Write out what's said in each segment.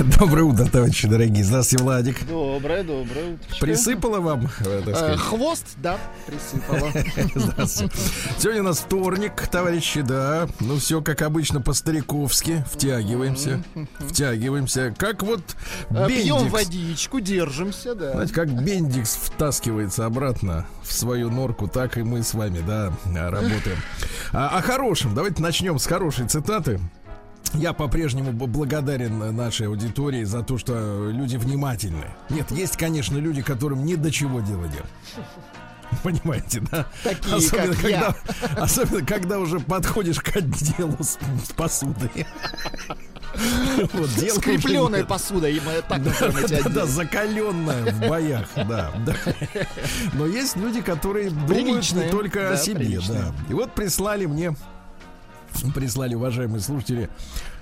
Доброе утро, товарищи дорогие. Здравствуйте, Владик. Доброе, доброе утро. Присыпало вам, э, так Э, сказать? хвост, да, присыпало. Здравствуйте. Сегодня у нас вторник, товарищи, да. Ну, все как обычно по-стариковски. Втягиваемся. Втягиваемся. Как вот Э, Пьем Бендикс. водичку, держимся, да. Знаете, как Бендикс втаскивается обратно в свою норку, так и мы с вами, да, работаем. А, о хорошем. Давайте начнем с хорошей цитаты. Я по-прежнему благодарен нашей аудитории за то, что люди внимательны. Нет, есть, конечно, люди, которым ни до чего дела нет. Понимаете, да? Такие, как когда, я. особенно когда уже подходишь к отделу с, с посудой. Вот, Скрепленная посуда, так Да, да, да, закаленная в боях, да, да. Но есть люди, которые думают не только о себе, да. И вот прислали мне, прислали, уважаемые слушатели,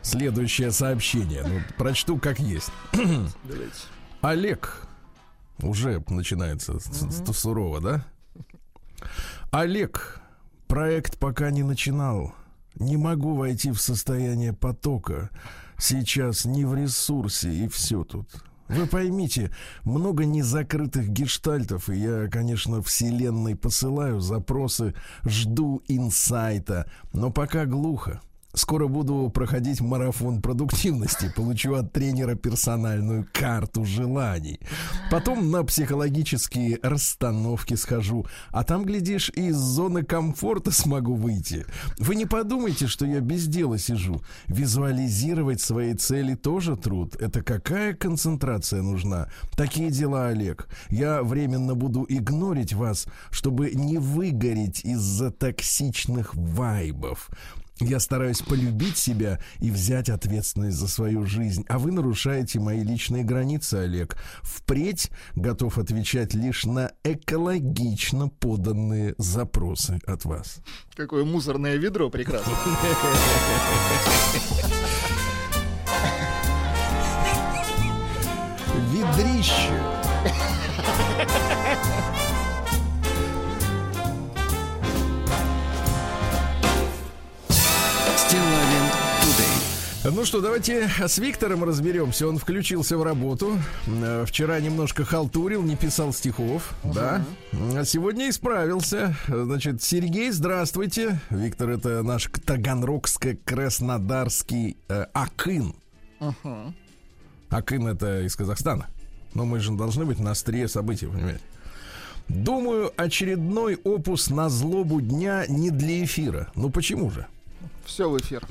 следующее сообщение. Ну, прочту как есть. Давайте. Олег, уже начинается с- сурово, да? Олег, проект пока не начинал. Не могу войти в состояние потока. Сейчас не в ресурсе и все тут. Вы поймите, много незакрытых гештальтов, и я, конечно, вселенной посылаю запросы, жду инсайта, но пока глухо. Скоро буду проходить марафон продуктивности, получу от тренера персональную карту желаний. Потом на психологические расстановки схожу, а там, глядишь, из зоны комфорта смогу выйти. Вы не подумайте, что я без дела сижу. Визуализировать свои цели тоже труд. Это какая концентрация нужна? Такие дела, Олег. Я временно буду игнорить вас, чтобы не выгореть из-за токсичных вайбов. Я стараюсь полюбить себя и взять ответственность за свою жизнь. А вы нарушаете мои личные границы, Олег. Впредь готов отвечать лишь на экологично поданные запросы от вас. Какое мусорное ведро прекрасно. Ведрище. Ну что, давайте с Виктором разберемся. Он включился в работу. Э, Вчера немножко халтурил, не писал стихов, да. А сегодня исправился. Значит, Сергей, здравствуйте. Виктор, это наш таганрогско-краснодарский э, Акын. Акын это из Казахстана. Но мы же должны быть на острие событий, понимаете? Думаю, очередной опус на злобу дня не для эфира. Ну почему же? Все в эфир.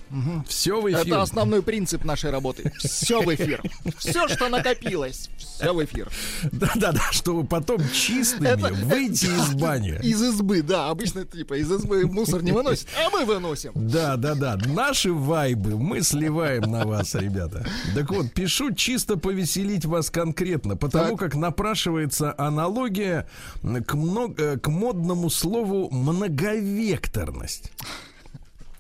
Все в эфир. Это основной принцип нашей работы. Все в эфир. Все, что накопилось, все в эфир. Да-да-да, чтобы потом чистыми Это- выйти из бани. Из избы, да, обычно типа из избы мусор не выносит, а мы выносим. Да-да-да, наши вайбы мы сливаем на вас, ребята. Так вот, пишу чисто повеселить вас конкретно, потому Так. как напрашивается аналогия к, мно- э, к модному слову многовекторность.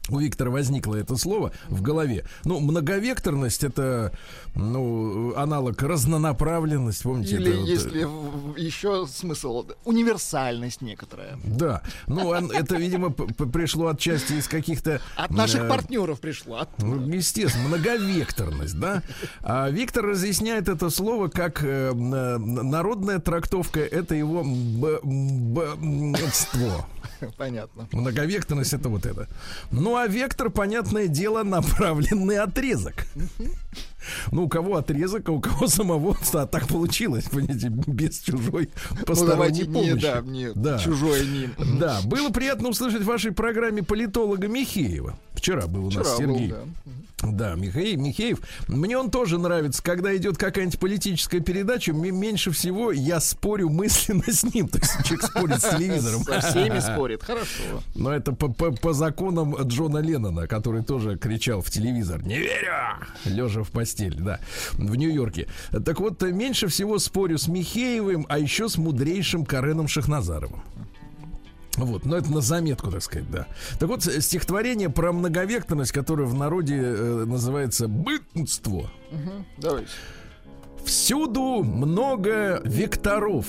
У Виктора возникло это слово в голове. Ну, многовекторность это ну, аналог разнонаправленность, помните? Или это вот, э, если еще смысл, универсальность некоторая. Да, ну он- это, видимо, пришло отчасти из каких-то... От наших э, партнеров пришло. от- ну, естественно, многовекторность, да. А Виктор разъясняет это слово как э, народная трактовка, это его б- б-. Понятно. Многовекторность это вот это. Ну а вектор, понятное дело, направленный отрезок. Ну, у кого отрезок, а у кого самого а так получилось, понимаете, без чужой Ну, посторонней не, помощи. да, не Да. чужое не. Да, было приятно услышать в вашей программе политолога Михеева. Вчера был у нас Вчера был, Сергей. да. Да, Михаил, Михеев. Мне он тоже нравится, когда идет какая-нибудь политическая передача, мне меньше всего я спорю мысленно с ним. То есть человек спорит с телевизором. Со всеми спорит. Хорошо. Но это по, по- по законам Джона Леннона, который тоже кричал в телевизор «Не верю!» Лежа в постели, да, в Нью-Йорке. Так вот, меньше всего спорю с Михеевым, а еще с мудрейшим Кареном Шахназаровым. Вот, но это на заметку, так сказать, да. Так вот, стихотворение про многовекторность, которое в народе э, называется бытство. Угу, давайте. Всюду много векторов.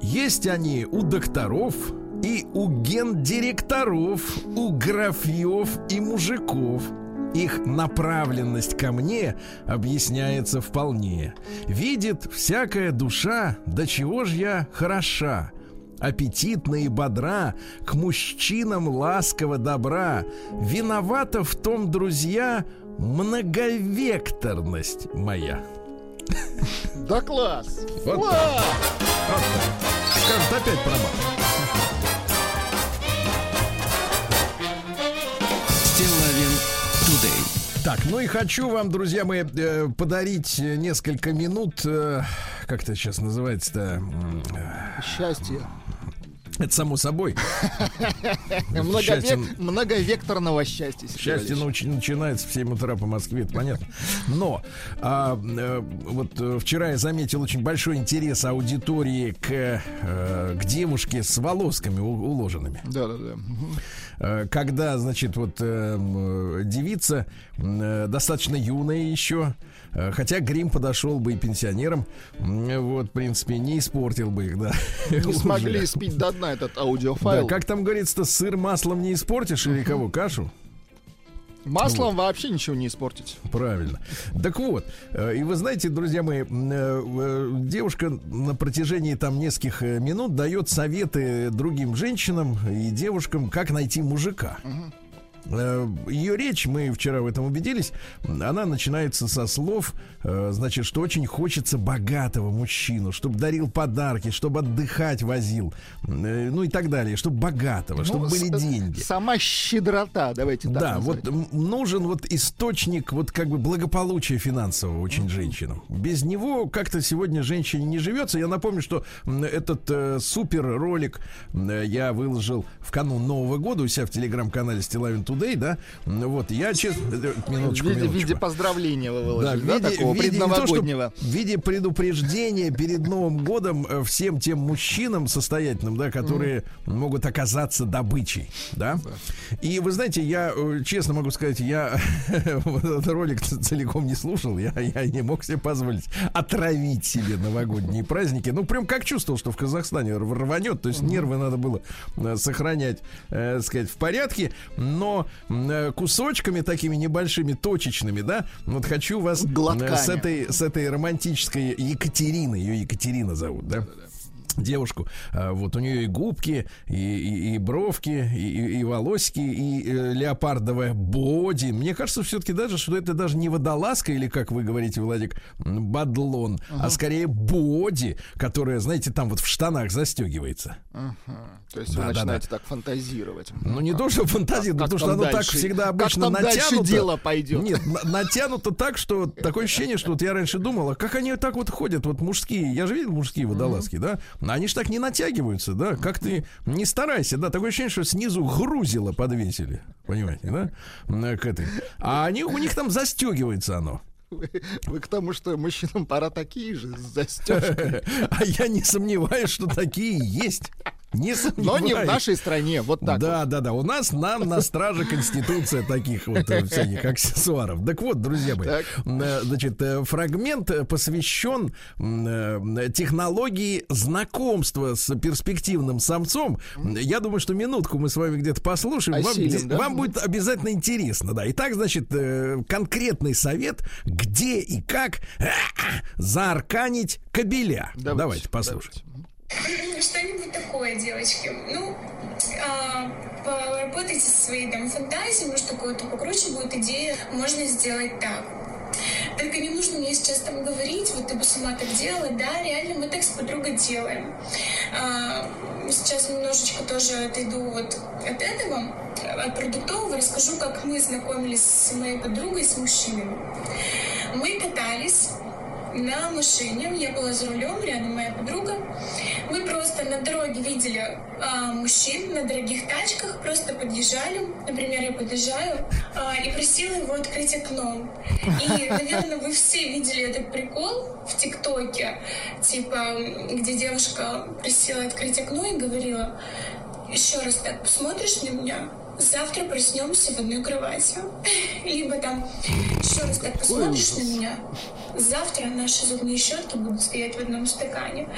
Есть они у докторов и у гендиректоров, у графьев и мужиков. Их направленность ко мне объясняется вполне. Видит всякая душа, до чего ж я хороша аппетитна и бодра, к мужчинам ласково добра. Виновата в том, друзья, многовекторность моя. Да класс! Вот класс! Вот Скажет, опять Тудей. Так, ну и хочу вам, друзья мои, э, подарить несколько минут, э, как это сейчас называется-то? Счастье. Это само собой. Многовекторного счастья. Счастье начинается в 7 утра по Москве, это понятно. Но а, э, вот э, вчера я заметил очень большой интерес аудитории к, э, к девушке с волосками уложенными. Да-да-да. Мгм. Э, Когда, значит, вот э, м, девица достаточно юная еще, хотя грим подошел бы и пенсионерам, вот, в принципе, не испортил бы их, да. Не смогли спить до дна этот Да, аудиофайл. как там говорится-то, сыр маслом не испортишь или кого, кашу? Маслом вообще ничего не испортить. Правильно. Так вот, э, и вы знаете, друзья мои, э, э, девушка на протяжении там нескольких э, минут дает советы другим женщинам и девушкам, как найти мужика. Э, Ее речь, мы вчера в этом убедились, она начинается со слов, э, значит, что очень хочется богатого мужчину, чтобы дарил подарки, чтобы отдыхать возил, э, ну и так далее, чтобы богатого, чтобы Ну, были с- деньги. Сама щедрота, давайте так Да, назвать. вот нужен вот источник вот как бы благополучия финансового очень женщинам. Без него как-то сегодня женщине не живется. Я напомню, что этот э, супер ролик э, я выложил в канун Нового года у себя в телеграм-канале Стилавин Тудей, да. Вот я честно... э, в Минуточку, виде, в минуточку. виде поздравления вы Да, выложили, в да, виде, такого виде не то, что- предновогоднего. в виде предупреждения перед Новым годом э, всем тем мужчинам состоятельным, да, которые могут оказаться добычей, да. И вы знаете, я э, честно могу сказать, я этот ролик целиком не слушал, я, я не мог себе позволить отравить себе новогодние праздники. Ну, прям как чувствовал, что в Казахстане рв- рванет, то есть нервы надо было э, сохранять, э, сказать, в порядке, но э, кусочками такими небольшими, точечными, да, вот хочу вас Глотками. с этой, с этой романтической Екатериной, ее Екатерина зовут, да? девушку. А, Вот у нее и губки, и, и- и бровки, и, и- и волосики, и э, леопардовая боди. Мне кажется, все-таки даже, что это даже не водолазка, или, как вы говорите, Владик, бадлон, а скорее боди, которая, знаете, там вот в штанах застегивается. Ага. То есть Да, вы да, начинаете так фантазировать. Ну, не то, что фантазия, Как потому что там оно так дальше? всегда Как обычно там дальше натянуто. дело пойдет? Нет, на- натянуто так, что такое ощущение, что вот я раньше думал, а как они так вот ходят, вот мужские, я же видел мужские водолазки, да, они же так не натягиваются, да, как ты не старайся, да, такое ощущение, что снизу грузило подвесили, понимаете, да, М, к этой. А они, у них там застегивается оно. Вы, вы к тому, что мужчинам пора такие же с. А я не сомневаюсь, что такие есть. Не Но не в нашей стране. Вот так. да, да, да. У нас нам на страже Конституция таких вот э, всяких аксессуаров. Так вот, друзья мои, Так. э, значит, э, фрагмент посвящен технологии знакомства с перспективным самцом. Я думаю, что минутку мы с вами где-то послушаем. Вам, Осилим, где- да? вам будет обязательно интересно, да. Итак, значит, конкретный совет, где и как заарканить кабеля. Давайте, послушайте. Что-нибудь такое, девочки. Ну, а, поработайте со своей там фантазией, может, какую-то покруче будет идея, можно сделать так. Только не нужно мне сейчас там говорить, вот ты бы сама так делала, да, реально мы так с подругой делаем. А, сейчас немножечко тоже отойду вот от этого, от продуктового, расскажу, как мы знакомились с моей подругой, с мужчинами. Мы катались на машине, я была за рулем, рядом моя подруга. Мы просто на дороге видели а, мужчин на дорогих тачках, просто подъезжали. Например, я подъезжаю а, и просила его открыть окно. И, наверное, вы все видели этот прикол в ТикТоке, типа, где девушка просила открыть окно и говорила, еще раз так посмотришь на меня, завтра проснемся в одной кровати. Либо там еще раз так посмотришь на меня, завтра наши зубные щетки будут стоять в одном стакане.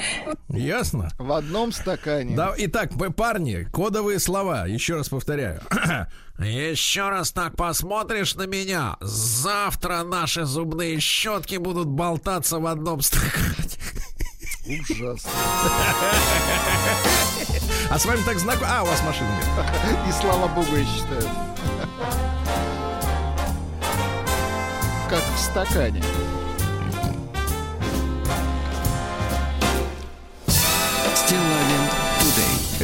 Ясно? В одном стакане. Да, итак, парни, кодовые слова, еще раз повторяю. Еще раз так посмотришь на меня, завтра наши зубные щетки будут болтаться в одном стакане. Ужасно. А с вами так знаком... А, у вас машина нет. И слава богу, я считаю. Как в стакане.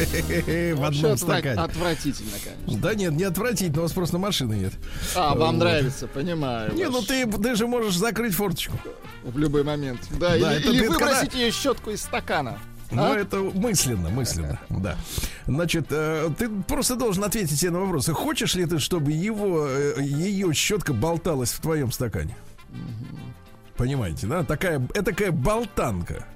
В Вообще одном отвра- стакане. Отвратительно, конечно. Да нет, не отвратительно, у вас просто машины нет. А, вам Вот. нравится, понимаю. Не, ну ты, ты же можешь закрыть форточку. В любой момент. Да, Да, или, это или ты выбросить ее щетку из стакана. Ну, А? это мысленно, мысленно, да. Значит, э, ты просто должен ответить себе на вопрос. Хочешь ли ты, чтобы его, э, ее щетка болталась в твоем стакане? Понимаете, да? Такая, это такая болтанка.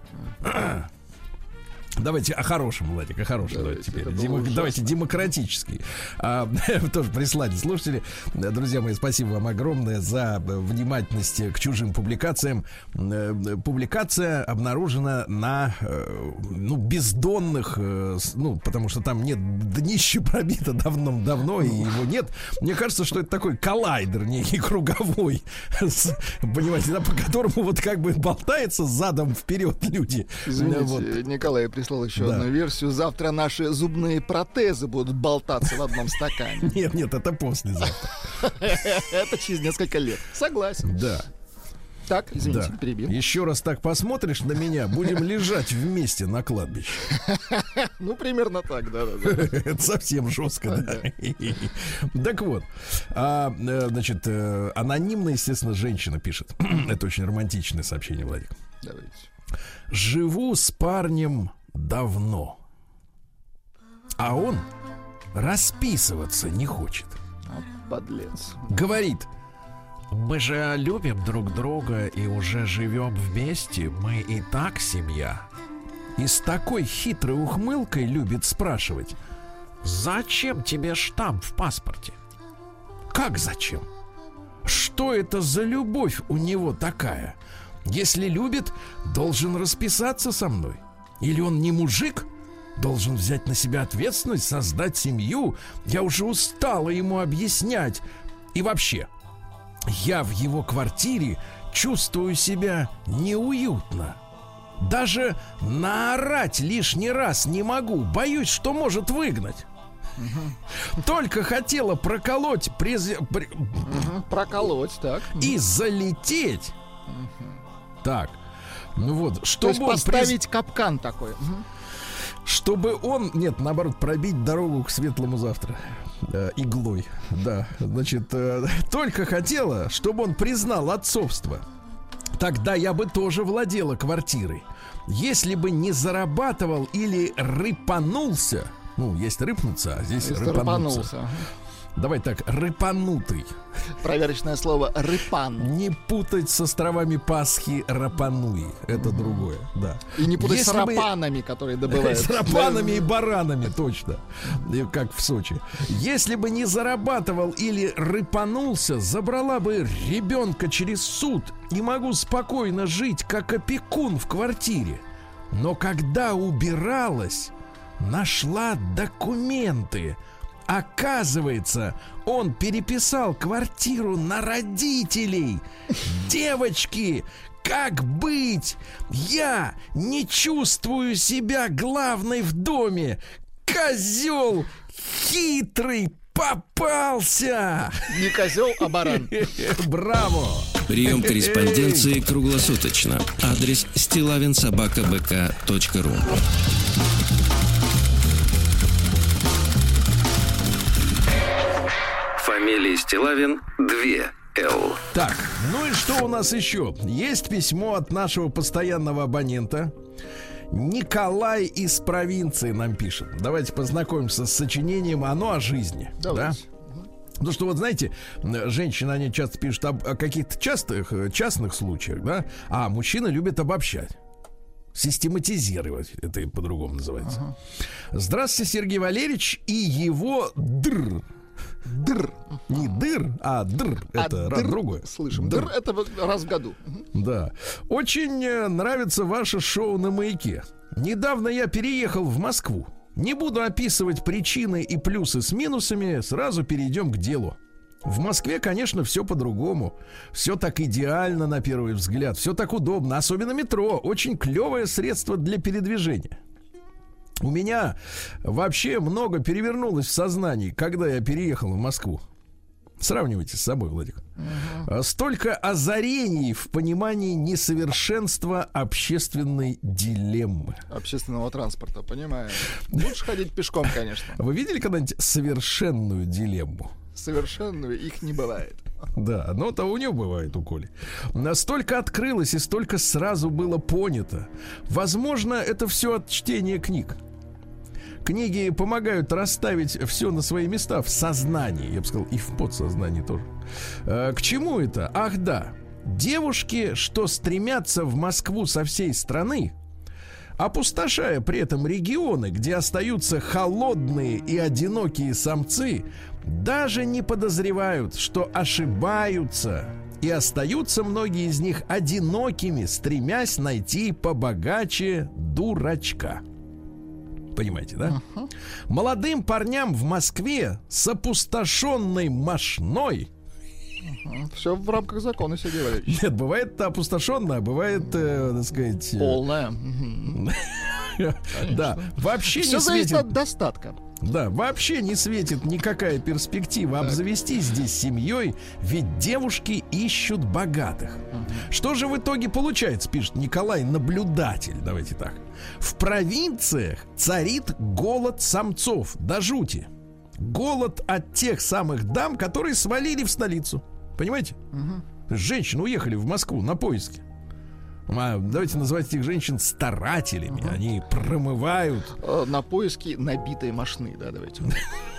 Давайте о хорошем, Владик, о хорошем давайте, Давайте, теперь. Демо- давайте демократический. А, тоже прислали слушатели. Друзья мои, спасибо вам огромное за внимательность к чужим публикациям. Э, Публикация обнаружена на э, ну, бездонных, э, ну, потому что там нет днище пробито давно-давно, и его нет. Мне кажется, что это такой коллайдер некий круговой, с- понимаете, да, по которому вот как бы болтается задом вперед люди. Извините, Вот. Николай прислал еще Да. одну версию. Завтра наши зубные протезы будут болтаться в одном стакане. Нет, нет, это послезавтра. Это через несколько лет. Согласен. Да. Так, извините, Да. перебил. Еще раз так посмотришь на меня, будем лежать вместе на кладбище. Ну, примерно так, да-да-да. Это совсем жестко, да. Так вот, а, э, значит, э, анонимно, естественно, женщина пишет. Это очень романтичное сообщение, Владик. Давайте. Живу с парнем давно, а он расписываться не хочет. А, Подлец. Говорит, Мы же любим друг друга и уже живем вместе. Мы и так семья. и с такой хитрой ухмылкой любит спрашивать, Зачем тебе штамп в паспорте? Как зачем? Что это за любовь у него такая? Если любит, должен расписаться со мной. Или он не мужик? Должен взять на себя ответственность, создать семью. Я уже устала ему объяснять. И вообще, я в его квартире чувствую себя неуютно. Даже наорать лишний раз не могу. Боюсь, что может выгнать. Только хотела проколоть през- Проколоть, так. и залететь. Так. Ну вот, То чтобы есть он, приз- поставить капкан такой. Чтобы он, нет, наоборот, пробить дорогу к светлому завтра Э, иглой. Да, значит, э, только хотела, чтобы он признал отцовство. Тогда я бы тоже владела квартирой. Если бы не зарабатывал или рыпанулся, ну, есть рыпнуться, а здесь Если рыпануться. рыпанулся. Давай так, рыпанутый. Проверочное слово рыпан. Не путать с островами Пасхи Рапануи. Это другое, да. И не путать с Если бы- рапанами, которые добывают. С рапанами и баранами, точно. Как в Сочи. Если бы не зарабатывал или рыпанулся, забрала бы ребенка через суд и могу спокойно жить, как опекун в квартире. Но когда убиралась, нашла документы. Оказывается, он переписал квартиру на родителей. Девочки, как быть? Я не чувствую себя главной в доме. Козел хитрый попался. Не козел, а баран. Браво! Прием корреспонденции круглосуточно. Адрес стилавинсобакабк.ру Фамилия Стилавин 2 Л. Так, ну и что у нас еще? Есть письмо от нашего постоянного абонента. Николай из провинции нам пишет. Давайте познакомимся с сочинением «Оно о жизни». Давайте. Да? Потому что, вот знаете, женщины, они часто пишут об- о каких-то частых, частных случаях, да, а мужчины любят обобщать. Систематизировать, это по-другому называется. Здравствуйте, Сергей Валерьевич и его др. Др. Не дыр, а др. А Это др, другое. Слышим. Др это вот раз в году. Да. Очень э, нравится ваше шоу на маяке. Недавно я переехал в Москву. Не буду описывать причины и плюсы с минусами, сразу перейдем к делу. В Москве, конечно, все по-другому. Все так идеально на первый взгляд, все так удобно, особенно метро. Очень клевое средство для передвижения. У меня вообще много перевернулось в сознании, когда я переехал в Москву. Сравнивайте с собой, Владик. А, Столько озарений в понимании несовершенства общественной дилеммы. Общественного транспорта, понимаю. Лучше ходить пешком, конечно. Вы видели когда-нибудь совершенную дилемму? Совершенную их не бывает. Да, но то у него бывает у Коли. Настолько открылось и столько сразу было понято. Возможно, это все от чтения книг. Книги помогают расставить все на свои места в сознании, я бы сказал, и в подсознании тоже. Э, К чему это? Ах да, девушки, что стремятся в Москву со всей страны, опустошая при этом регионы, где остаются холодные и одинокие самцы, даже не подозревают, что ошибаются. И остаются многие из них одинокими, стремясь найти побогаче дурачка. Понимаете, да? Молодым парням в Москве с опустошенной мошной Все в рамках закона, Сергей Валерьевич. Нет, бывает опустошенно, а бывает, э, так сказать... э, Полная. Да, вообще Все не зависит светит, от достатка. да, вообще не светит никакая перспектива обзавестись здесь семьей, ведь девушки ищут богатых. Что же в итоге получается, пишет Николай, наблюдатель, давайте так. В провинциях царит голод самцов, до жути. Голод от тех самых дам, которые свалили в столицу. Понимаете? Женщины уехали в Москву на поиски. А, давайте называть этих женщин старателями. Они промывают Э, На поиски набитой машины, да, давайте.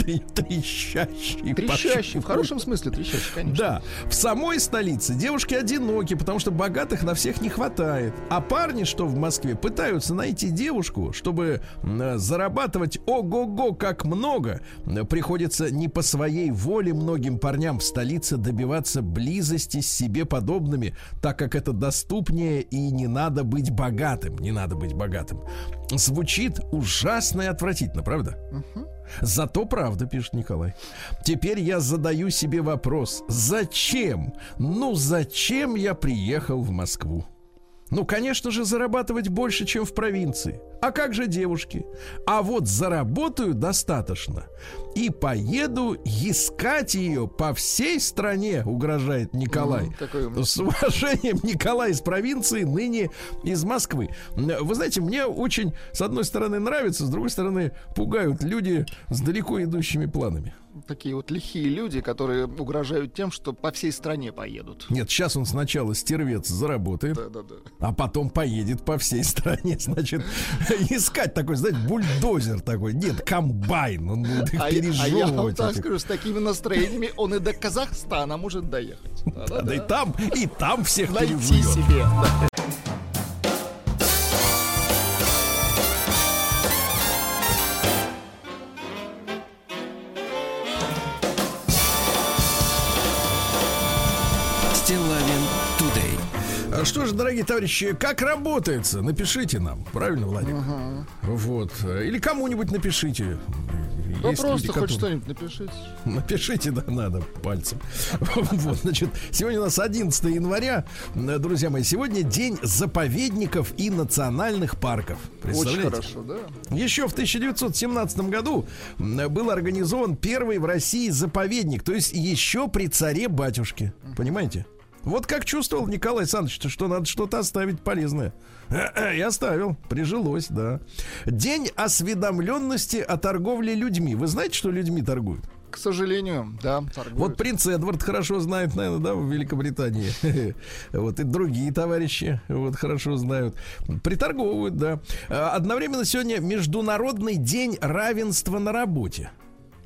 трещащие. Трещащий, в хорошем смысле трещащий, конечно. Да, в самой столице девушки одиноки, потому что богатых на всех не хватает. А парни, что в Москве, пытаются найти девушку, чтобы зарабатывать ого-го как много. Приходится не по своей воле многим парням в столице добиваться близости с себе подобными, так как это доступнее и не надо быть богатым. Не надо быть богатым. Звучит ужасно и отвратительно, правда? Зато правда, пишет Николай. Теперь я задаю себе вопрос. Зачем? Ну, зачем я приехал в Москву? Ну, конечно же, зарабатывать больше, чем в провинции. А как же девушки? А вот заработаю достаточно и поеду искать ее по всей стране, угрожает Николай. Какой умный. С уважением, Николай из провинции, ныне из Москвы. Вы знаете, мне очень, с одной стороны, нравится, с другой стороны, пугают люди с далеко идущими планами. Такие вот лихие люди, которые угрожают тем, что по всей стране поедут. Нет, сейчас он сначала стервец заработает, Да-да-да. а потом поедет по всей стране, значит, искать такой, знаете, бульдозер такой. Нет, комбайн, он будет их А, я- а я вам пережевывать. так скажу, с такими настроениями он и до Казахстана может доехать. Да-да-да. Да и там, и там всех Найти пережует. себе. Стилавин А Что же, дорогие товарищи, как работается? Напишите нам, правильно, владик? Вот. Или кому-нибудь напишите. Ну Есть просто люди, хоть которые- что-нибудь напишите. Напишите, да, надо пальцем. Вот, значит, сегодня у нас 11 января. Друзья мои, сегодня день заповедников и национальных парков. Очень Представляете? хорошо, да? Еще в 1917 году был организован первый в России заповедник, то есть еще при царе-батюшке. Понимаете? Вот как чувствовал Николай Александрович, что надо что-то оставить полезное. И оставил. Прижилось, да. День осведомленности о торговле людьми. Вы знаете, что людьми торгуют? К сожалению, да, торгуют. Вот принц Эдвард хорошо знает, наверное, да, в Великобритании. Вот и другие товарищи вот хорошо знают. Приторговывают, да. А, Одновременно сегодня Международный день равенства на работе.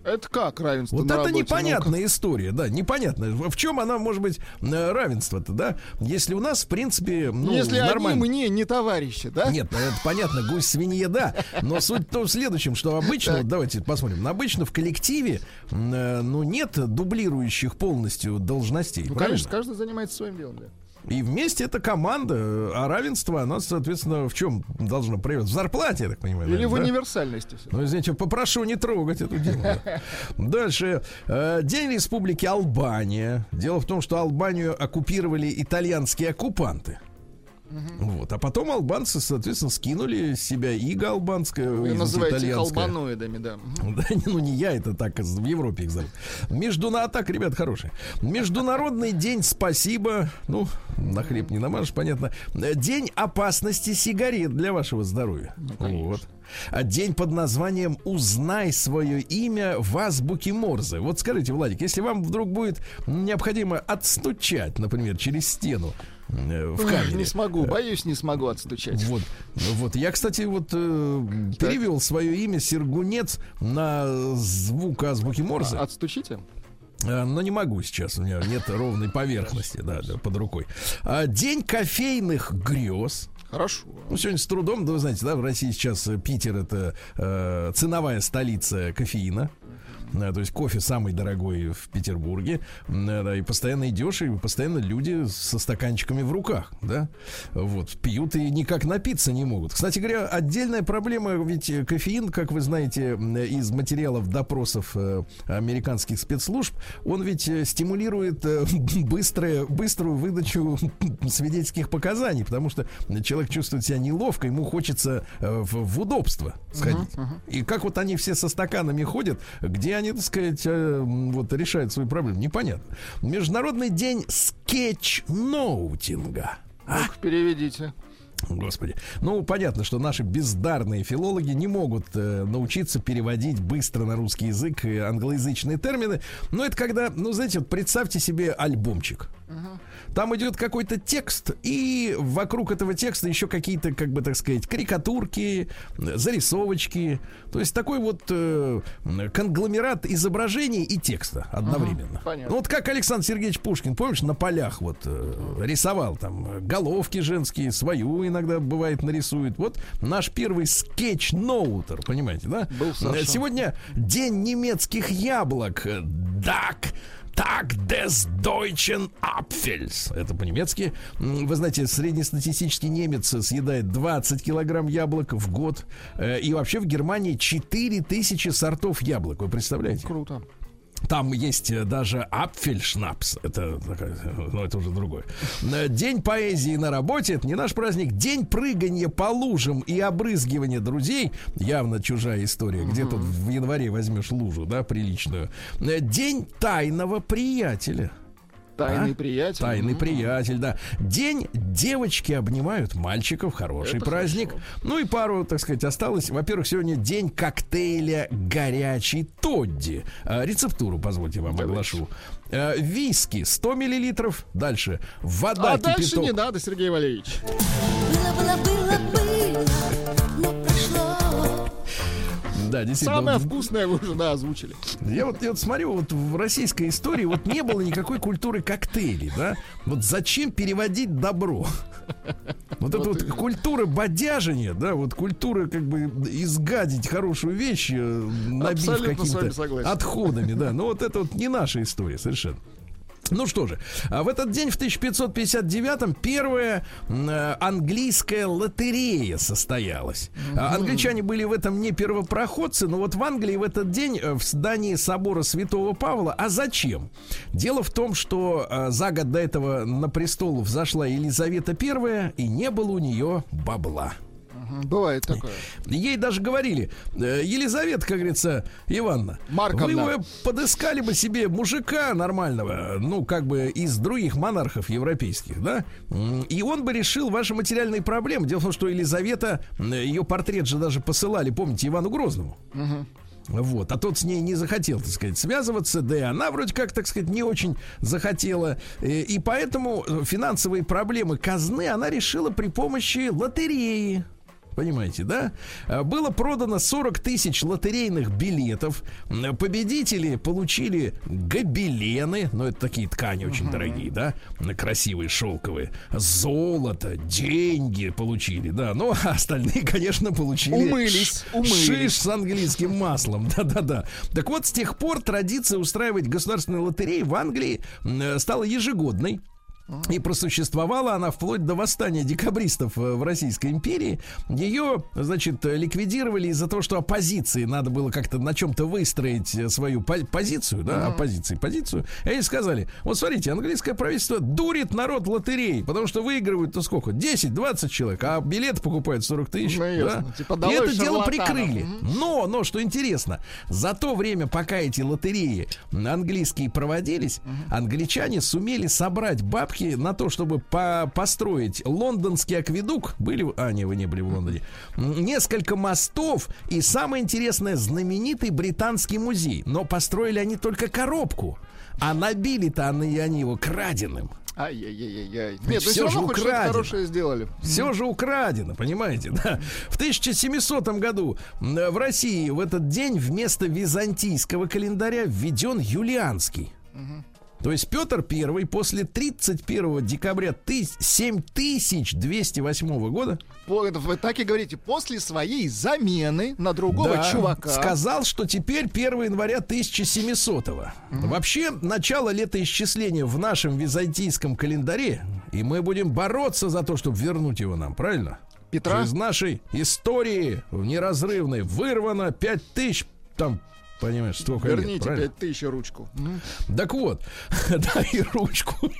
Это как равенство Вот это работе? непонятная история, да, непонятная. В чем она может быть э, равенство-то, да? Если у нас, в принципе, ну, Если нормально. они мне не товарищи, да? Нет, ну, это понятно, гусь свинья, да. Но суть то в следующем, что обычно, вот давайте посмотрим, обычно в коллективе, э, ну, нет дублирующих полностью должностей. Ну, правильно? конечно, каждый занимается своим делом, да. И вместе это команда, а равенство, оно, соответственно, в чем должно проявиться? В зарплате, я так понимаю. Или в наверное, да? универсальности. Ну, извините, попрошу не трогать эту тему. да. Дальше. Э, День Республики Албания. Дело в том, что Албанию оккупировали итальянские оккупанты. Вот. А потом албанцы, соответственно, скинули с себя иго албанское, Вы называете их албаноидами, да. Да, ну не я, это так в Европе их зовут. Междуна... Так, ребят, хорошие. Международный день спасибо. Ну, на хлеб не намажешь, понятно. День опасности сигарет для вашего здоровья. вот. А день под названием «Узнай свое имя в азбуке Морзе». Вот скажите, Владик, если вам вдруг будет необходимо отстучать, например, через стену в Ой, камере, Не смогу, боюсь, не смогу отстучать. вот, вот. Я, кстати, вот э, перевел свое имя Сергунец на звук азбуки Морзе. А, Отстучите? Э, Но не могу сейчас, у меня нет ровной поверхности, да, да, под рукой. А, День кофейных грез. Хорошо. Ну, сегодня с трудом, да, вы знаете, да, в России сейчас э, Питер это э, ценовая столица кофеина. Э, То есть кофе самый дорогой в Петербурге, э, да, и постоянно идешь, и постоянно люди со стаканчиками в руках, да, вот, пьют и никак напиться не могут. Кстати говоря, отдельная проблема, ведь э, кофеин, как вы знаете, из материалов допросов американских спецслужб, он ведь стимулирует быстрое, быструю выдачу свидетельских показаний, потому что человек чувствует себя неловко, ему хочется в, в удобство сходить. И как вот они все со стаканами ходят, где они, так сказать, э, вот решают свои проблемы, непонятно. Международный день sketchnoting а. Ну-ка, переведите. Господи. Ну, понятно, что наши бездарные филологи не могут э, научиться переводить быстро на русский язык э, англоязычные термины. Но это когда, ну, знаете, вот представьте себе альбомчик. Там идет какой-то текст, и вокруг этого текста еще какие-то, как бы так сказать, карикатурки, зарисовочки. То есть такой вот э, конгломерат изображений и текста одновременно. понятно. Ну, вот как Александр Сергеевич Пушкин, помнишь, на полях вот э, рисовал там э, головки женские, свою иногда бывает нарисует. Вот наш первый sketchnoter, понимаете, да? Был Саша. Э, Сегодня день немецких яблок. Э, Так. Des Deutschen Apfels. Это по-немецки. Вы знаете, среднестатистический немец съедает 20 килограмм яблок в год. Э, И вообще в Германии 4000 сортов яблок. Вы представляете? Круто. Там есть э, даже апфельшнапс. Это, ну, это уже другое. Э, День поэзии на работе. Это не наш праздник. День прыгания по лужам и обрызгивания друзей. Явно чужая история. Где тут в январе возьмешь лужу, да, приличную. Э, День тайного приятеля. Тайный А? приятель. Тайный М. приятель, да. День девочки обнимают мальчиков. Хороший Это праздник. хорошо. Ну и пару, так сказать, осталось. Во-первых, сегодня день коктейля горячий Тодди. А, рецептуру, позвольте вам Давайте. оглашу. А, виски 100 миллилитров. Дальше. Вода, А дальше кипяток. не надо, Сергей Валерьевич. Было, было, было, было. Да, действительно. Самое вкусное вы уже, да, озвучили. Я вот, я вот смотрю, вот в российской истории вот не было никакой культуры коктейлей, да? Вот зачем переводить добро? Вот это вот культура бодяжения, да, вот культура как бы изгадить хорошую вещь, э, набив какими-то отходами, да. Но вот это вот не наша история совершенно. Ну что же, а в этот день, в 1559-м, первая э, английская лотерея состоялась. А Англичане были в этом не первопроходцы, но вот в Англии в этот день э, в здании собора Святого Павла. А зачем? Дело в том, что э, за год до этого на престол взошла Елизавета I, и не было у нее бабла. Бывает такое. Ей даже говорили, «Э, Елизавета, как говорится, Ивановна, Марковна. вы бы подыскали бы себе мужика нормального, ну, как бы из других монархов европейских, да, и он бы решил ваши материальные проблемы. Дело в том, что Елизавета, ее портрет же даже посылали, помните, Ивану Грозному. Вот, а тот с ней не захотел, так сказать, связываться, да и она вроде как, так сказать, не очень захотела. Э, И поэтому э, финансовые проблемы казны она решила при помощи лотереи понимаете, да? А, Было продано 40 тысяч лотерейных билетов. Победители получили гобелены, ну это такие ткани очень дорогие, да, красивые, шелковые, золото, деньги получили, да, ну а остальные, конечно, получили Умылись, умылись. шиш с английским маслом, да-да-да. Так вот, с тех пор традиция устраивать государственные лотереи в Англии э, стала ежегодной. И просуществовала она вплоть до восстания декабристов э, в Российской империи. Ее, значит, ликвидировали из-за того, что оппозиции надо было как-то на чем-то выстроить э, свою по- позицию, да, оппозиции, позицию. И они сказали, вот смотрите, английское правительство дурит народ лотерей, потому что выигрывают-то сколько? 10-20 человек, а билеты покупают 40 тысяч. Ну, ясно. да? Типа И это дело прикрыли. Но, но, что интересно, за то время, пока эти лотереи английские проводились, англичане сумели собрать бабки на то, чтобы по- построить лондонский акведук. Были, а, не, вы не были в Лондоне. Несколько мостов и самое интересное, знаменитый британский музей. Но построили они только коробку. А набили-то они, они его краденым. Ай-яй-яй-яй. Нет, ну все равно же хоть что-то украдено. хорошее сделали. Все же украдено, понимаете, да? В 1700 году в России в этот день вместо византийского календаря введен юлианский. То есть Петр I после 31 декабря тыс- 7208 года Вы так и говорите, после своей замены на другого да, чувака. сказал, что теперь 1 января 1700 Вообще, начало летоисчисления в нашем византийском календаре, и мы будем бороться за то, чтобы вернуть его нам, правильно? Петра? Из нашей истории неразрывной вырвано 5000 там понимаешь, столько лет, Верните правильно? пять тысяч ручку. М. Так вот, дай ручку.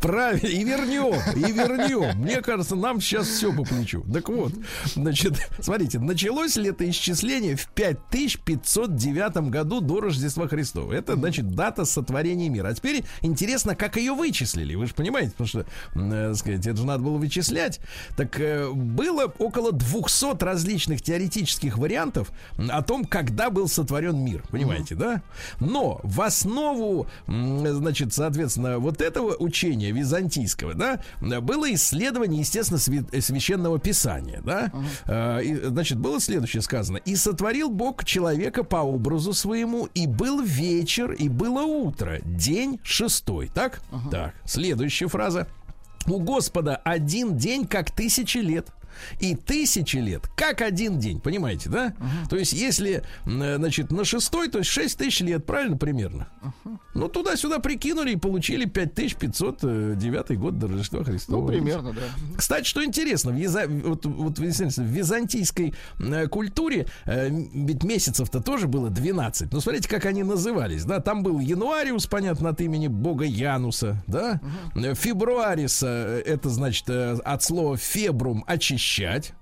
Правильно, и вернем, и вернем. Мне кажется, нам сейчас все по плечу. Так вот, значит, смотрите, началось летоисчисление в 5509 году до Рождества Христова. Это, значит, дата сотворения мира. А теперь интересно, как ее вычислили. Вы же понимаете, потому что, э, сказать, это же надо было вычислять. Так э, было около 200 различных теоретических вариантов о том, когда был сотворен мир. Понимаете, да? Но в основу, значит, соответственно, вот этого учения византийского, да, было исследование, естественно, э, священного писания, да. Э, и, значит, было следующее сказано: и сотворил Бог человека по образу своему, и был вечер, и было утро, день шестой, так? Так. Следующая фраза. У Господа один день, как тысячи лет. И тысячи лет, как один день, понимаете, да? То есть, если, э, значит, на шестой, то есть 6 тысяч лет, правильно, примерно? Ну, туда-сюда прикинули и получили 5509 год до Рождества Христова. Ну, примерно, да. Кстати, что интересно, в, Виза- вот, вот, в византийской э, культуре э, ведь месяцев-то тоже было 12. Но смотрите, как они назывались, да? Там был Януариус, понятно, от имени бога Януса, да? Э, Фебруариса, э, это значит э, от слова фебрум очищать.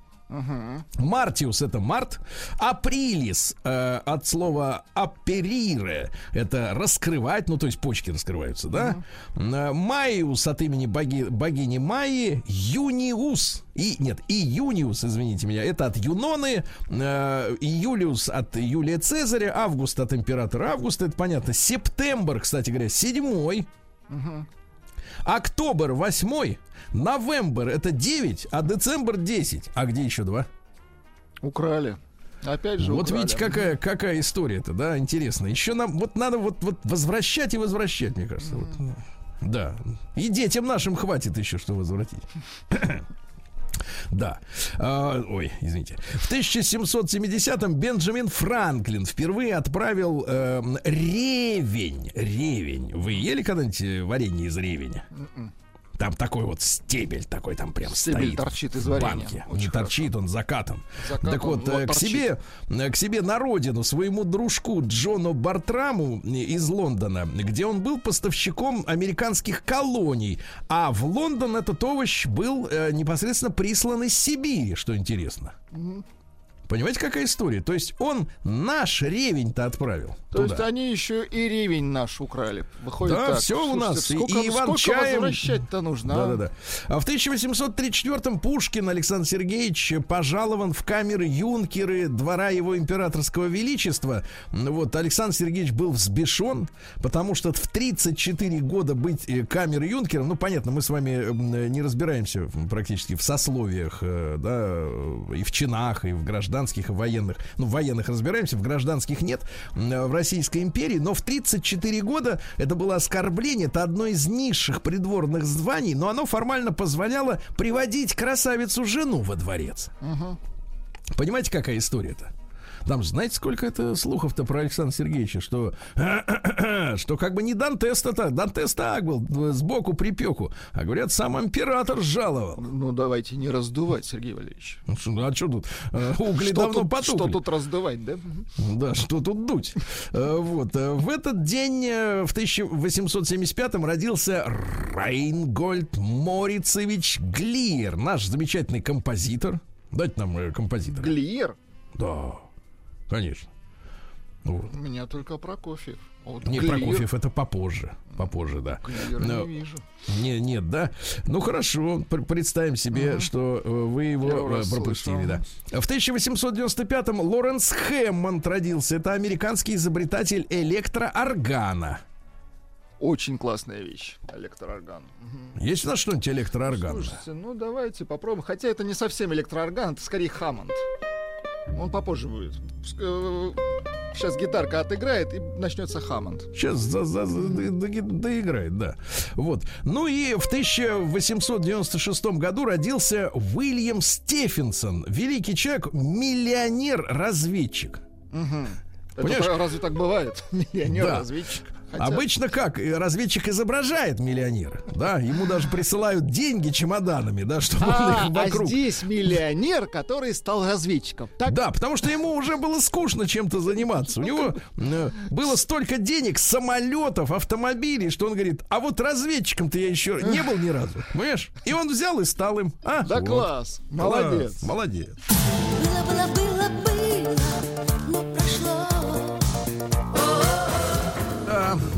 Мартиус это март, априлис э, от слова аперире это раскрывать, ну то есть почки раскрываются, да. Э, Майус от имени боги, богини Майи, Юниус и нет июниус, извините меня, это от Юноны, э, Июлиус от Юлия Цезаря, Август от императора Августа, это понятно. Септембр, кстати говоря, седьмой. Октобер 8, Новембр это 9, а Децембр 10. А где еще два? Украли. Опять же Вот украли. видите, какая, какая история-то, да, интересно. Еще нам вот надо вот, вот возвращать и возвращать, мне кажется. вот. Да. И детям нашим хватит еще что возвратить. Да. А, ой, извините. В 1770-м Бенджамин Франклин впервые отправил эм, ревень. Ревень. Вы ели когда-нибудь э, варенье из ревеня? Там такой вот стебель такой там прям Стебель стоит. торчит из варенья. банке. Очень Не торчит, он закатан. Закатан, так вот, вот э, к торчит. себе, э, к себе на родину своему дружку Джону Бартраму э, из Лондона, где он был поставщиком американских колоний, а в Лондон этот овощ был э, непосредственно прислан из Сибири, что интересно. Понимаете, какая история? То есть он наш ревень-то отправил. То туда. есть они еще и ревень наш украли. Выходит Да, так. всё у Слушайте, нас. И- Сколько, и Иван сколько Чаем. возвращать-то нужно? а? Да-да-да. А в 1834-м Пушкин Александр Сергеевич пожалован в камеры юнкеры двора его императорского величества. Вот Александр Сергеевич был взбешен, потому что в 34 года быть э, камерой юнкером, ну, понятно, мы с вами м, не разбираемся практически в сословиях, э, да, э, и в чинах, и в гражданских, и военных. Ну, в военных разбираемся, в гражданских нет в Российской империи, но в 34 года это было оскорбление, это одно из низших придворных званий, но оно формально позволяло приводить красавицу жену во дворец. Понимаете, какая история-то? Там, же знаете, сколько это слухов-то про Александра Сергеевича, что, что как бы не Дантес-то так, Дантес так был, э, сбоку припеку, а говорят, сам император жаловал. Ну, давайте не раздувать, Сергей Валерьевич. Ну, А что тут? Э, Угли Что давно тут, потухли. что тут раздувать, да? Да, что тут дуть? Э, Вот. э, В этот день, э, в 1875-м, родился Рейнгольд Морицевич Глиер, наш замечательный композитор. Дайте нам э, композитора. Глиер? Да, конечно. Вот. У меня только Прокофьев. Вот Не, Глиер- Прокофьев это попозже. Попозже, да. Глиер Но- не вижу. Не, нет, да. Ну хорошо, пр- представим себе, что э, вы его Первый э, пропустили, да. В 1895-м Лоренс Хэммонд родился. Это американский изобретатель электрооргана. Очень классная вещь. Электроорган. Есть у нас что-нибудь электроорганное? Слушайте, ну давайте попробуем. Хотя это не совсем электроорган, это скорее Хаммонд. Он попозже будет. Сейчас гитарка отыграет и начнется Хаммонд. Сейчас за, за- за- до- до- доиграет, да. Вот. Ну и в 1896 году родился Уильям Стефенсон. Великий человек, миллионер-разведчик. Это Понимаешь? разве так бывает? Миллионер, Да. Хотя- Обычно как? Разведчик изображает миллионера, да? Ему даже присылают деньги чемоданами, да, чтобы он А, их а вокруг... здесь миллионер, который стал разведчиком. Так? Да, потому что ему уже было скучно чем-то заниматься. У него э, было столько денег, самолетов, автомобилей, что он говорит, а вот разведчиком-то я еще не был ни разу. Понимаешь? И он взял и стал им. А, Да вот. класс. Молодец. Класс, молодец. Было, было, было,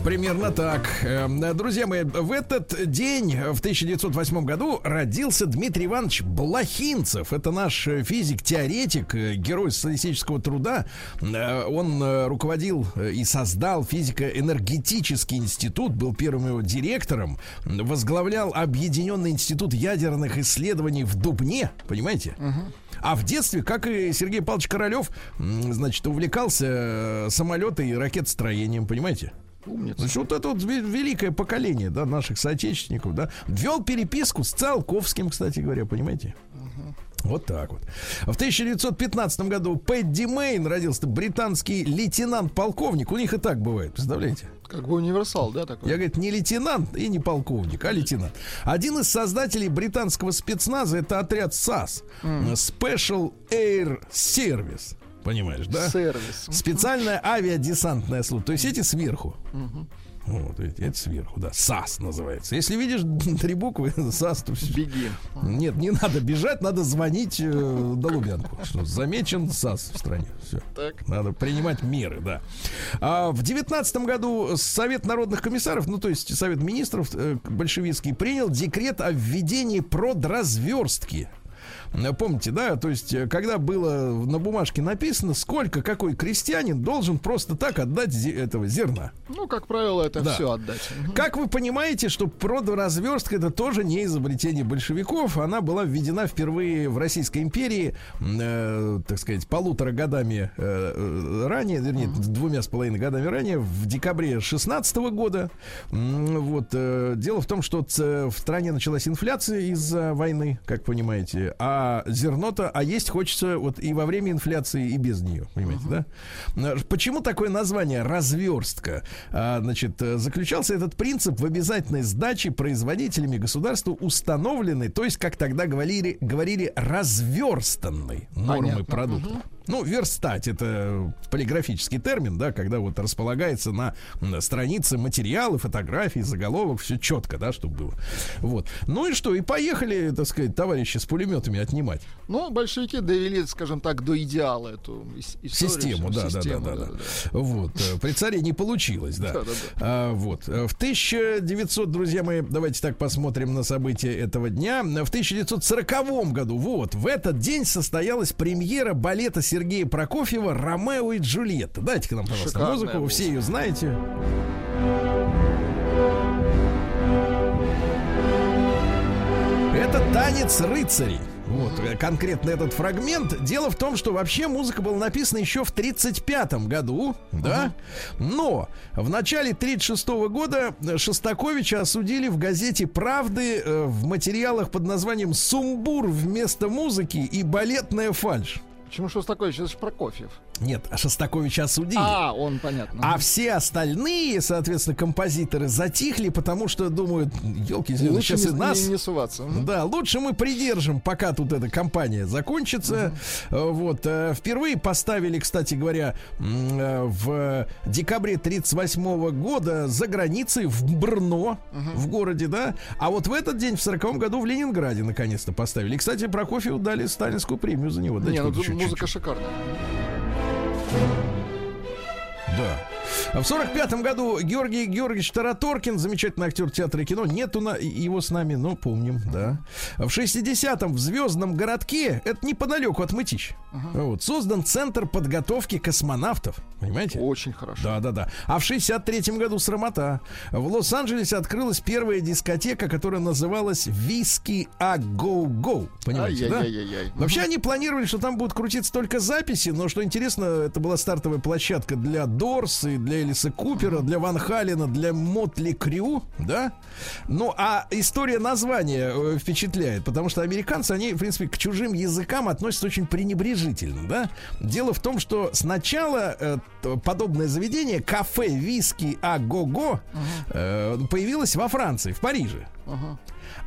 примерно так. Эм, Друзья мои, в этот день, в 1908 году, родился Дмитрий Иванович Блохинцев. Это наш э, физик-теоретик, э, герой социалистического труда. Э, Он руководил и создал физико-энергетический институт, был первым его директором, возглавлял Объединенный институт ядерных исследований в Дубне, понимаете? А в детстве, как и Сергей Павлович Королев, значит, увлекался самолеты и ракетостроением, понимаете? Умница. Значит, вот это вот ве- великое поколение, да, наших соотечественников, да, вел переписку с Циолковским, кстати говоря, понимаете? Вот так вот. В 1915 году Пэдди Мейн родился британский лейтенант-полковник. У них и так бывает, представляете? Как бы универсал, да, такой? Я, говорит, не лейтенант и не полковник, а лейтенант. Один из создателей британского спецназа это отряд САС. Special Air Service. Понимаешь, да? Сервис. Специальная авиадесантная служба. То есть эти сверху. Вот, эти, это сверху, да. САС называется. Если видишь три буквы САС, то всё. Беги. Нет, не надо бежать, надо звонить э, до Лубянку. Что замечен САС в стране. Все. Так. Надо принимать меры, да. А в девятнадцатом году Совет народных комиссаров, ну то есть Совет министров э, большевистский, принял декрет о введении продразверстки. Э, Помните, да, то есть, э, когда было на бумажке написано, сколько какой крестьянин должен просто так отдать этого зерна. Ну, как правило, это Да. все отдать. Как вы понимаете, что продразверстка это тоже не изобретение большевиков. Она была введена впервые в Российской империи, э, так сказать, полутора годами э, э, ранее, вернее, двумя с половиной годами ранее, в декабре 16 года. Вот, э, дело в том, что в стране началась инфляция из-за войны, как понимаете, а зерно-то, а есть хочется вот и во время инфляции, и без нее, понимаете, да? Э, Почему такое название разверстка? А, значит, э, заключался этот принцип в обязательной сдаче производителями государства установленной, то есть, как тогда говорили, говорили разверстанной нормы Понятно. продукта. Ну, верстать это полиграфический термин, да, когда вот располагается на, м, странице материалы, фотографии, заголовок, все четко, да, чтобы было. Вот. Ну и что, и поехали, так сказать, товарищи с пулеметами отнимать. Ну, большевики довели, скажем так, до идеала эту ис- историю. Систему, да, да, да, Систему, да, да. Вот. э, При царе не получилось, да. Да, да, А, вот. Э, В 1900, друзья мои, давайте так посмотрим на события этого дня. В 1940 году, вот, в этот день состоялась премьера балета Сергея Прокофьева «Ромео и Джульетта». Дайте-ка нам, пожалуйста, Шикарная музыку, вы была. все ее знаете. Это танец рыцарей. Вот, э, конкретно этот фрагмент. Дело в том, что вообще музыка была написана еще в 1935 году, да? Но в начале 1936 года Шостаковича осудили в газете «Правды» э, в материалах под названием «Сумбур вместо музыки и балетная фальшь». Почему Шостакович? Это же Прокофьев. Нет, а Шостаковича осудили. А, он, понятно. А все остальные, соответственно, композиторы затихли, потому что думают, елки Лучше сейчас не, и нас не, не суваться. Да, лучше мы придержим, пока тут эта кампания закончится. Э, Вот. э, Впервые поставили, кстати говоря, э, в декабре 38 года за границей в Брно, в городе, да. А вот в этот день, в 40 году, в Ленинграде наконец-то поставили. И, кстати, Прокофьеву дали сталинскую премию за него. Не, Дайте ну вот тут еще музыка шикарная. Да. В сорок пятом году Георгий Георгиевич Тараторкин, замечательный актер театра и кино, нету на его с нами, но помним, да. В 60-м в Звездном городке, это неподалеку от Мытищ, вот, создан Центр подготовки космонавтов, понимаете? Очень хорошо. Да, да, да. А в 63-м году срамота. В Лос-Анджелесе открылась первая дискотека, которая называлась Виски А Go. Понимаете, да? Ай-яй-яй-яй-яй. Вообще они планировали, что там будут крутиться только записи, но что интересно, это была стартовая площадка для Дорс и для Элиса Купера, для Ван Халена, для Мотли Крю, да? Ну, а история названия э, впечатляет, потому что американцы, они, в принципе, к чужим языкам относятся очень пренебрежительно, да? Дело в том, что сначала э, подобное заведение, кафе виски А Го-Го, э, появилось во Франции, в Париже.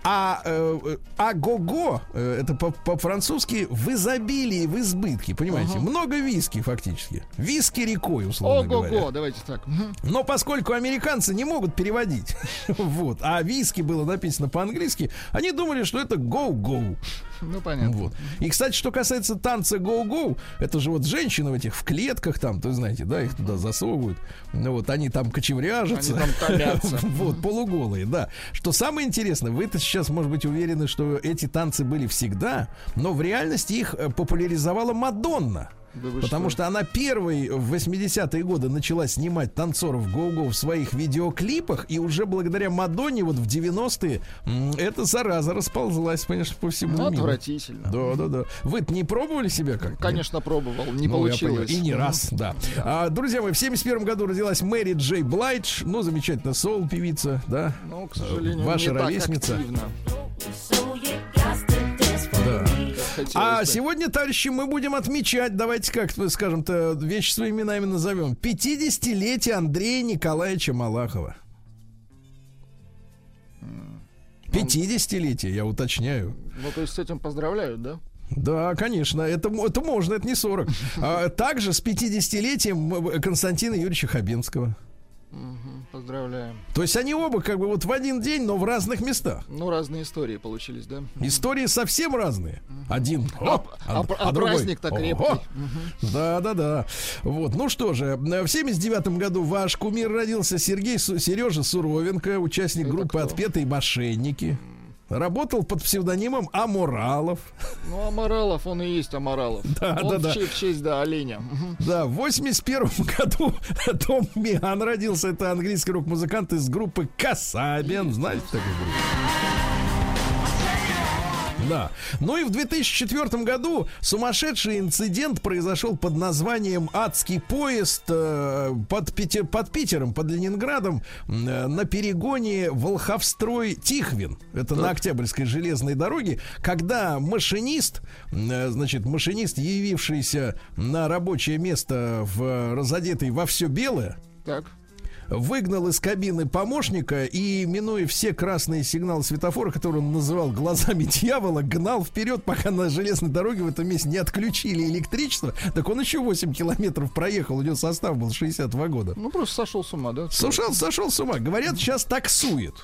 А э, э, агого, э, это по- по-французски в изобилии, в избытке, понимаете? Много виски фактически. Виски рекой, условно говоря. Ого-го, давайте так. Но поскольку американцы не могут переводить, вот, а виски было написано по-английски, они думали, что это go-go. Ну, понятно. Вот. И, кстати, что касается танца go-go, это же вот женщины в этих в клетках там, ты знаете, да, их туда засовывают. Ну вот они там кочевряжутся. Они там томятся. Вот, полуголые, да. Что самое интересное, вы-то сейчас, может быть, уверены, что эти танцы были всегда, но в реальности их э, популяризовала Мадонна. Да Потому что? что она первой в 80-е годы начала снимать танцоров го-го в своих видеоклипах, и уже благодаря Мадонне вот в 90-е м, эта зараза расползлась, конечно, по всему Ну, миру. отвратительно. Да, да, да. вы не пробовали себя как Конечно, пробовал. Не ну, получилось. И не раз, да. А, друзья мои, в 71 году родилась Мэри Джей Блайдж. Ну, замечательная соул-певица, да. Ну, к сожалению, Ваша не так ровесница. активно, Да. как хотелось А бы. сегодня, товарищи, мы будем отмечать, давайте как скажем-то, вещи своими именами назовем. 50-летие Андрея Николаевича Малахова. 50-летие, я уточняю. Ну, то есть с этим поздравляют, да? Да, конечно, это, это можно, это не 40. А, также с 50-летием э, Константина Юрьевича Хабенского. Поздравляем. То есть они оба как бы вот в один день, но в разных местах. Ну, разные истории получились, да? Истории совсем разные. Один. А, оп, а- а другой. праздник-то Ого. крепкий. Да, да, да. Вот. Ну что же, в 79 году ваш кумир родился Сергей Су- Сережа Суровенко, участник Это группы кто? Отпетые мошенники. Работал под псевдонимом Амуралов. Ну, Аморалов, он и есть Аморалов. Да, он да, в да. че- в честь, да, оленя. Да, в 81 году Том Миан родился. Это английский рок-музыкант из группы Касабиан. Знаете такую группу? Да. Ну и в 2004 году сумасшедший инцидент произошел под названием «Адский поезд» э, под, Питер, под Питером, под Ленинградом э, на перегоне Волховстрой-Тихвин. Это на Октябрьской железной дороге, когда машинист, э, значит, машинист, явившийся на рабочее место в разодетый во все белое, Так. Выгнал из кабины помощника и, минуя все красные сигналы светофора, которые он называл глазами дьявола, гнал вперед, пока на железной дороге в этом месте не отключили электричество. Так он еще 8 километров проехал, у него состав был 62 года. Ну, просто сошел с ума, да? Сошел, сошел с ума. Говорят, сейчас таксует.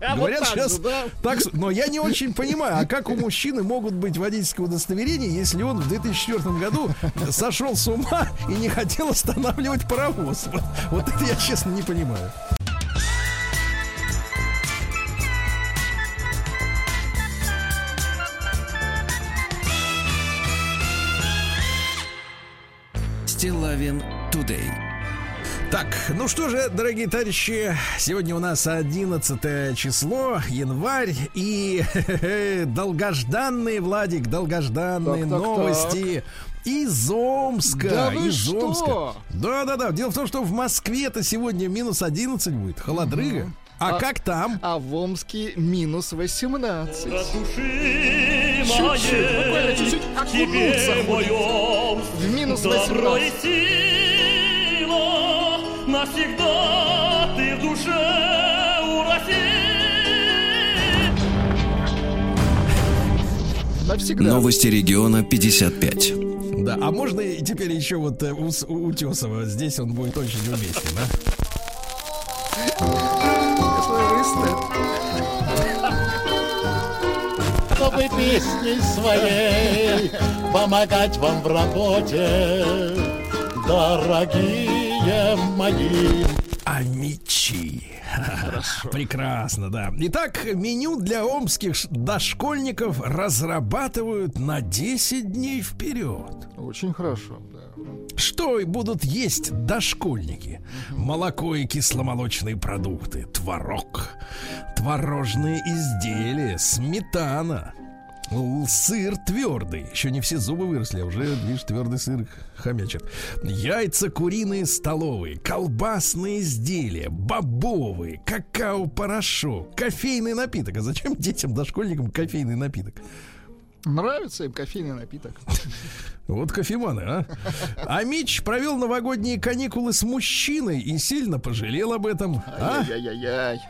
Говорят так сейчас же, да? так, но я не очень понимаю, а как у мужчины могут быть водительские удостоверения, если он в 2004 году сошел с ума и не хотел останавливать паровоз? Вот, вот это я честно не понимаю. Стилавин Today. Так, ну что же, дорогие товарищи, сегодня у нас 11 число, январь, и долгожданные, Владик, долгожданные Так, так, новости из Омска. Да вы из что? Омска. Да-да-да, дело в том, что в Москве-то сегодня минус 11 будет, холодрыга. А, А- как там? А в Омске минус 18. Души Чуть-чуть, буквально чуть-чуть окунуться моем В минус добро и 18. Навсегда ты в душе у России. Навсегда. Новости региона 55. Да, а можно и теперь еще вот э, у, у Утесова, здесь он будет очень уместен, да? Чтобы песней своей помогать вам в работе, дорогие мои. Амичи. Прекрасно, да. Итак, меню для омских дошкольников разрабатывают на 10 дней вперед. Очень хорошо, да. Что и будут есть дошкольники? Молоко и кисломолочные продукты, творог, творожные изделия, сметана, сыр твердый. Еще не все зубы выросли, а уже, видишь, твердый сыр хомячит. Яйца куриные столовые, колбасные изделия, бобовые, какао-порошок, кофейный напиток. А зачем детям, дошкольникам кофейный напиток? Нравится им кофейный напиток. Вот кофеманы, а? А Мич провел новогодние каникулы с мужчиной и сильно пожалел об этом. А? Ай-яй-яй.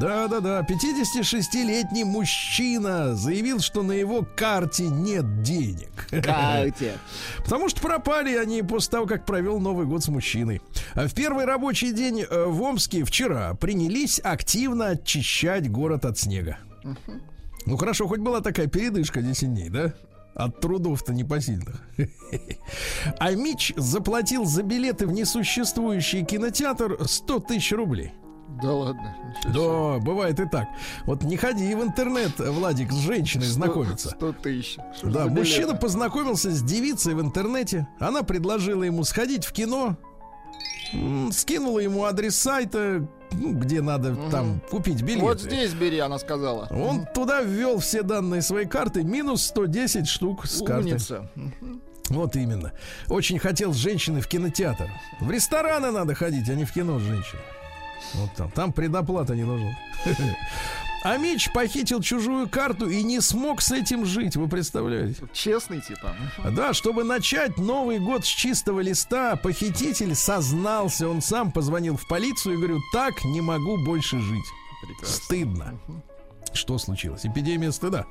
Да-да-да, 56-летний мужчина заявил, что на его карте нет денег. Карте. Потому что пропали они после того, как провел Новый год с мужчиной. А В первый рабочий день э, в Омске вчера принялись активно очищать город от снега. Ну хорошо, хоть была такая передышка 10 дней, да? От трудов-то непосильных. А Мич заплатил за билеты в несуществующий кинотеатр 100 тысяч рублей. Да ладно. Да, бывает и так. Вот не ходи в интернет, Владик, с женщиной Сто- знакомиться. 100 тысяч. Да, мужчина билеты? познакомился с девицей в интернете. Она предложила ему сходить в кино. Скинула ему адрес сайта, ну, где надо там купить билеты. Вот здесь бери, она сказала. Он туда ввел все данные своей карты, минус 110 штук с карты. Умница. Мгм. Вот именно. Очень хотел с женщиной в кинотеатр. В рестораны надо ходить, а не в кино с женщиной. Вот там. Там предоплата не нужна. А Мич похитил чужую карту и не смог с этим жить, вы представляете? Честный типа. Да, чтобы начать Новый год с чистого листа, похититель сознался, он сам позвонил в полицию и говорю, так не могу больше жить. Прекрасно. Стыдно. Что случилось? Эпидемия стыда.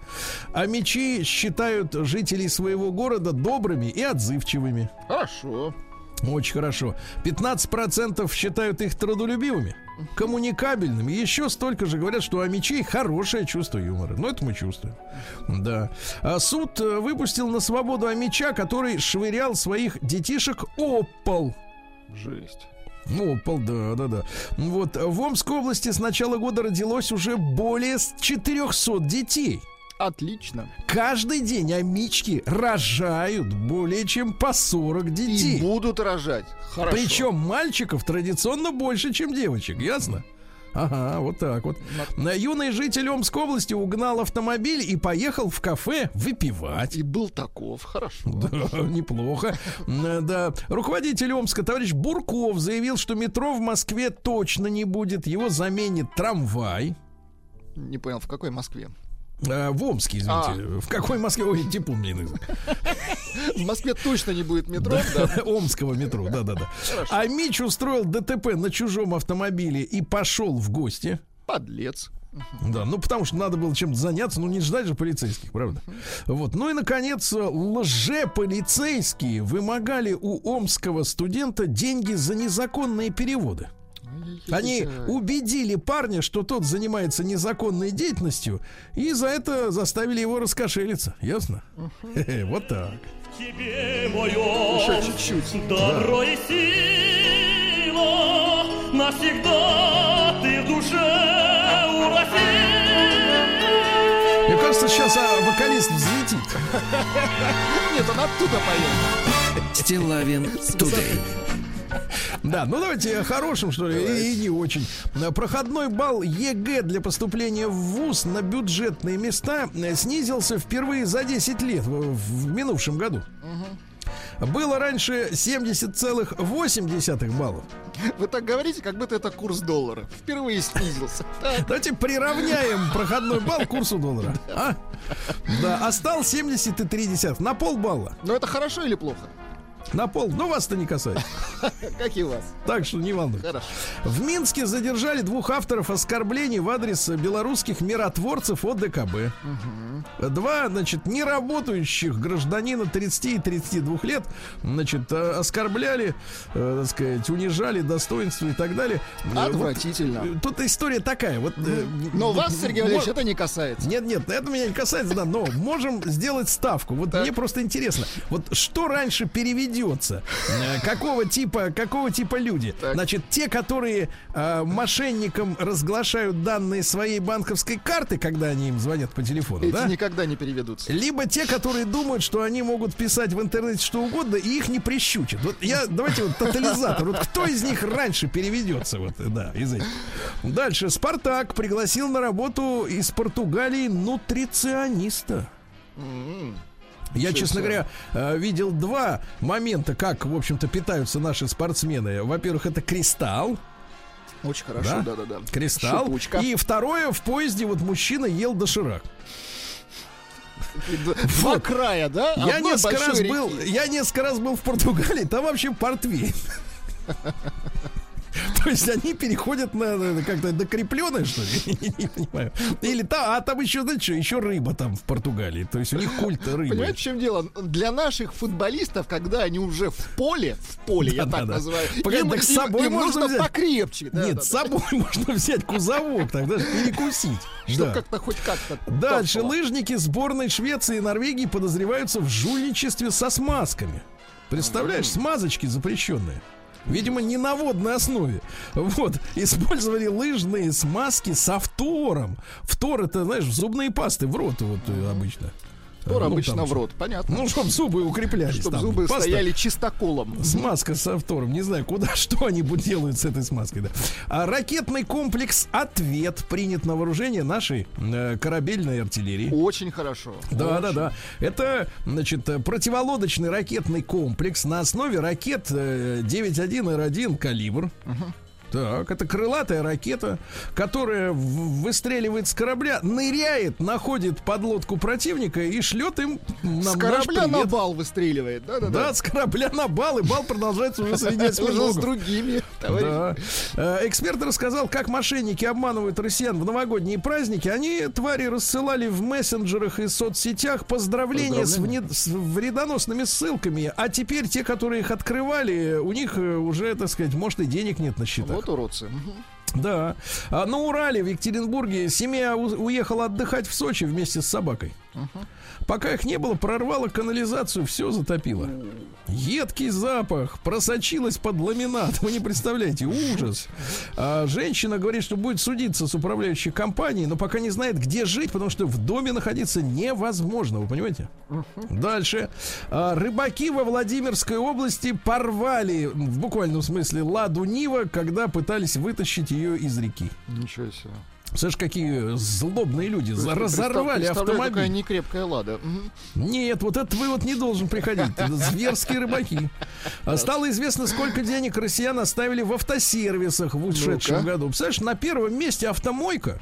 А мечи считают жителей своего города добрыми и отзывчивыми. Хорошо. Очень хорошо. 15% считают их трудолюбивыми, коммуникабельными. Еще столько же говорят, что у мечей хорошее чувство юмора. Ну, это мы чувствуем. Да. А суд э, выпустил на свободу Амича, который швырял своих детишек опол. Жесть. Опол, да, да, да. Вот в Омской области с начала года родилось уже более с 400 детей. Отлично. Каждый день амички рожают более чем по 40 И детей. будут рожать. Хорошо. Причем мальчиков традиционно больше, чем девочек, ясно? Ага, вот так вот. На юный житель Омской области угнал автомобиль и поехал в кафе выпивать. И был таков. Хорошо. Да, неплохо. М, Да. Руководитель Омска, товарищ Бурков, заявил, что метро в Москве точно не будет. Его заменит трамвай. Не понял, в какой Москве? А, в Омске, извините. В какой Москве? Ой, дипломный язык. В Москве точно не будет метро, да? Омского метро, да-да-да. А Мич устроил ДТП на чужом автомобиле и пошел в гости. Подлец. Да, ну потому что надо было чем-то заняться, ну не ждать же полицейских, правда? Вот. Ну и, наконец, лже-полицейские вымогали у омского студента деньги за незаконные переводы. Они убедили парня, что тот занимается незаконной деятельностью, и за это заставили его раскошелиться. Ясно? Вот так. Тебе мое Еще чуть-чуть. добро и сила навсегда ты в душе у России. Мне кажется, сейчас а, вокалист взлетит. Нет, он оттуда поет. Стилавин Тудей. Да, ну давайте о хорошем, что ли, и, не очень. Проходной балл ЕГЭ для поступления в ВУЗ на бюджетные места э, снизился впервые за 10 лет в, минувшем году. Было раньше 70,8 баллов. Вы так говорите, как будто это курс доллара. Впервые снизился. Давайте приравняем проходной балл к курсу доллара. А? Да, а стал 70,3. На полбалла. Но это хорошо или плохо? На пол. Но вас-то не касается. Как и вас. Так что не волнуйтесь. Хорошо. В Минске задержали двух авторов оскорблений в адрес белорусских миротворцев от ДКБ. Два, значит, неработающих гражданина 30 и 32 лет, значит, э, оскорбляли, э, так сказать, унижали достоинство и так далее. Э, Отвратительно. вот, тут история такая. Вот, э, Но вас, Сергей Валерьевич, это не касается. нет, нет, это меня не касается, да, но можем сделать ставку. Вот Так. мне просто интересно, вот что раньше переведется? Э, Какого типа, какого типа люди? Так. Значит, те, которые э, мошенникам разглашают данные своей банковской карты, когда они им звонят по телефону, Эти да? Никогда не переведутся. Либо те, которые думают, что они могут писать в интернете что угодно, и их не прищучат. Вот я, давайте вот тотализатор. Вот кто из них раньше переведется? Вот, да, из этих. Дальше. Спартак пригласил на работу из Португалии нутрициониста. Я, Ничего честно говоря, э, видел два момента, как, в общем-то, питаются наши спортсмены. Во-первых, это кристалл. Очень хорошо, да-да-да. Кристалл. Шипучка. И второе, в поезде вот мужчина ел доширак. Два края, да? Я несколько раз реки. был, я несколько раз был в Португалии, там вообще портвейн. То есть они переходят на, как-то до крепленой, что ли? Не понимаю. Или там, а там еще, знаете, что, еще рыба там в Португалии. То есть у них культ рыбы. Понимаете, в чем дело? Для наших футболистов, когда они уже в поле, в поле, я так называю, им, с собой можно взять. покрепче. Нет, с собой можно взять кузовок, тогда перекусить. Чтобы как-то хоть как-то. Дальше лыжники сборной Швеции и Норвегии подозреваются в жульничестве со смазками. Представляешь, смазочки запрещенные. Видимо, не на водной основе. Вот. Использовали лыжные смазки со фтором. Фтор это, знаешь, зубные пасты в рот вот э, обычно. Тор Ну, обычно там в рот, понятно. Ну, чтобы зубы укреплялись. Чтобы зубы паста. стояли чистоколом. Смазка со втором. Не знаю, куда, что они будут делать с этой смазкой. Да. А ракетный комплекс «Ответ» принят на вооружение нашей э, корабельной артиллерии. Очень хорошо. Да, да, Очень. да. Это, значит, противолодочный ракетный комплекс на основе ракет э, 9.1 «Калибр». Так, это крылатая ракета, которая выстреливает с корабля, ныряет, находит подлодку противника и шлет им нам С корабля на бал выстреливает. Да, да, Да, с корабля на бал, и бал продолжается уже среди Уже с другими. Да. Э, Эксперт рассказал, как мошенники обманывают россиян в новогодние праздники. Они, твари, рассылали в мессенджерах и соцсетях поздравления с, Поздравления. вне- с вредоносными ссылками. А теперь те, которые их открывали, у них э, уже, так сказать, может и денег нет на счетах. Вот уродцы. Да. А на Урале, в Екатеринбурге, семья у- уехала отдыхать в Сочи вместе с собакой. Пока их не было, прорвало канализацию, все затопило. Едкий запах просочилась под ламинат. Вы не представляете, ужас. А женщина говорит, что будет судиться с управляющей компанией, но пока не знает, где жить, потому что в доме находиться невозможно. Вы понимаете? Дальше. А, рыбаки во Владимирской области порвали, в буквальном смысле, ладу Нива, когда пытались вытащить ее из реки. Ничего себе. Слышь, какие злобные люди. Представ- Разорвали автомобиль. какая некрепкая лада. Нет, вот этот вывод не должен приходить. Это зверские рыбаки. Стало известно, сколько денег россиян оставили в автосервисах в ушедшем году. Представляешь, на первом месте автомойка.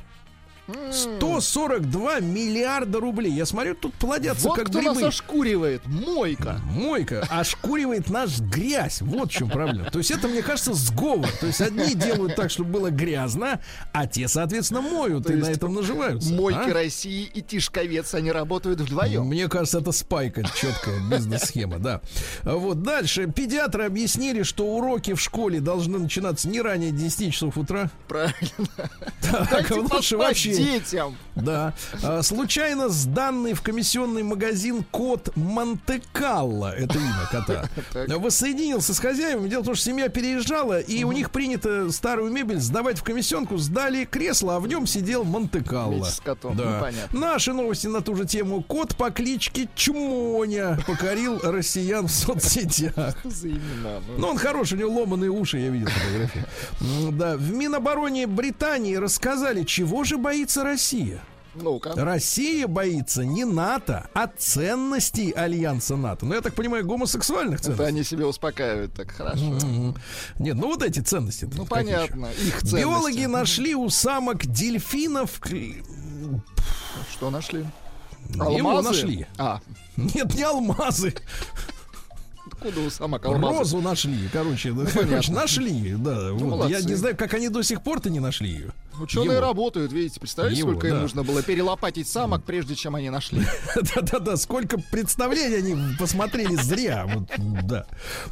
142 миллиарда рублей. Я смотрю, тут плодятся Вот как кто грибы. нас ошкуривает. Мойка. Мойка ошкуривает наш грязь. Вот в чем проблема. То есть это, мне кажется, сговор. То есть одни делают так, чтобы было грязно, а те, соответственно, моют То и на этом наживаются. Мойки а? России и Тишковец, они работают вдвоем. Мне кажется, это спайка, четкая бизнес-схема, да. Вот дальше. Педиатры объяснили, что уроки в школе должны начинаться не ранее 10 часов утра. Правильно. Так, Дайте лучше вообще. Детям. Да. А, случайно сданный в комиссионный магазин кот Монте-Карло, это имя кота, воссоединился с хозяевами. Дело в том, что семья переезжала, и у них принято старую мебель сдавать в комиссионку. Сдали кресло, а в нем сидел Монте-Карло. С котом. Ну, Да. понятно. Наши новости на ту же тему. Кот по кличке Чмоня покорил россиян в соцсетях. Что за имена? Ну, Ну, он хороший, у него ломаные уши, я видел фотографии. Да, в Минобороне Британии рассказали, чего же боится Россия. Ну-ка. Россия боится не НАТО, а ценностей Альянса НАТО. Ну, я так понимаю, гомосексуальных Это ценностей. они себя успокаивают так хорошо. Мгм. Нет, ну вот эти ценности. Ну понятно, их ценности. Биологи нашли у самок дельфинов... Что нашли? Его нашли. А, Нет, не алмазы. Откуда у самок алмазы? Розу нашли, короче. Ну, нашли, да. вот. молодцы. Я не знаю, как они до сих пор-то не нашли ее. Ученые Его. работают, видите, представляете, Его, сколько им нужно было перелопатить самок, прежде чем они нашли. Да-да-да, сколько представлений они посмотрели зря. Вот, да.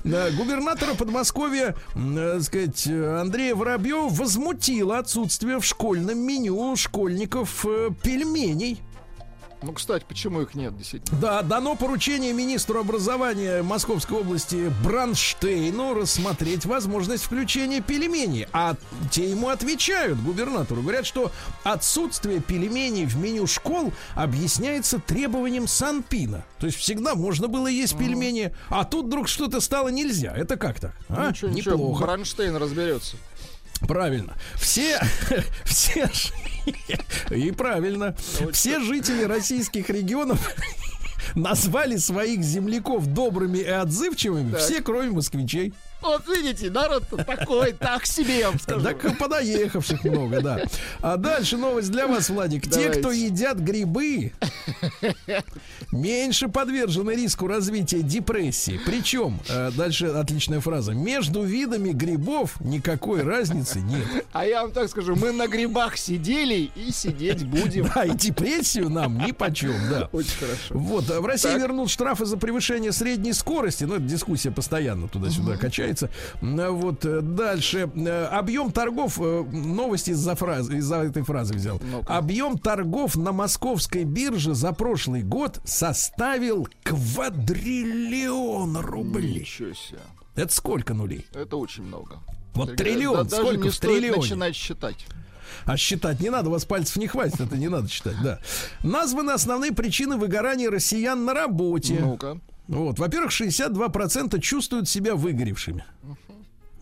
Губернатора Подмосковья, м, э, сказать, Андрея Воробьева возмутило отсутствие в школьном меню школьников э, пельменей. Ну, кстати, почему их нет, действительно? Да, дано поручение министру образования Московской области Бранштейну рассмотреть возможность включения пельменей. А те ему отвечают, губернатору. Говорят, что отсутствие пельменей в меню школ объясняется требованием Санпина. То есть всегда можно было есть пельмени, а тут вдруг что-то стало нельзя. Это как так? А? Ничего, ничего, Неплохо. Бронштейн разберется. Правильно. Все, все, и правильно. Все жители российских регионов назвали своих земляков добрыми и отзывчивыми, Так. все, кроме москвичей. Вот видите, народ-то такой, так себе, я вам скажу. Так подоехавших много, да. А дальше новость для вас, Владик. Те, Давайте. кто едят грибы, меньше подвержены риску развития депрессии. Причем, э, дальше отличная фраза, между видами грибов никакой разницы нет. А я вам так скажу, мы на грибах сидели и сидеть будем. Да, и депрессию нам ни почем, да. Очень хорошо. Вот, а в России Так. вернут штрафы за превышение средней скорости. Ну, эта дискуссия постоянно туда-сюда качается. М, а Вот, э, дальше. Э, Объем торгов, э, новости из-за фразы, из-за этой фразы взял. Объем торгов на московской бирже за прошлый год составил квадриллион рублей. Ничего себе. Это сколько нулей? Это очень много. Вот Да, триллион. да, даже сколько не в триллионе? начинать считать. А считать не надо, у вас пальцев не хватит, это не надо считать, да. Названы основные причины выгорания россиян на работе. Ну-ка. Вот, во-первых, 62% чувствуют себя выгоревшими.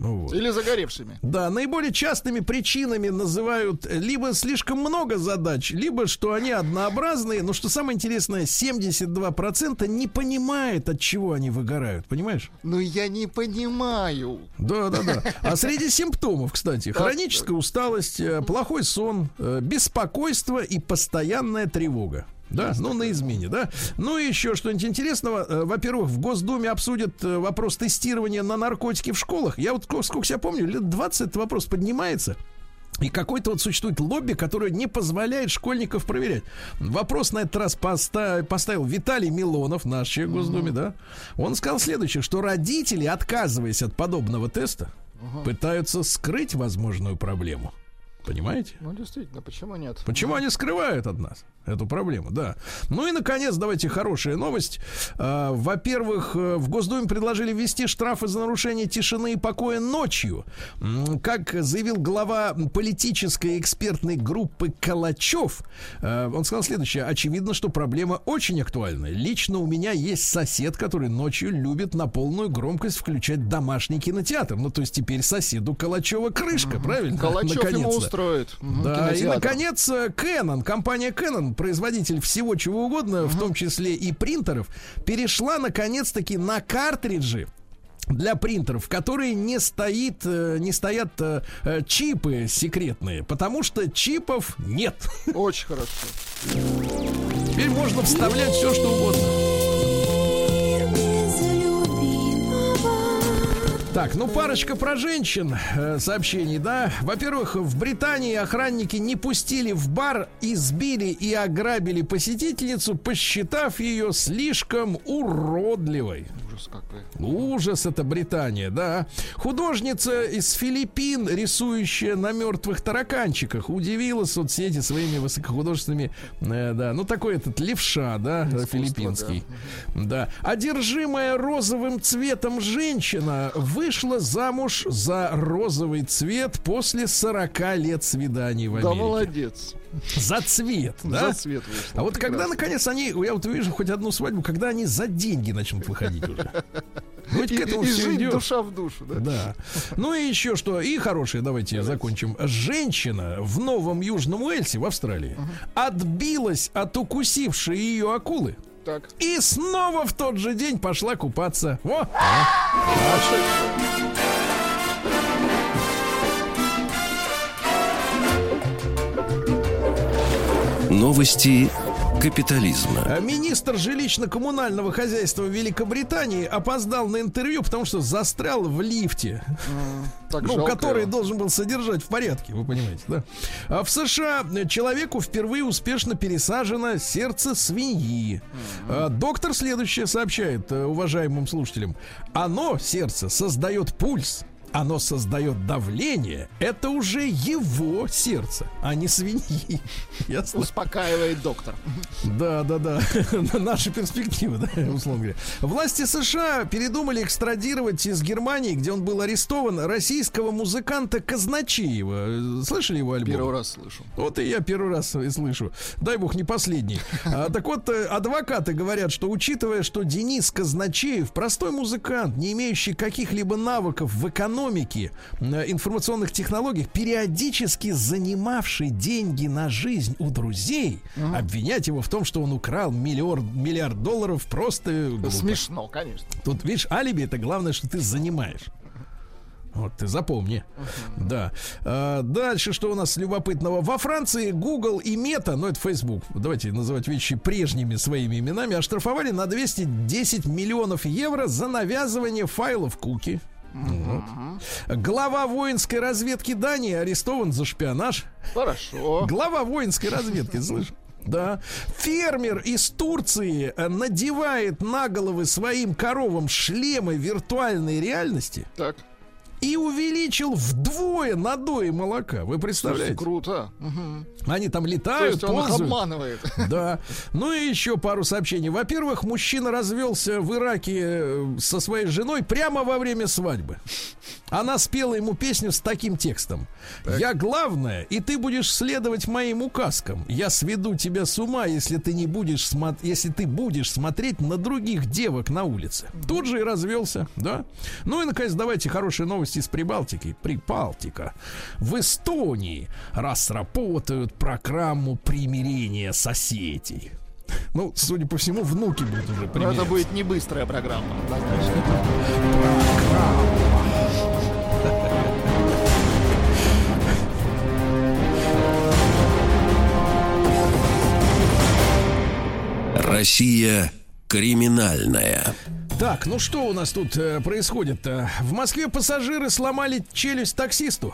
Ну вот. Или загоревшими. Да, наиболее частыми причинами называют либо слишком много задач, либо что они однообразные. Но что самое интересное, 72% не понимает, от чего они выгорают. Понимаешь? Ну я не понимаю. Да, да, да. А среди симптомов, кстати, хроническая усталость, э, плохой сон, э, беспокойство и постоянная тревога. Да, ну на измене, да. Ну и еще что-нибудь интересного. Э, Во-первых, в Госдуме обсудят э, вопрос тестирования на наркотики в школах. Я вот ко- сколько себя помню, лет 20 этот вопрос поднимается. И какой-то вот существует лобби, которое не позволяет школьников проверять. Вопрос на этот раз поста- поставил Виталий Милонов, наш человек в Госдуме, да. Он сказал следующее, что родители, отказываясь от подобного теста, пытаются скрыть возможную проблему. Понимаете? Ну действительно, почему нет? Почему они скрывают от нас эту проблему? Да. Ну и, наконец, давайте хорошая новость. А, Во-первых, э, в Госдуме предложили ввести штрафы за нарушение тишины и покоя ночью. Как заявил глава политической экспертной группы Калачев, э, он сказал следующее. Очевидно, что проблема очень актуальная. Лично у меня есть сосед, который ночью любит на полную громкость включать домашний кинотеатр. Ну, то есть теперь соседу Калачева крышка, правильно? Калачев Наконец-то. Устроит. Мгм, Да, и, наконец, э, Canon, компания Canon, производитель всего чего угодно, в том числе и принтеров, перешла, наконец-таки, на картриджи для принтеров, в которые не стоит, э, не стоят э, чипы секретные, потому что чипов нет. Очень хорошо. Теперь можно вставлять все, что угодно. Так, ну парочка про женщин э, сообщений, да. Во-первых, в Британии охранники не пустили в бар, избили и ограбили посетительницу, посчитав ее слишком уродливой. Ужас какой. Ужас, это Британия, да. Художница из Филиппин, рисующая на мертвых тараканчиках, удивила соцсети своими высокохудожественными, э, да, ну такой этот левша, да, филиппинский. Да. Одержимая розовым цветом женщина вышла замуж за розовый цвет после 40 лет свиданий в Да Америке. молодец. За цвет, да? За цвет вышла. А вот когда, наконец, они, я вот увижу хоть одну свадьбу, когда они за деньги начнут выходить уже. Ну, ведь И, к этому и всё жить идет. душа в душу, да? Да. Ну и еще что. И хорошее, давайте закончим. Женщина в Новом Южном Уэльсе в Австралии отбилась от укусившей ее акулы. Так. И снова в тот же день пошла купаться. Во! Новости капитализма. А Министр жилищно-коммунального хозяйства Великобритании опоздал на интервью, потому что застрял в лифте. Так ну, жалко который его. должен был содержать в порядке, вы понимаете, да? А в США человеку впервые успешно пересажено сердце свиньи. А доктор следующее сообщает э, уважаемым слушателям. Оно, сердце, создает пульс. Оно создает давление. Это уже его сердце, а не свиньи. Ясно? Успокаивает доктор. Да, да, да. Наши перспективы, да, условно говоря. Власти США передумали экстрадировать из Германии, где он был арестован, российского музыканта Казначеева. Слышали его альбом? Первый раз слышу. Вот и я первый раз и слышу. Дай бог не последний. А, так вот, э, адвокаты говорят, что учитывая, что Денис Казначеев простой музыкант, не имеющий каких-либо навыков в экономике, э, информационных технологиях, периодически занимавший деньги на жизнь у друзей, обвинять его в том, что он украл миллиард, миллиард долларов, просто глупо. Смешно, конечно. Тут, видишь, алиби это главное, что ты занимаешь. Вот ты запомни. Да. А, дальше что у нас любопытного? Во Франции Google и Meta, ну это Facebook, давайте называть вещи прежними своими именами, оштрафовали на 210 миллионов евро за навязывание файлов куки. Вот. Глава воинской разведки Дании арестован за шпионаж. Хорошо. Глава воинской разведки, слышь? Да. Фермер из Турции э, надевает на головы своим коровам шлемы виртуальной реальности Так. И увеличил вдвое надои молока. Вы Слушайте, представляете? круто. Мгм. Они там То летают, есть он ползают. обманывает. Да. Ну и еще пару сообщений. Во-первых, мужчина развелся в Ираке э, со своей женой прямо во время свадьбы. Она спела ему песню с таким текстом. Я главная, и ты будешь следовать моим указкам. Я сведу тебя с ума, если ты не будешь смо- если ты будешь смотреть на других девок на улице. Тут же и развелся, да? Ну и наконец, давайте хорошие новости из Прибалтики. Прибалтика. В Эстонии разработают программу примирения соседей. Ну, судя по всему, внуки будут уже Но это примиряться. будет не быстрая программа. Россия криминальная. Так, ну что у нас тут э, происходит-то? В Москве пассажиры сломали челюсть таксисту.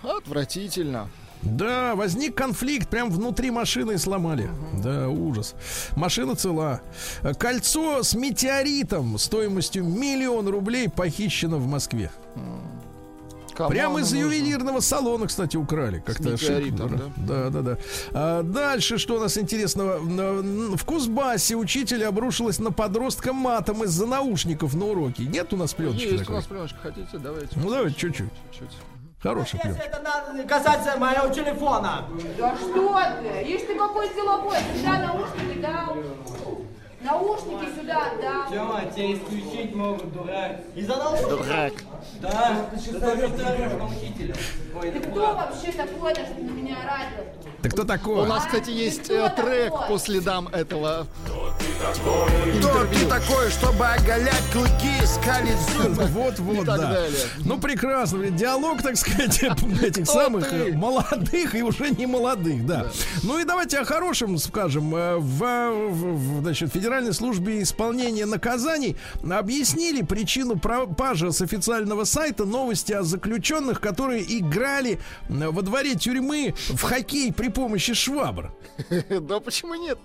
Отвратительно. Да, возник конфликт прям внутри машины сломали. Да, ужас. Машина цела. Кольцо с метеоритом стоимостью миллион рублей похищено в Москве. Кому Прямо из ювелирного салона, кстати, украли. Как-то метеоритом, ошибка, Да, да, да. А дальше что у нас интересного? В Кузбассе учитель обрушилась на подростка матом из-за наушников на уроке. Нет у нас пленочки Есть у такой? нас пленочка, хотите? Давайте. Ну давайте чуть-чуть. Чуть-чуть. Хорошая пленочка. Это надо касаться моего телефона. Да что ты? Ишь ты какой деловой, сюда наушники дал. Наушники сюда дал. Тёма, тебя исключить могут, дурак. Из-за Дурак. Да, ты сейчас виртуальным учителем. Ой, Ты кто вообще такой-то, что на меня радио? Ты кто такой? У нас, кстати, есть э, трек по следам этого. Кто ты такой, чтобы оголять клыки, скалить зубы? Вот, вот, И так да. далее. Ну, прекрасно. Диалог, так сказать, этих самых молодых и уже не молодых, да. Ну и давайте о хорошем скажем. Э, В, значит, Федеральной службе исполнения наказаний объяснили причину пропажи с официального сайта новости о заключенных, которые играли во дворе тюрьмы в хоккей при помощи швабр. Да почему нет?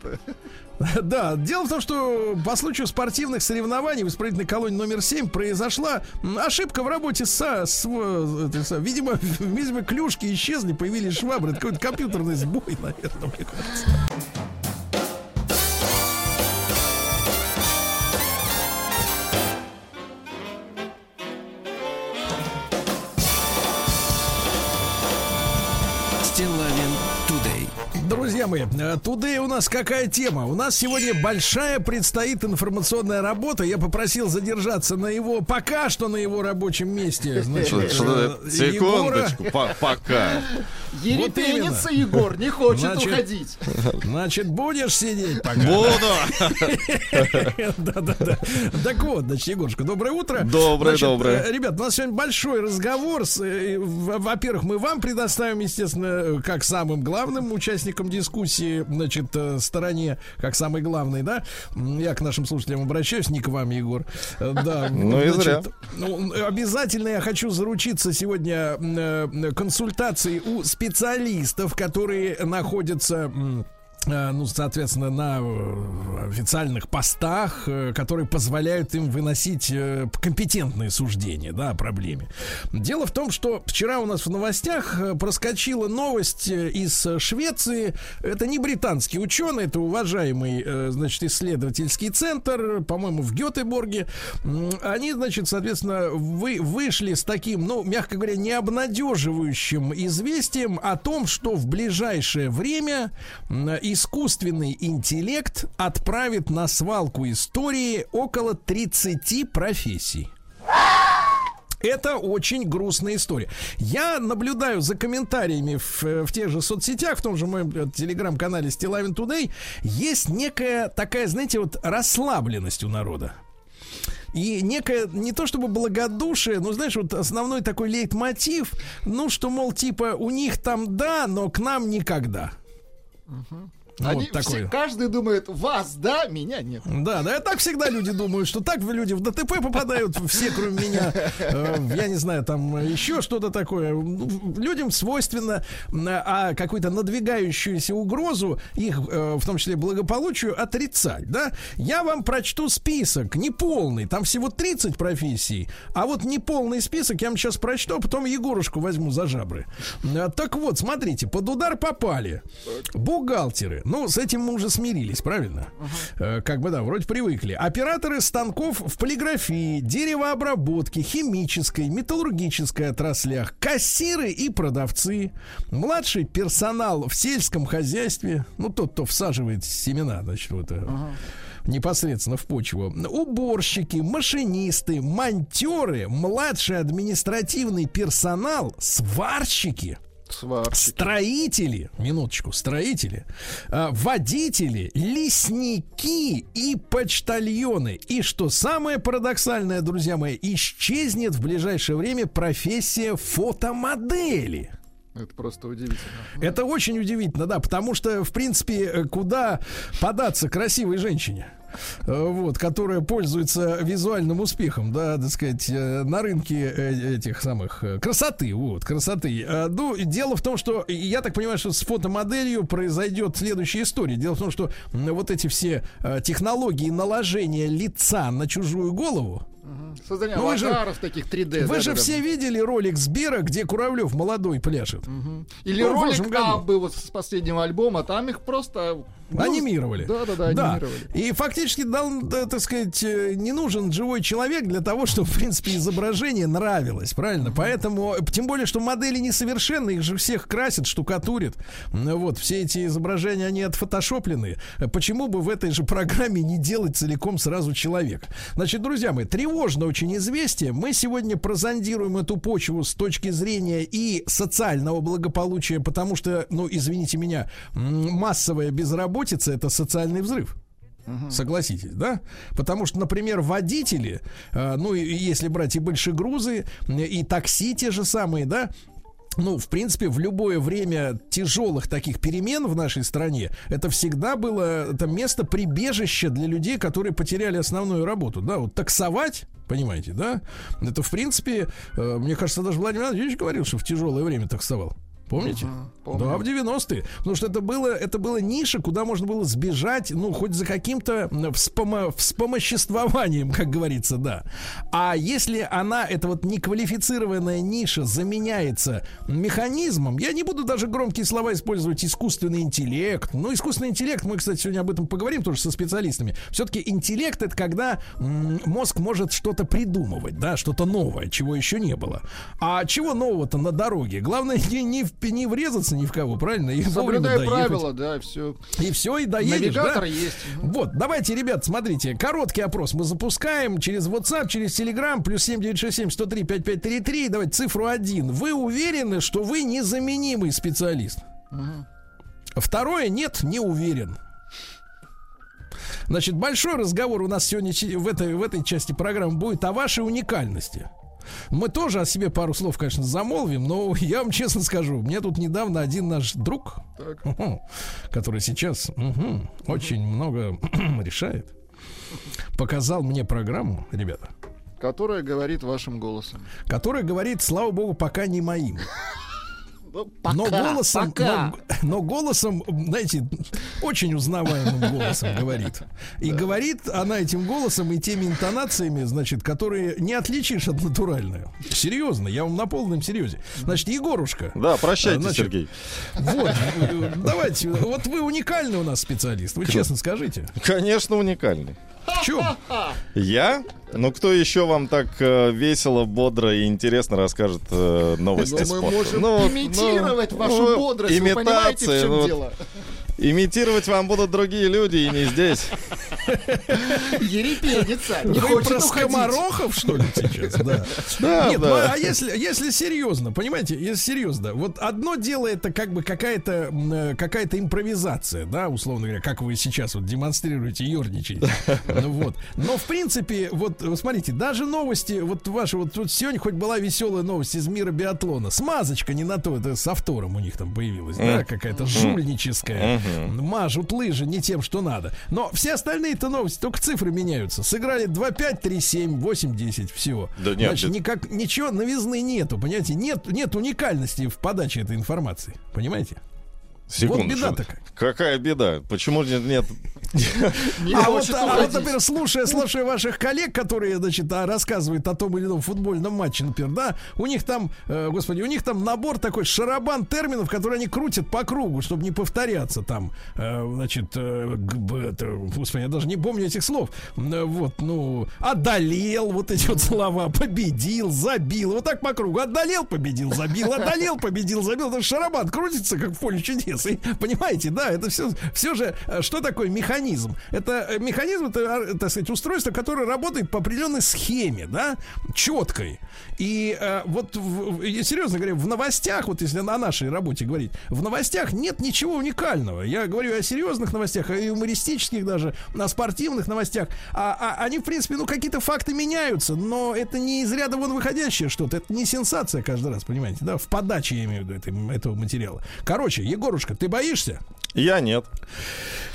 Да, дело в том, что по случаю спортивных соревнований в исправительной колонии номер 7 произошла ошибка в работе со, с, видимо, видимо, клюшки исчезли, появились швабры. Это какой-то компьютерный сбой, наверное, мне кажется. Друзья мои, э, у нас какая тема? У нас сегодня большая предстоит информационная работа. Я попросил задержаться на его, пока что на его рабочем месте. Значит, э, Секундочку, по- пока. Ерепенится Егор, не хочет Значит, уходить. Значит, будешь сидеть пока? Буду. Да-да-да. Так вот, значит, Егорушка, доброе утро. Доброе, Значит, доброе. э, Ребят, у нас сегодня большой разговор. с, э, Во-первых, мы вам предоставим, естественно, как самым главным участникам дискуссии, значит, э, стороне, как самый главный, да? Я к нашим слушателям обращаюсь, не к вам, Егор. Да. Ну и зря. ну, обязательно я хочу заручиться сегодня консультацией у специалистов, которые находятся ну, соответственно, на э, официальных постах, э, которые позволяют им выносить э, компетентные суждения, да, о проблеме. Дело в том, что вчера у нас в новостях э, проскочила новость э, из Швеции. Это не британский ученый, это уважаемый, э, значит, исследовательский центр, по-моему, в Гетеборге. Они, значит, соответственно, вы, вышли с таким, ну, мягко говоря, необнадеживающим известием о том, что в ближайшее время искусственный интеллект отправит на свалку истории около 30 профессий. Это очень грустная история. Я наблюдаю за комментариями в, э, в тех же соцсетях, в том же моем э, телеграм-канале Стилавин Today. Есть некая такая, знаете, вот расслабленность у народа. И некое, не то чтобы благодушие, но, знаешь, вот основной такой лейтмотив, ну, что, мол, типа, у них там да, но к нам никогда. Ну, Они вот такое. все, каждый думает, вас, да, меня нет. Да, да, так всегда люди думают, что так люди в ДТП попадают, все, кроме меня. Э, Я не знаю, там еще что-то такое. Людям свойственно, а какую-то надвигающуюся угрозу, их, э, в том числе благополучию, отрицать, да? Я вам прочту список, неполный, там всего 30 профессий, а вот неполный список я вам сейчас прочту, а потом Егорушку возьму за жабры. Э, Так вот, смотрите, под удар попали бухгалтеры, ну, с этим мы уже смирились, правильно? Э, Как бы, да, вроде привыкли. Операторы станков в полиграфии, деревообработке, химической, металлургической отраслях, кассиры и продавцы, младший персонал в сельском хозяйстве, ну, тот, кто всаживает семена, значит, вот, э, непосредственно в почву. Уборщики, машинисты, монтеры, младший административный персонал, сварщики. Строители, минуточку, строители, а, водители, лесники и почтальоны. И что самое парадоксальное, друзья мои, исчезнет в ближайшее время профессия фотомодели. Это просто удивительно. Это очень удивительно, да, потому что, в принципе, э, куда податься красивой женщине? Э, Вот, которая пользуется визуальным успехом, да, так сказать, э, на рынке э, этих самых красоты, вот, красоты. Э, Ну, дело в том, что я так понимаю, что с фотомоделью произойдет следующая история. Дело в том, что вот эти все технологии наложения лица на чужую голову, Создание Ну, вы же- аватаров таких 3D. вы же да-да-да. все видели ролик Сбера, где Куравлев молодой пляшет. Или Ну, ролик. Аббы вот с последнего альбома, там их просто... ну, Анимировали. Да-да-да, анимировали. И фактически дал, да, так сказать, э, не нужен живой человек для того, чтобы, в принципе, изображение нравилось, правильно? Поэтому, э, тем более, что модели несовершенны, их же всех красят, штукатурят. Вот, все эти изображения, они отфотошоплены. Э, Почему бы в этой же программе не делать целиком сразу человека? Значит, друзья мои, тревожно очень известие. Мы сегодня прозондируем эту почву с точки зрения и социального благополучия, потому что, ну, извините меня, массовая безработица это социальный взрыв. Согласитесь, да? Потому что, например, водители, э, ну, если брать и большие грузы, и такси те же самые, да, ну, в принципе, в любое время тяжелых таких перемен в нашей стране это всегда было это место прибежища для людей, которые потеряли основную работу. Да, вот таксовать, понимаете, да? Это, в принципе, э, мне кажется, даже Владимир Владимирович говорил, что в тяжелое время таксовал. Помните? помню. Да, в 90-е. Потому что это было, это было ниша, куда можно было сбежать, ну, хоть за каким-то вспомо, вспомоществованием, как говорится, да. А если она, эта вот неквалифицированная ниша, заменяется механизмом, я не буду даже громкие слова использовать, искусственный интеллект. Ну, искусственный интеллект, мы, кстати, сегодня об этом поговорим тоже со специалистами. Все-таки интеллект это когда мозг может что-то придумывать, да, что-то новое, чего еще не было. А чего нового-то на дороге? Главное не, не, в- не врезаться ни в кого, правильно? И доехать. правила, да, все. И все, и доедешь, Навигатор да? есть. Вот, давайте, ребят, смотрите, короткий опрос мы запускаем через WhatsApp, через Telegram, плюс 7967 103 5533. Давайте цифру 1. Вы уверены, что вы незаменимый специалист? Второе, нет, не уверен. Значит, большой разговор у нас сегодня в этой, в этой части программы будет о вашей уникальности. Мы тоже о себе пару слов, конечно, замолвим, но я вам честно скажу, мне тут недавно один наш друг, мгм, который сейчас мгм, очень много решает, показал мне программу, ребята, Которая говорит вашим голосом. которая говорит, слава богу, пока не моим. Ну, но пока, голосом, пока. Но, но голосом, знаете, очень узнаваемым голосом говорит. И говорит она этим голосом и теми интонациями, значит, которые не отличишь от натуральную. Серьезно, я вам на полном серьезе. Значит, Егорушка. Да, прощайте, Значит, Сергей. Вот, э, давайте, вот вы уникальный у нас специалист, вы честно скажите. Конечно, уникальный. Чем? Я? Ну, кто еще вам так э, весело, бодро и интересно расскажет э, новости Но мы спорта? можем Ну, имитировать ну, вашу ну, бодрость. Вы понимаете, в имитация, чем ну, дело? Имитировать вам будут другие люди и не здесь. Ерепенится. Не Вы хочет про скоморохов, что ли, сейчас? Да. Да, Нет, да. ну, а если, если серьезно, понимаете, если серьезно, вот одно дело это как бы какая-то э, какая-то импровизация, да, условно говоря, как вы сейчас вот демонстрируете, ерничаете. Ну вот. Но в принципе, вот э, смотрите, даже новости, вот ваши, вот тут сегодня хоть была веселая новость из мира биатлона. Смазочка не на то, это с автором у них там появилась, да, какая-то жульническая. Мгм. Мажут лыжи не тем, что надо. Но все остальные-то новости, только цифры меняются. Сыграли 2-5, 3-7, 8-10, всего. Да нет, Значит, это- никак, ничего новизны нету, понимаете? Нет, нет уникальности в подаче этой информации. Понимаете? Секунду. Вот беда что- такая. Какая беда? Почему нет? нет? Не а, вот, а вот, например, слушая, слушая ваших коллег, которые, значит, а, рассказывают о том или ином футбольном матче, например, да, у них там, э, господи, у них там набор такой шарабан терминов, которые они крутят по кругу, чтобы не повторяться там, э, значит, э, это, господи, я даже не помню этих слов, вот, ну, одолел, вот эти вот слова, победил, забил, вот так по кругу, одолел, победил, забил, одолел, победил, забил, это шарабан крутится, как в поле чудес, и, понимаете, да, это все, все же, э, что такое механизм? Это э, механизм, это, э, так сказать, устройство, которое работает по определенной схеме, да, четкой. И э, вот, в- и серьезно говоря, в новостях, вот если на нашей работе говорить, в новостях нет ничего уникального. Я говорю о серьезных новостях, о юмористических даже, о спортивных новостях. А, а они, в принципе, ну, какие-то факты меняются, но это не из ряда вон выходящее что-то. Это не сенсация каждый раз, понимаете, да, в подаче, я имею в виду, этого материала. Короче, Егорушка, ты боишься? Я нет.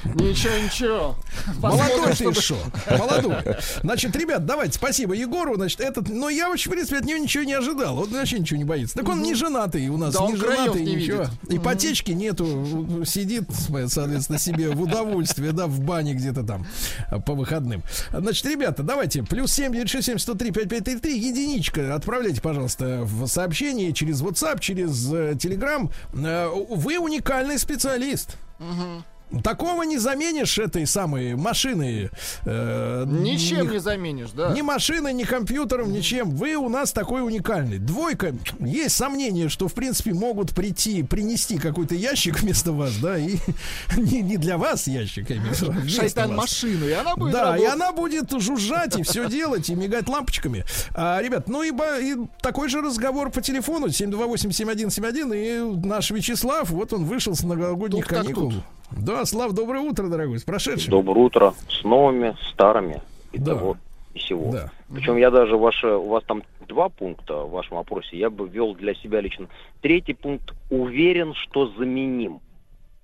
Ничего, ничего. Молодой ты шо? Молодой. Значит, ребят, давайте, спасибо Егору. Значит, этот, но я очень, в принципе, от него ничего не ожидал. Он вообще ничего не боится. Так он не женатый у нас, Да, не женатый, не ничего. видит. Ипотечки нету, сидит, соответственно, себе в удовольствие, да, в бане где-то там а, по выходным. Значит, ребята, давайте, плюс 7 967 103 5533, единичка, отправляйте, пожалуйста, в сообщение через WhatsApp, через э, Telegram. Э, Вы уникальный специалист. Mm-hmm. Такого не заменишь этой самой машины. э, Ничем ни- не заменишь, да. ни машиной, ни компьютером, ничем. Вы у нас такой уникальный. Двойка. Есть сомнение, что, в принципе, могут прийти, принести какой-то ящик вместо вас, да, и не, не для вас ящик, я имею в виду, а Шайтан машину, и она будет Да, и работать. она будет жужжать и все делать, и мигать лампочками. А, ребят, ну и, и такой же разговор по телефону 728-7171, и наш Вячеслав, вот он вышел с новогодних Тук так каникул. тут. Да, Слав, доброе утро, дорогой, с прошедшим. Доброе утро. С новыми, старыми. И Да. того, и всего. Да. Причем я даже ваше, у вас там два пункта в вашем опросе, я бы ввел для себя лично. Третий пункт. Уверен, что заменим.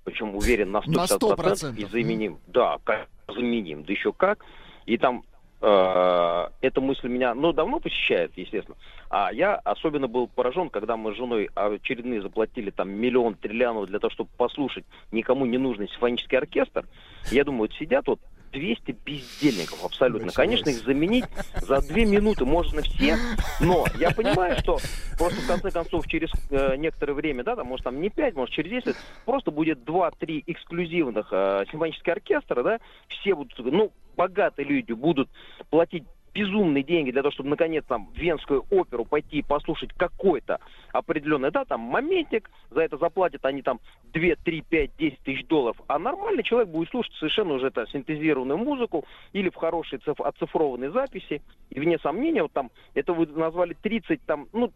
Причем уверен на 150% На 100%. и заменим. Да, как заменим. Да еще как. И там э, эта мысль меня, ну, давно посещает, естественно. А я особенно был поражен, когда мы с женой очередные заплатили там миллион триллионов для того, чтобы послушать никому не нужный симфонический оркестр. Я думаю, вот сидят вот 200 бездельников абсолютно. Конечно, их заменить за две минуты можно все, но я понимаю, что просто в конце концов через э, некоторое время, да, там, может там не 5, может через 10 лет, просто будет 2-3 эксклюзивных э, симфонических оркестра, да, все будут, ну, богатые люди будут платить безумные деньги для того, чтобы наконец там в Венскую оперу пойти и послушать какой-то определенный, да, там моментик, за это заплатят они там 2, 3, 5, 10 тысяч долларов, а нормальный человек будет слушать совершенно уже это синтезированную музыку или в хорошей циф- оцифрованной записи, и вне сомнения, вот там, это вы назвали 30, там, ну,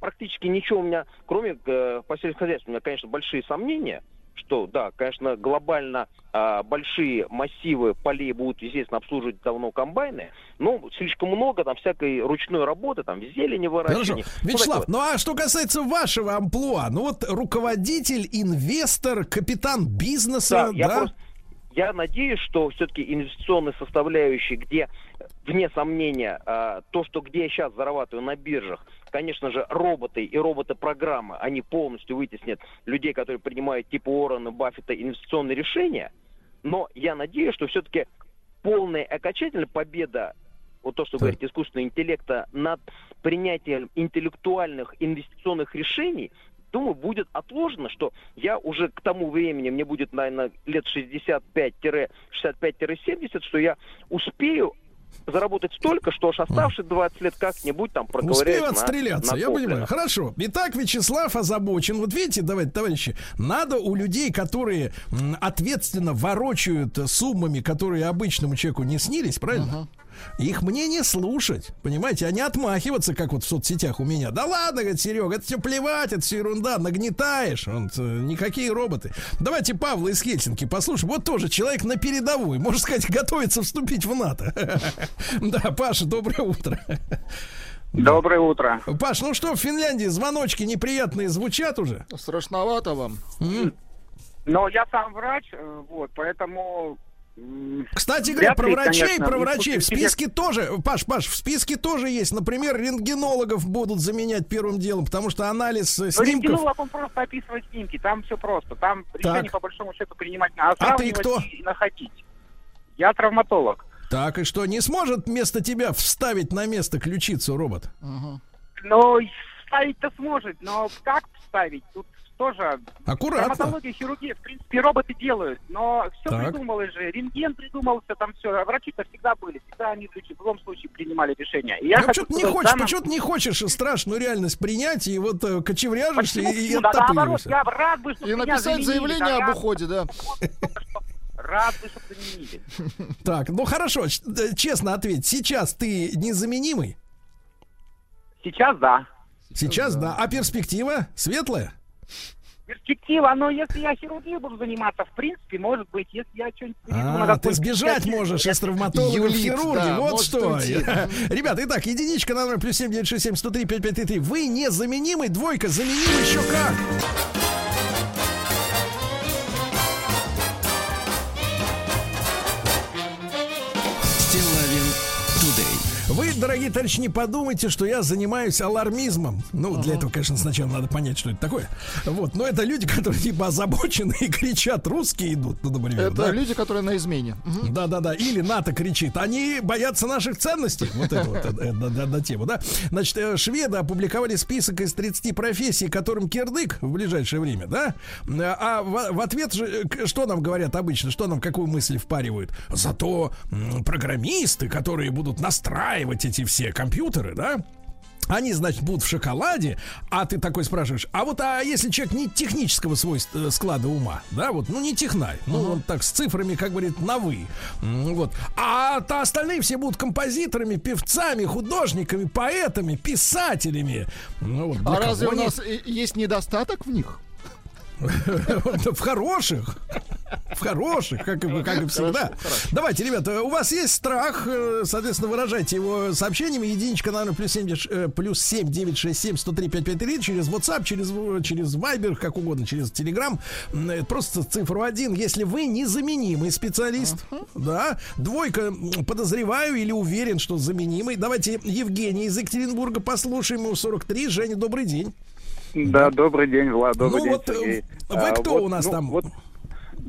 практически ничего у меня, кроме э, по сельскохозяйству, у меня, конечно, большие сомнения, что, да, конечно, глобально а, большие массивы полей будут, естественно, обслуживать давно комбайны, но слишком много там всякой ручной работы, там, зелени выращивания. Хорошо. Ну, Вячеслав, такое. ну а что касается вашего амплуа, ну вот руководитель, инвестор, капитан бизнеса, Да, я да? просто- я надеюсь, что все-таки инвестиционной составляющей, где, вне сомнения, а, то, что где я сейчас зарабатываю на биржах, конечно же, роботы и роботы-программы, они полностью вытеснят людей, которые принимают типа Уоррена, Баффета инвестиционные решения. Но я надеюсь, что все-таки полная окончательная победа, вот то, что говорит искусственного интеллекта, над принятием интеллектуальных инвестиционных решений, думаю, будет отложено, что я уже к тому времени, мне будет, наверное, лет 65-65-70, что я успею заработать столько, что аж оставшие 20 лет как-нибудь там проковыряют Успею на- отстреляться, на я Коплина. понимаю. Хорошо. Итак, Вячеслав озабочен. Вот видите, давайте, товарищи, надо у людей, которые ответственно ворочают суммами, которые обычному человеку не снились, правильно? Их мнение слушать, понимаете, а не отмахиваться, как вот в соцсетях у меня. Да ладно, говорит Серега, это все плевать, это все ерунда, нагнетаешь, он, э, никакие роботы. Давайте Павла из Хельсинки послушаем. Вот тоже человек на передовой, можно сказать, готовится вступить в НАТО. Да, Паша, доброе утро. Доброе утро. Паш, ну что, в Финляндии звоночки неприятные звучат уже? Страшновато вам. Но я сам врач, э, вот, поэтому... Кстати говоря, про врачей, конечно, про врачей в списке тоже, Паш, Паш, в списке тоже есть, например, рентгенологов будут заменять первым делом, потому что анализ э, Но снимков... рентгенолог, он просто описывает снимки, там все просто. Там решение по большому счету принимать надо. А ты кто? И находить. Я травматолог. Так, и что, не сможет вместо тебя вставить на место ключицу робот? Но вставить-то сможет, но как вставить? Тут тоже... Аккуратно. Травматология, хирургия, в принципе, роботы делают, но все Так. придумалось же. Рентген придумался, там все. А врачи-то всегда были, всегда они в любом случае принимали решения. И я хочу почему ты не хочешь, данном- почему ты не хочешь страшную реальность принять и вот э, кочевряжешься и, и Ну, да, наоборот, я рад бы, И написать заменили, заявление да, об уходе, да. Рад бы, чтобы заменили. Так, ну хорошо, э, честно ответь, сейчас ты незаменимый? Сейчас да. Сейчас да. А перспектива светлая? Перспектива, но если я хирургией буду заниматься, в принципе, может быть, если я что-нибудь А, ты сбежать можешь я- из травматолога в Юлит, хирурги. да, вот что. уйти. Ребята, итак, единичка на номер плюс семь девять шесть семь сто три пять пять три три. Вы незаменимый, двойка, заменим еще как. Дорогие товарищи, не подумайте, что я занимаюсь алармизмом. Ну, для этого, конечно, сначала надо понять, что это такое. Вот, но это люди, которые типа озабочены и кричат, русские идут, ну, например. Это да? люди, которые на измене. Мгм. Да, да, да. Или НАТО кричит. Они боятся наших ценностей. Вот это вот э, на, на- тему, да. Значит, э, шведы опубликовали список из 30 профессий, которым кирдык в ближайшее время, да. Э, А в, ответ же, э, что нам говорят обычно, что нам какую мысль впаривают? Зато программисты, которые будут настраивать эти все компьютеры, да, они, значит, будут в шоколаде, а ты такой спрашиваешь, а вот а если человек не технического свойства, э, склада ума, да, вот, ну не технарь, ну он так с цифрами, как говорит, на вы, вот, а то остальные все будут композиторами, певцами, художниками, поэтами, писателями. Ну, вот, А разве у нас и- есть недостаток в них? В хороших. В хороших, как, и- как и всегда. Давайте, ребята, у вас есть страх, э, соответственно, выражайте его сообщениями. Единичка, наверное, плюс 7, э, плюс 7 967 103 553 через WhatsApp, через, через Viber, как угодно, через Telegram. Просто цифру один. Если вы незаменимый специалист, да, двойка, подозреваю или уверен, что заменимый. Давайте Евгений из Екатеринбурга послушаем. Ему 43. Женя, добрый день. Да, добрый день, Влад, добрый Ну день, вот, э, Сергей. вы А, кто вот, у нас ну, там? Вот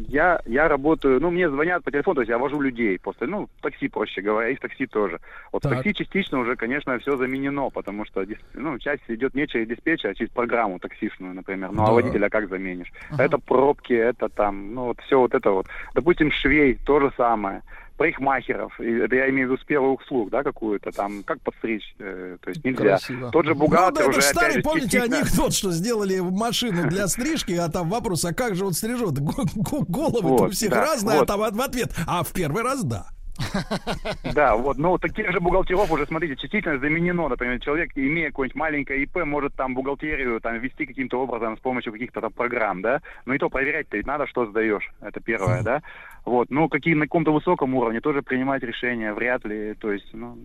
я, я работаю, ну, мне звонят по телефону, то есть я вожу людей просто, ну, такси, проще говоря, и в такси тоже. Вот Так. в такси частично уже, конечно, все заменено, потому что, ну, часть идет не через диспетчера, а через программу таксистную, например. Ну, Да. а водителя как заменишь? Это пробки, это там, ну, вот все вот это вот. Допустим, швей, то же самое. Парикмахеров, это я имею в виду сферу услуг, да, какую-то там, как подстричь, э, то есть нельзя. Красиво. Тот же бухгалтер ну, да, это уже, старый, же, помните, частично- анекдот, что сделали машину для стрижки, а там вопрос, а как же он стрижет? Головы у Вот, всех да, разные, а вот. там в ответ, а в первый раз да. Да, вот, вот таких же бухгалтеров уже, смотрите, частично заменено, например, человек, имея какое-нибудь маленькое ИП, может там бухгалтерию там вести каким-то образом с помощью каких-то там программ, да, но и то проверять-то ведь надо, что сдаешь, это первое, да, вот, ну, какие на каком-то высоком уровне тоже принимать решения вряд ли, то есть, ну,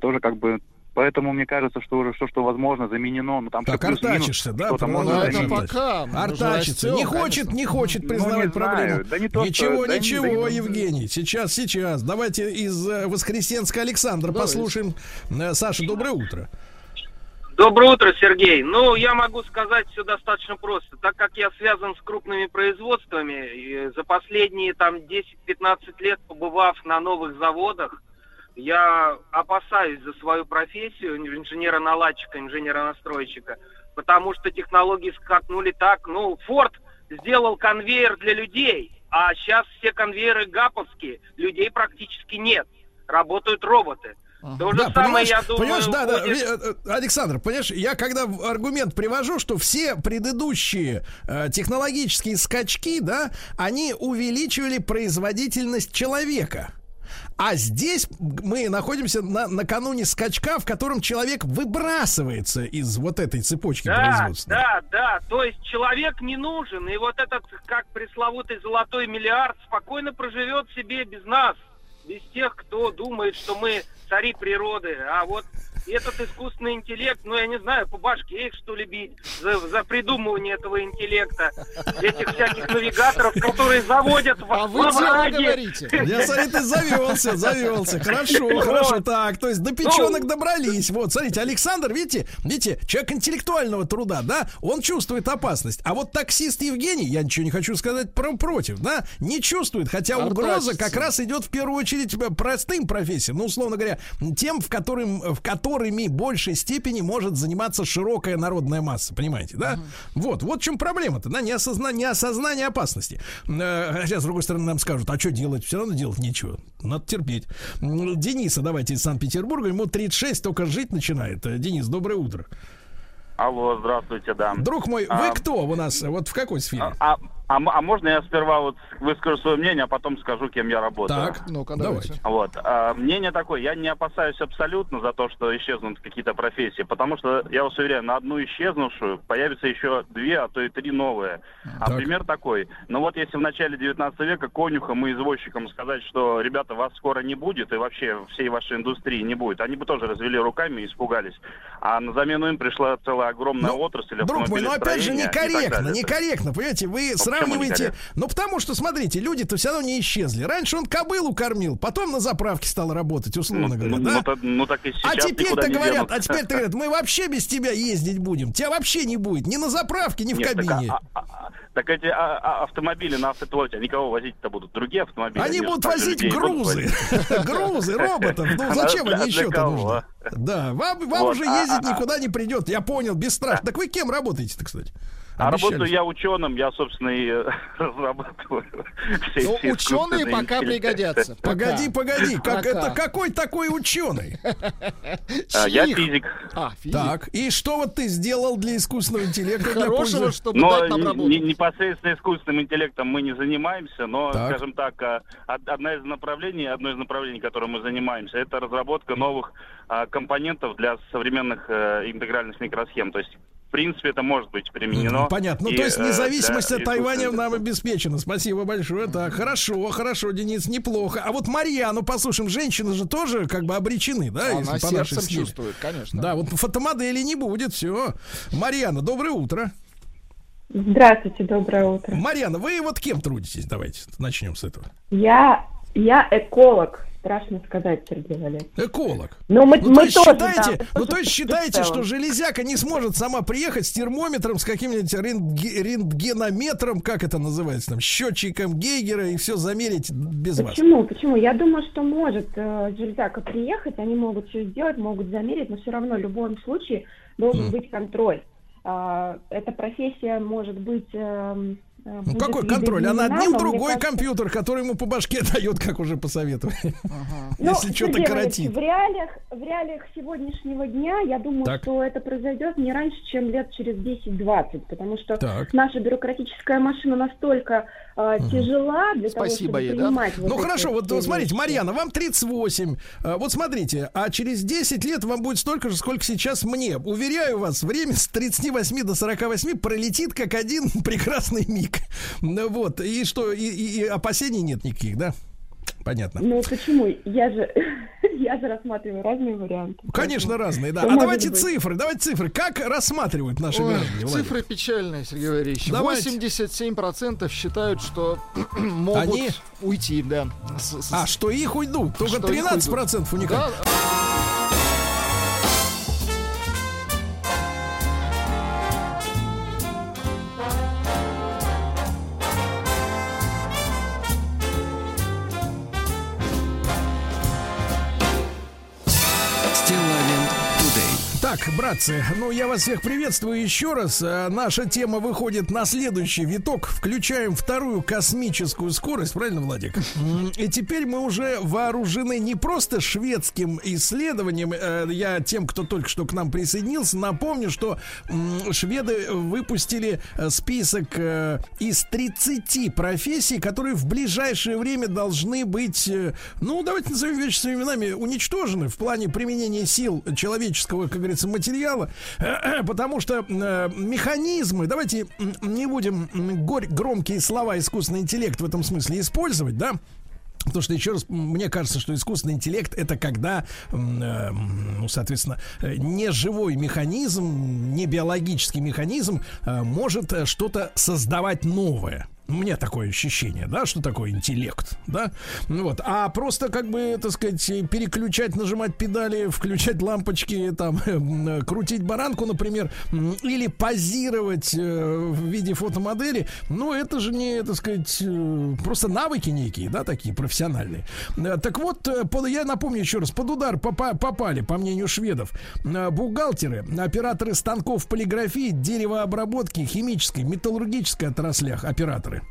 тоже как бы Поэтому мне кажется, что уже все, что возможно, заменено. Ну, там Так артачишься, да? Что-то можно продолжай заменить. артачиться. Артачится. Не хочет, не хочет Ну, признавать не проблему. знаю. Да не то, что- ничего, да не- ничего, да Евгений. Сейчас, сейчас. Давайте из э, Воскресенска Александра послушаем. Э, Саша, доброе утро. Доброе утро, Сергей. Ну, я могу сказать все достаточно просто. Так как я связан с крупными производствами, за последние там 10-15 лет побывав на новых заводах, я опасаюсь за свою профессию инженера-наладчика, инженера-настройщика, потому что технологии скакнули так, ну, Форд сделал конвейер для людей, а сейчас все конвейеры гаповские, людей практически нет, работают роботы. То же Да, самое, понимаешь, я думаю, понимаешь, да, да, будет- э, э, Александр, понимаешь, я когда аргумент привожу, что все предыдущие э, технологические скачки, да, они увеличивали производительность человека. А здесь мы находимся на, накануне скачка, в котором человек выбрасывается из вот этой цепочки Да, производства. да, да. То есть человек не нужен, и вот этот, как пресловутый золотой миллиард, спокойно проживет себе без нас, без тех, кто думает, что мы цари природы. А вот этот искусственный интеллект, ну я не знаю, по башке их что ли бить за, за придумывание этого интеллекта, этих всяких навигаторов, которые заводят в А вы дело враге. говорите. Я смотрю, ты завелся, завелся. Хорошо, Вот. хорошо. Так, то есть до печенок Ну. добрались. Вот, смотрите, Александр, видите, видите, человек интеллектуального труда, да, он чувствует опасность. А вот таксист Евгений, я ничего не хочу сказать про против, да, не чувствует, хотя угроза как раз идет в первую очередь э, простым профессиям, ну, условно говоря, тем, в, которым, в которыми большей степени может заниматься широкая народная масса, понимаете, да? Вот, вот в чем проблема-то, да, неосозна... неосознание опасности. Э, Хотя, с другой стороны, нам скажут, а что делать? Все равно делать нечего. Надо терпеть. Дениса давайте из Санкт-Петербурга, ему 36, только жить начинает. Э, Денис, доброе утро. Алло, здравствуйте, да. Друг мой, А, вы кто у нас? Вот в какой сфере? А, а, м- а можно я сперва вот выскажу свое мнение, а потом скажу, кем я работаю? Так, Ну-ка, давайте. Вот. а, мнение такое, я не опасаюсь абсолютно за то, что исчезнут какие-то профессии, потому что, я вас уверяю, на одну исчезнувшую появится еще две, а то и три новые. А Так. пример такой. Ну вот если в начале 19 века конюхам и извозчикам сказать, что, ребята, вас скоро не будет, и вообще всей вашей индустрии не будет, они бы тоже развели руками и испугались. А на замену им пришла целая огромная отрасль Друг мой, ну опять же некорректно, некорректно, понимаете, вы почему сравниваете, ну потому что, смотрите, люди-то все равно не исчезли. Раньше он кобылу кормил, потом на заправке стал работать, условно Ну, говоря, ну, да? ну, та- ну, так и а сейчас никуда теперь-то говорят, а теперь-то говорят, мы вообще без тебя ездить будем. Тебя вообще не будет ни на заправке, ни в Нет, так, кабине. а- а- а- так эти а- а- автомобили на автопилоте, они кого возить-то будут? Другие автомобили? Они же будут возить грузы. Грузы, роботов. Ну А зачем они еще-то нужны? Да, вам, вам Вот, уже а- ездить а- никуда не придет. Я понял, бесстрашно. Так вы кем работаете-то, кстати? А Обещали. работаю я ученым, я, собственно, и э, разрабатываю все Ну, эти ученые пока интеллекты. пригодятся. Погоди, погоди, как Пока. это какой такой ученый? А, Я физик. А, физик. Так, и что вот ты сделал для искусственного интеллекта? для Хорошего, пользы? чтобы Но дать нам работу. не- непосредственно искусственным интеллектом мы не занимаемся, но, Так. скажем так, а, од- одна из направлений, одно из направлений, которым мы занимаемся, это разработка новых а, компонентов для современных э, интегральных микросхем. То есть принципе, это может быть применено. Понятно. Ну, и, то есть э, независимость для от Тайваня искусственного нам обеспечена. Спасибо большое. Так, хорошо, хорошо, Денис, неплохо. А вот Марьяну, послушаем, женщины же тоже как бы обречены, да? Она если по нашей сердцем схеме. чувствует, конечно. Да, вот фотомодели не будет, все. Марьяна, доброе утро. Здравствуйте, доброе утро. Марьяна, вы вот кем трудитесь? Давайте начнем с этого. Я, я эколог. Страшно сказать, Сергей Валерьевич. Эколог. Но мы, Ну, мы то есть тоже, считаете, да, ну, то есть считаете, что железяка не сможет сама приехать с термометром, с каким-нибудь рентге- рентгенометром, как это называется, там, счетчиком Гейгера и все замерить без вас? Почему? Почему? Я думаю, что может э, железяка приехать, они могут все сделать, могут замерить, но все равно в любом случае должен быть контроль. А, эта профессия может быть... э, Ну, будет какой контроль? А видоизменена, над ним но мне другой кажется- компьютер, который ему по башке дает, как уже посоветовали. Ну, Если что-то Сергей Валерьевич, коротит. В реалиях, в реалиях сегодняшнего дня я думаю, Так. что это произойдет не раньше, чем лет через 10-20, потому что Так. наша бюрократическая машина настолько э, тяжела для Спасибо того, ей, чтобы да? принимать вот Ну хорошо, вот все смотрите, вещи. Марьяна, вам 38. А, Вот смотрите, а через 10 лет вам будет столько же, сколько сейчас мне. Уверяю вас, время с 38 до 48 пролетит как один прекрасный миг. Ну Вот, и что, и, и- опасений нет никаких, да? Понятно. Ну почему? Я же, я же рассматриваю разные варианты. Конечно, разные, да. Что А давайте быть? цифры, давайте цифры. Как рассматривают наши Ой, граждане? Владик? цифры печальные, Сергей Валерьевич. Давайте. 87% считают, что могут Они? уйти, да. С- с- А, что их уйдут? Только Что их 13% уйдут. уникально. Да, Так, братцы, ну я вас всех приветствую еще раз. Э, Наша тема выходит на следующий виток. Включаем вторую космическую скорость, правильно, Владик? И теперь мы уже вооружены не просто шведским исследованием. Э, Я тем, кто только что к нам присоединился, напомню, что шведы выпустили э, список э, из 30 профессий, которые в ближайшее время должны быть, ну, давайте назовем вещи своими именами, уничтожены в плане применения сил человеческого, как говорится, материала, потому что э, механизмы, давайте не будем громкие слова искусственный интеллект в этом смысле использовать, да, Потому что, еще раз, мне кажется, что искусственный интеллект это когда, э, ну, соответственно, э, не живой механизм, не биологический механизм э, может э, что-то создавать новое. Меня такое ощущение, да, что такое интеллект, да, Ну вот, а просто как бы, так сказать, переключать, нажимать педали, включать лампочки, там, крутить баранку, например, или позировать э, в виде фотомодели, ну, это же не, так сказать, э, просто навыки некие, да, такие профессиональные. Э, Так вот, под- я напомню еще раз, под удар попа- попали, по мнению шведов, бухгалтеры, операторы станков полиграфии, деревообработки, химической, металлургической отраслях операторы.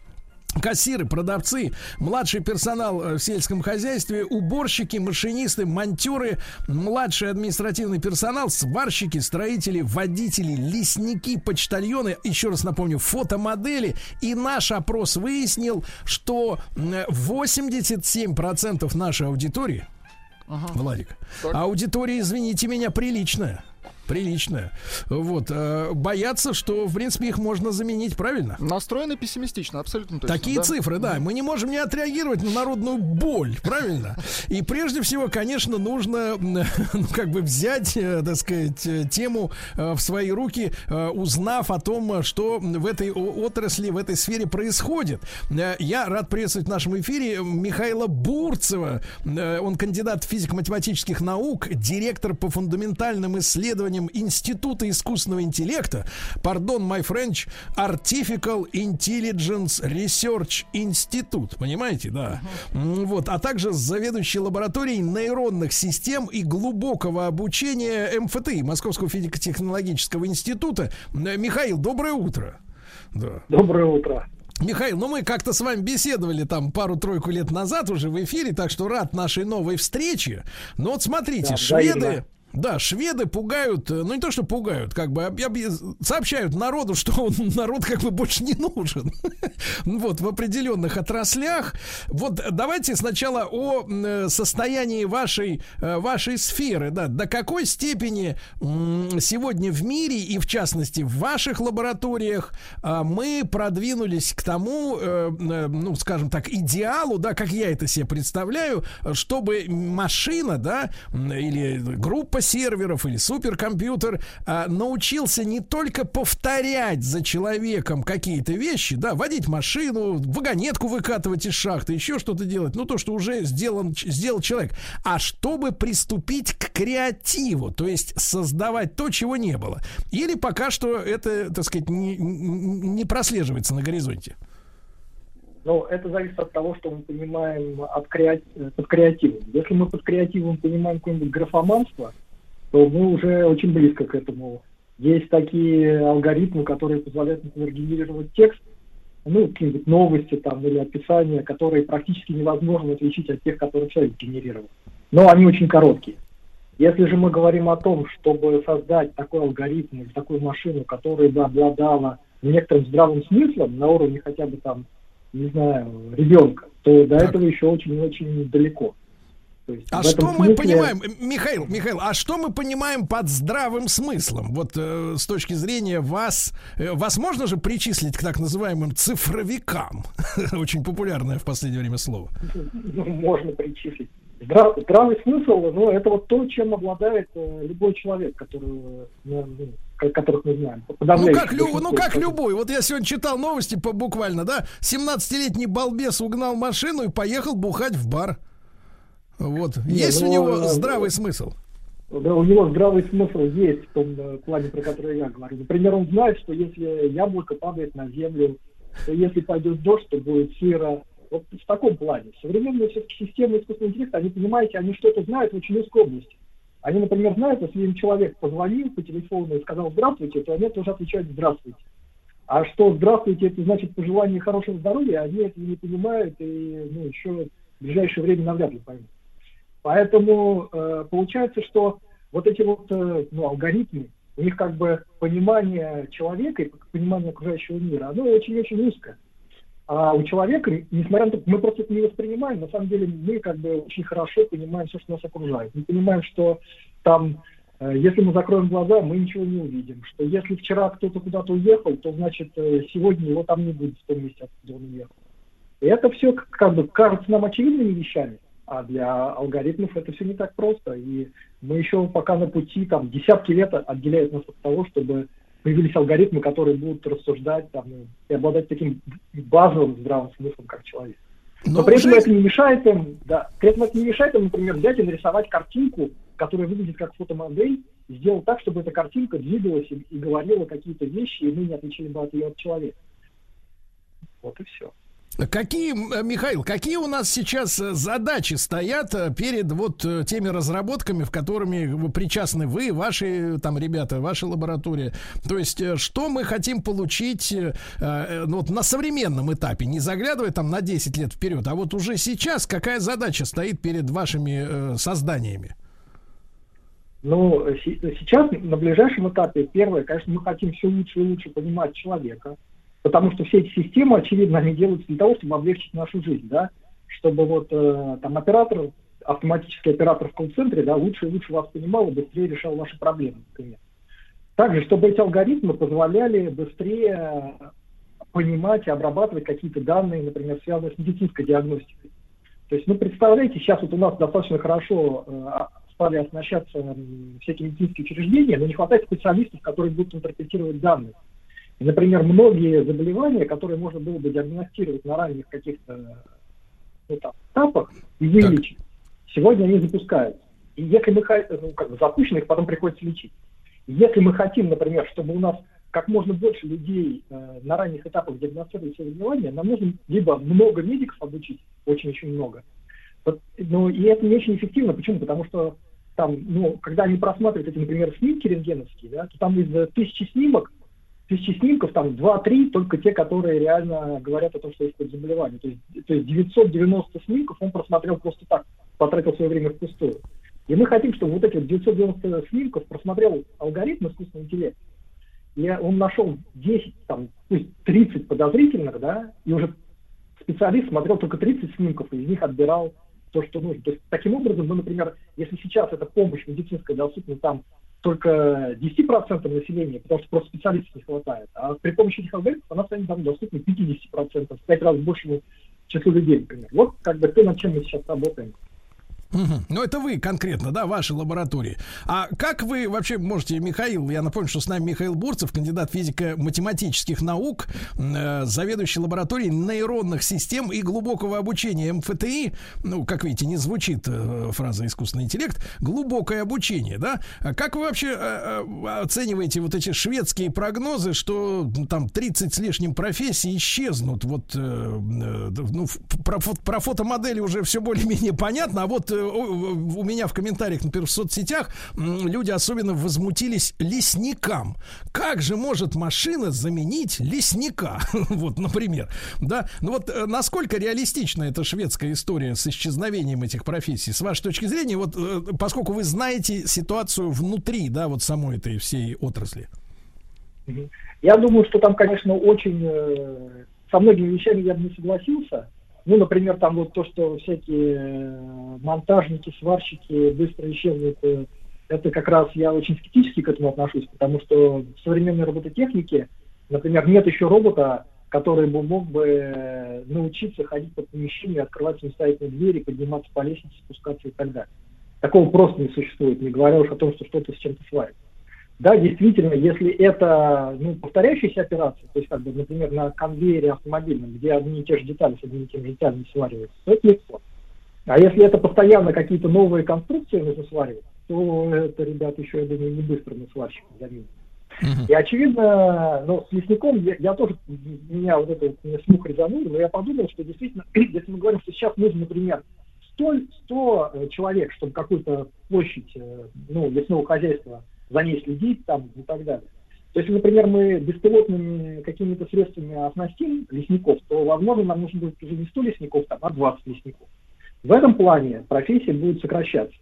Кассиры, продавцы, младший персонал э, в сельском хозяйстве, уборщики, машинисты, монтеры, младший административный персонал, сварщики, строители, водители, лесники, почтальоны, еще раз напомню, фотомодели. И наш опрос выяснил, что м, 87% нашей аудитории, Владик, аудитория, извините меня, приличная. Приличная. Вот. э, боятся, что, в принципе, их можно заменить, правильно? Настроены пессимистично, абсолютно точно. Такие да. цифры, да. Мы не можем не отреагировать на народную боль, правильно? И прежде всего, конечно, нужно, ну, как бы взять, э, так сказать, э, тему в свои руки, узнав о том, что в этой отрасли, в этой сфере происходит. Я рад приветствовать в нашем эфире Михаила Бурцева. Он кандидат физико-математических наук, директор по фундаментальным исследованиям Института искусственного интеллекта, пардон, my French, Artificial Intelligence Research Institute, понимаете, да? М, Вот, а также заведующий лабораторией нейронных систем и глубокого обучения МФТИ, Московского физико-технологического института. Михаил, доброе утро. Да. Доброе утро. Михаил, ну мы как-то с вами беседовали там пару-тройку лет назад уже в эфире, так что рад нашей новой встрече. Но вот смотрите, Да, шведы. Да, шведы пугают, э, ну не то, что пугают, как бы об- сообщают народу, что он, народ как бы больше не нужен. Вот, в определенных отраслях. Вот давайте сначала о м, состоянии вашей, э, вашей сферы, да, до какой степени сегодня в мире и в частности в ваших лабораториях а, мы продвинулись к тому, э, э, ну, скажем так, идеалу, да, как я это себе представляю, чтобы машина, да, или группа серверов, или суперкомпьютер а, научился не только повторять за человеком какие-то вещи, да, водить машину, вагонетку выкатывать из шахты, еще что-то делать, ну, то, что уже сделан, сделал человек, а чтобы приступить к креативу, то есть создавать то, чего не было. Или пока что это, так сказать, не, не прослеживается на горизонте. Но это зависит от того, что мы понимаем от креати- э, под креативом. Если мы под креативом понимаем какое-нибудь графоманство, то мы уже очень близко к этому. Есть такие алгоритмы, которые позволяют, например, генерировать текст, ну, какие-нибудь новости там или описания, которые практически невозможно отличить от тех, которые человек генерировал. Но они очень короткие. Если же мы говорим о том, чтобы создать такой алгоритм или такую машину, которая бы обладала некоторым здравым смыслом на уровне хотя бы там, не знаю, ребенка, то до этого еще очень-очень далеко. Есть А что мы смысле- понимаем, э, Михаил, Михаил, а что мы понимаем под здравым смыслом? Вот э, с точки зрения вас, э, вас можно же причислить к так называемым цифровикам? Очень популярное в последнее время слово. ну, можно причислить. Здра- здравый смысл, ну, это вот то, чем обладает э, любой человек, который, ну, ко- которых мы знаем. Ну как, лю- ну как любой. Вот я сегодня читал новости по, буквально, да? 17-летний балбес угнал машину и поехал бухать в бар. Вот. Есть у ну, него э, здравый смысл? Да, у него здравый смысл есть в том э, плане, про который я говорю. Например, он знает, что если яблоко падает на землю, то если пойдет дождь, то будет сыро. Вот в таком плане. Современные все-таки системы искусственного интеллекта, они, понимаете, они что-то знают в очень узкой области. Они, например, знают, если им человек позвонил по телефону и сказал «здравствуйте», то они тоже отвечают «здравствуйте». А что «здравствуйте» это значит пожелание хорошего здоровья, они этого не понимают и ну, еще в ближайшее время навряд ли поймут. Поэтому э, получается, что вот эти вот э, ну, алгоритмы, у них как бы понимание человека и понимание окружающего мира, оно очень-очень узкое. А у человека, несмотря на то, мы просто это не воспринимаем, на самом деле мы как бы очень хорошо понимаем все, что нас окружает. Мы понимаем, что там, э, если мы закроем глаза, мы ничего не увидим. Что если вчера кто-то куда-то уехал, то значит э, сегодня его там не будет в том месте, откуда он уехал. И это все как бы кажется нам очевидными вещами, а для алгоритмов это все не так просто. И мы еще пока на пути, там, десятки лет отделяют нас от того, чтобы появились алгоритмы, которые будут рассуждать там, и обладать таким базовым здравым смыслом, как человек. Но, Но при этом уже- это не мешает им, да, при этом это не мешает им, например, взять и нарисовать картинку, которая выглядит как фотомодель, сделать так, чтобы эта картинка двигалась и, и говорила какие-то вещи, и мы не отличили бы от ее от человека. Вот и все. Какие, э, Михаил, какие у нас сейчас э, задачи стоят э, перед вот теми разработками, в которыми причастны вы, ваши там ребята, ваша лаборатория? То есть, что мы хотим получить ну, вот на современном этапе, не заглядывая там на 10 лет вперед, а вот уже сейчас какая задача стоит перед вашими созданиями? Ну, се- сейчас на ближайшем этапе, первое, конечно, мы хотим все лучше и лучше понимать человека, потому что все эти системы, очевидно, они делаются для того, чтобы облегчить нашу жизнь, да, чтобы вот э, там оператор, автоматический оператор в колл-центре, да, лучше и лучше вас понимал и быстрее решал ваши проблемы, например. Также, чтобы эти алгоритмы позволяли быстрее понимать и обрабатывать какие-то данные, например, связанные с медицинской диагностикой. То есть, ну, представляете, сейчас вот у нас достаточно хорошо э, стали оснащаться м, всякие медицинские учреждения, но не хватает специалистов, которые будут интерпретировать данные. И, например, многие заболевания, которые можно было бы диагностировать на ранних каких-то ну, там, этапах и вылечить, сегодня они запускаются. И если мы ну, как бы запущены, их потом приходится лечить. Если мы хотим, например, чтобы у нас как можно больше людей э, на ранних этапах диагностировали все заболевания, нам нужно либо много медиков обучить, очень-очень много, вот, ну, и это не очень эффективно. Почему? Потому что там, ну, когда они просматривают эти, например, снимки рентгеновские, да, то там из э, тысячи снимок, тысячи снимков, там 2-3 только те, которые реально говорят о том, что есть какое-то заболевание. То есть, то есть 990 снимков он просмотрел просто так, потратил свое время впустую. И мы хотим, чтобы вот эти вот 990 снимков просмотрел алгоритм искусственного интеллекта, и он нашел 10, там, пусть 30 подозрительных, да, и уже специалист смотрел только 30 снимков, и из них отбирал то, что нужно. То есть таким образом мы, например, если сейчас эта помощь медицинская доступна там только 10% населения, потому что просто специалистов не хватает, а при помощи этих алгоритмов она станет там доступна 50%, в 5 раз большему числу людей, например. Вот как бы то, над чем мы сейчас работаем. Угу. Ну, это вы конкретно, да, ваши лаборатории. А как вы вообще можете, Михаил, я напомню, что с нами Михаил Бурцев, кандидат физико-математических наук, э, заведующий лабораторией нейронных систем и глубокого обучения МФТИ. Ну, как видите, не звучит э, фраза искусственный интеллект. Глубокое обучение, да? А как вы вообще э, э, оцениваете вот эти шведские прогнозы, что ну, там 30 с лишним профессий исчезнут? Вот, э, э, ну, про, про фотомодели уже все более-менее понятно, а вот э, у у меня в комментариях, например, в соцсетях люди особенно возмутились лесникам. Как же может машина заменить лесника? Вот, например. Да? Ну вот э, насколько реалистична эта шведская история с исчезновением этих профессий? С вашей точки зрения, вот э, поскольку вы знаете ситуацию внутри, да, вот самой этой всей отрасли. Я думаю, что там, конечно, очень э, со многими вещами я бы не согласился. Ну, например, там вот то, что всякие э, монтажники, сварщики быстро исчезнут, э, это как раз я очень скептически к этому отношусь, потому что в современной робототехнике, например, нет еще робота, который бы мог бы э, научиться ходить по помещению, открывать самостоятельные двери, подниматься по лестнице, спускаться и так далее. Такого просто не существует, не говоря уж о том, что что-то с чем-то сварит. Да, действительно, если это ну, повторяющиеся операции, то есть, как бы, например, на конвейере автомобильном, где одни и те же детали с одними и теми же деталями свариваются, то это легко. А если это постоянно какие-то новые конструкции нужно сваривать, то это, ребят, еще, я думаю, не быстро на сварщиков заменит. И очевидно, ну, с лесником я, я тоже, меня вот это вот, меня слух резанул, но я подумал, что действительно, если мы говорим, что сейчас нужно, например, 100, 100 э, человек, чтобы какую-то площадь, э, ну, лесного хозяйства за ней следить там и так далее. То есть, например, мы беспилотными какими-то средствами оснастим лесников, то, возможно, нам нужно будет уже не 100 лесников, там, а 20 лесников. В этом плане профессия будет сокращаться.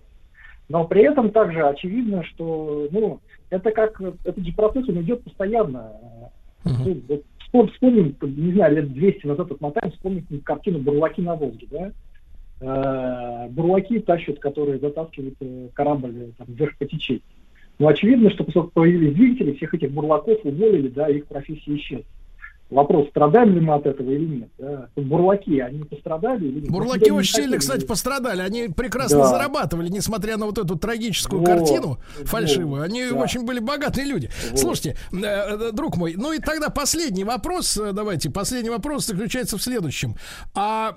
Но при этом также очевидно, что ну, это как этот же процесс он идет постоянно. Ну, вот вспом- вспомним, не знаю, лет 200 назад отмотаем, вспомним картину «Бурлаки на Волге», да? Э, бурлаки тащат, которые затаскивают э, корабль э, там, вверх по течению. Но очевидно, что поскольку появились двигатели, всех этих бурлаков уволили, да, их профессия исчезла. Вопрос, страдаем ли мы от этого или нет. Да? Бурлаки, они пострадали или нет? Бурлаки очень сильно, хотели. кстати, пострадали. Они прекрасно Да. зарабатывали, несмотря на вот эту трагическую Вот, картину фальшивую. Они да. очень были богатые люди. Вот. Слушайте, э, э, друг мой, ну и тогда последний вопрос, э, давайте, последний вопрос заключается в следующем. А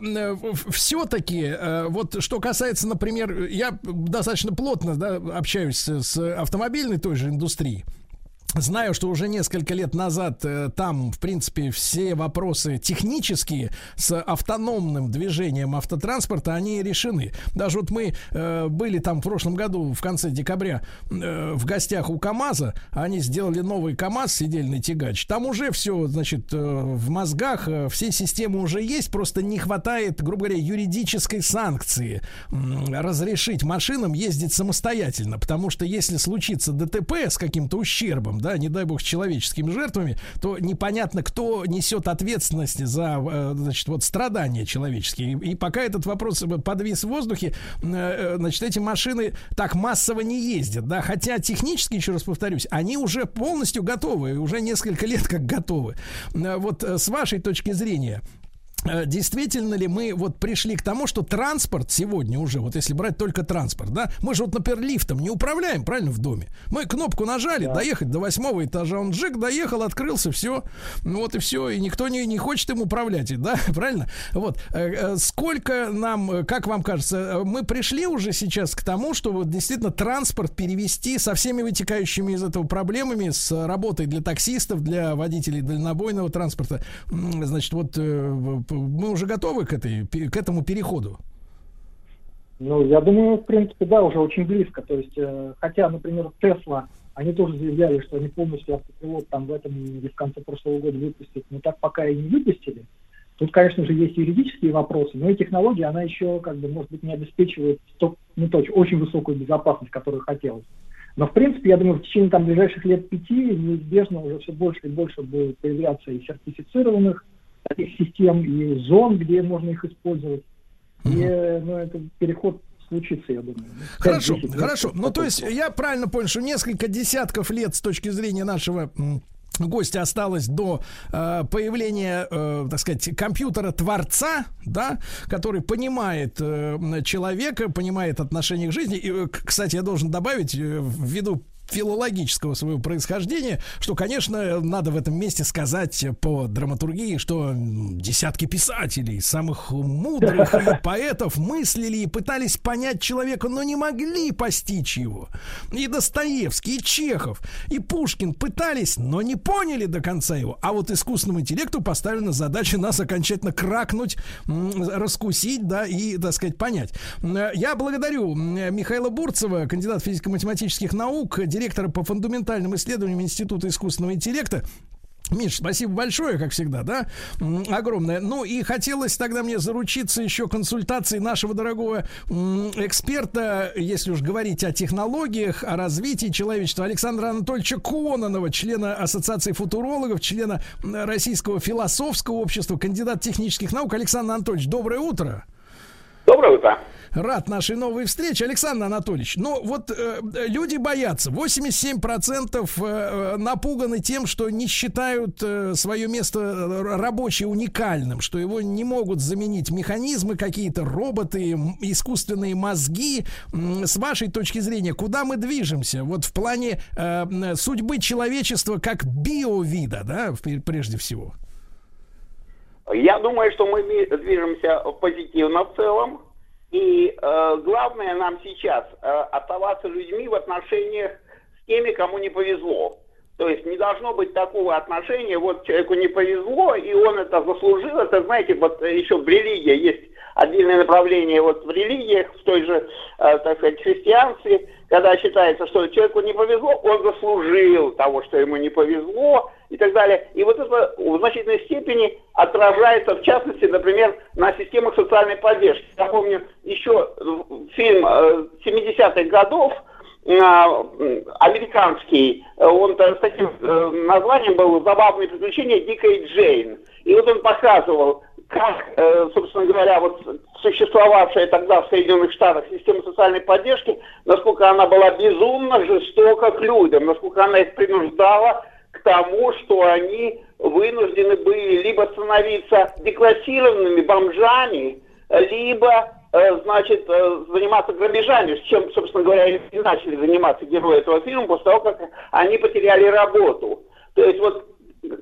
все-таки, вот что касается, например, я достаточно плотно да, общаюсь с автомобильной той же индустрией. Знаю, что уже несколько лет назад э, там, в принципе, все вопросы технические с автономным движением автотранспорта, они решены. Даже вот мы э, были там в прошлом году, в конце декабря, э, в гостях у КАМАЗа. Они сделали новый КАМАЗ, сидельный тягач. Там уже все, значит, э, в мозгах, э, все системы уже есть, просто не хватает, грубо говоря, юридической санкции м, разрешить машинам ездить самостоятельно. Потому что если случится ДТП с каким-то ущербом, да, не дай бог, с человеческими жертвами, то непонятно, кто несет ответственность за, э, значит, вот страдания человеческие. И, пока этот вопрос подвис в воздухе, э, э, значит, эти машины так массово не ездят, да, хотя технически, еще раз повторюсь, они уже полностью готовы, уже несколько лет как готовы. Э, Вот э, с вашей точки зрения, Э, Действительно ли мы вот пришли к тому, что транспорт сегодня уже, вот если брать только транспорт, да, мы же вот, например, лифтом не управляем, правильно, в доме. Мы кнопку нажали, доехать до восьмого этажа, он джек доехал, открылся, все, ну вот и все, и никто не, не хочет им управлять, да, правильно? Вот, Э, э, сколько нам, э, как вам кажется, э, мы пришли уже сейчас к тому, что вот действительно транспорт перевести со всеми вытекающими из этого проблемами, с работой для таксистов, для водителей дальнобойного транспорта, значит, вот э, мы уже готовы к, этой, к этому переходу? Ну, я думаю, в принципе, да, уже очень близко. То есть, э, хотя, например, Тесла, они тоже заявляли, что они полностью автопилот там в этом или в конце прошлого года выпустят, но так пока и не выпустили. Тут, конечно же, есть юридические вопросы, но и технология, она еще, как бы, может быть, не обеспечивает то, ну, то, очень высокую безопасность, которую хотелось. Но, в принципе, я думаю, в течение там, ближайших лет пяти неизбежно уже все больше и больше будет появляться и сертифицированных таких систем, и зон, где можно их использовать. И ну, это переход случится, я думаю. Хорошо, 5-10 лет хорошо. Ну, то есть я правильно понял, что несколько десятков лет с точки зрения нашего гостя осталось до э, появления, э, так сказать, компьютера творца, да, который понимает э, человека, понимает отношение к жизни. И, э, кстати, я должен добавить, э, ввиду филологического своего происхождения, что, конечно, надо в этом месте сказать по драматургии, что десятки писателей, самых мудрых поэтов мыслили и пытались понять человека, но не могли постичь его. И Достоевский, и Чехов, и Пушкин пытались, но не поняли до конца его. А вот искусственному интеллекту поставлена задача нас окончательно кракнуть, раскусить, да, и, так сказать, понять. М, Я благодарю Михаила Бурцева, кандидат физико-математических наук, директора по фундаментальным исследованиям Института искусственного интеллекта. Миш, спасибо большое, как всегда, да, огромное. Ну и хотелось тогда мне заручиться еще консультацией нашего дорогого эксперта, если уж говорить о технологиях, о развитии человечества, Александра Анатольевича Кононова, члена Ассоциации футурологов, члена Российского философского общества, кандидат технических наук. Александр Анатольевич, доброе утро. Доброе утро. Рад нашей новой встрече. Александр Анатольевич, ну вот э, люди боятся. 87% э, э, напуганы тем, что не считают э, свое место э, рабочее уникальным, что его не могут заменить механизмы какие-то, роботы, искусственные мозги. С вашей точки зрения, куда мы движемся? Вот в плане э, судьбы человечества как биовида, да, прежде всего. Я думаю, что мы движемся позитивно в целом. И э, главное нам сейчас э, оставаться людьми в отношениях с теми, кому не повезло. То есть не должно быть такого отношения, вот человеку не повезло, и он это заслужил. Это, знаете, вот еще в религии есть отдельное направление вот в религиях, в той же, э, так сказать, христианстве, когда считается, что человеку не повезло, он заслужил того, что ему не повезло, и так далее. И вот это в значительной степени отражается, в частности, например, на системах социальной поддержки. Я помню еще фильм э, 70-х годов, э, м, американский, он с таким э, названием был «Забавные приключения Дикой Джейн». И вот он показывал, как, э, собственно говоря, вот существовавшая тогда в Соединенных Штатах система социальной поддержки, насколько она была безумно жестока к людям, насколько она их принуждала к тому, что они вынуждены были либо становиться деклассированными бомжами, либо, значит, э, заниматься грабежами, чем, собственно говоря, и начали заниматься герои этого фильма после того, как они потеряли работу. То есть вот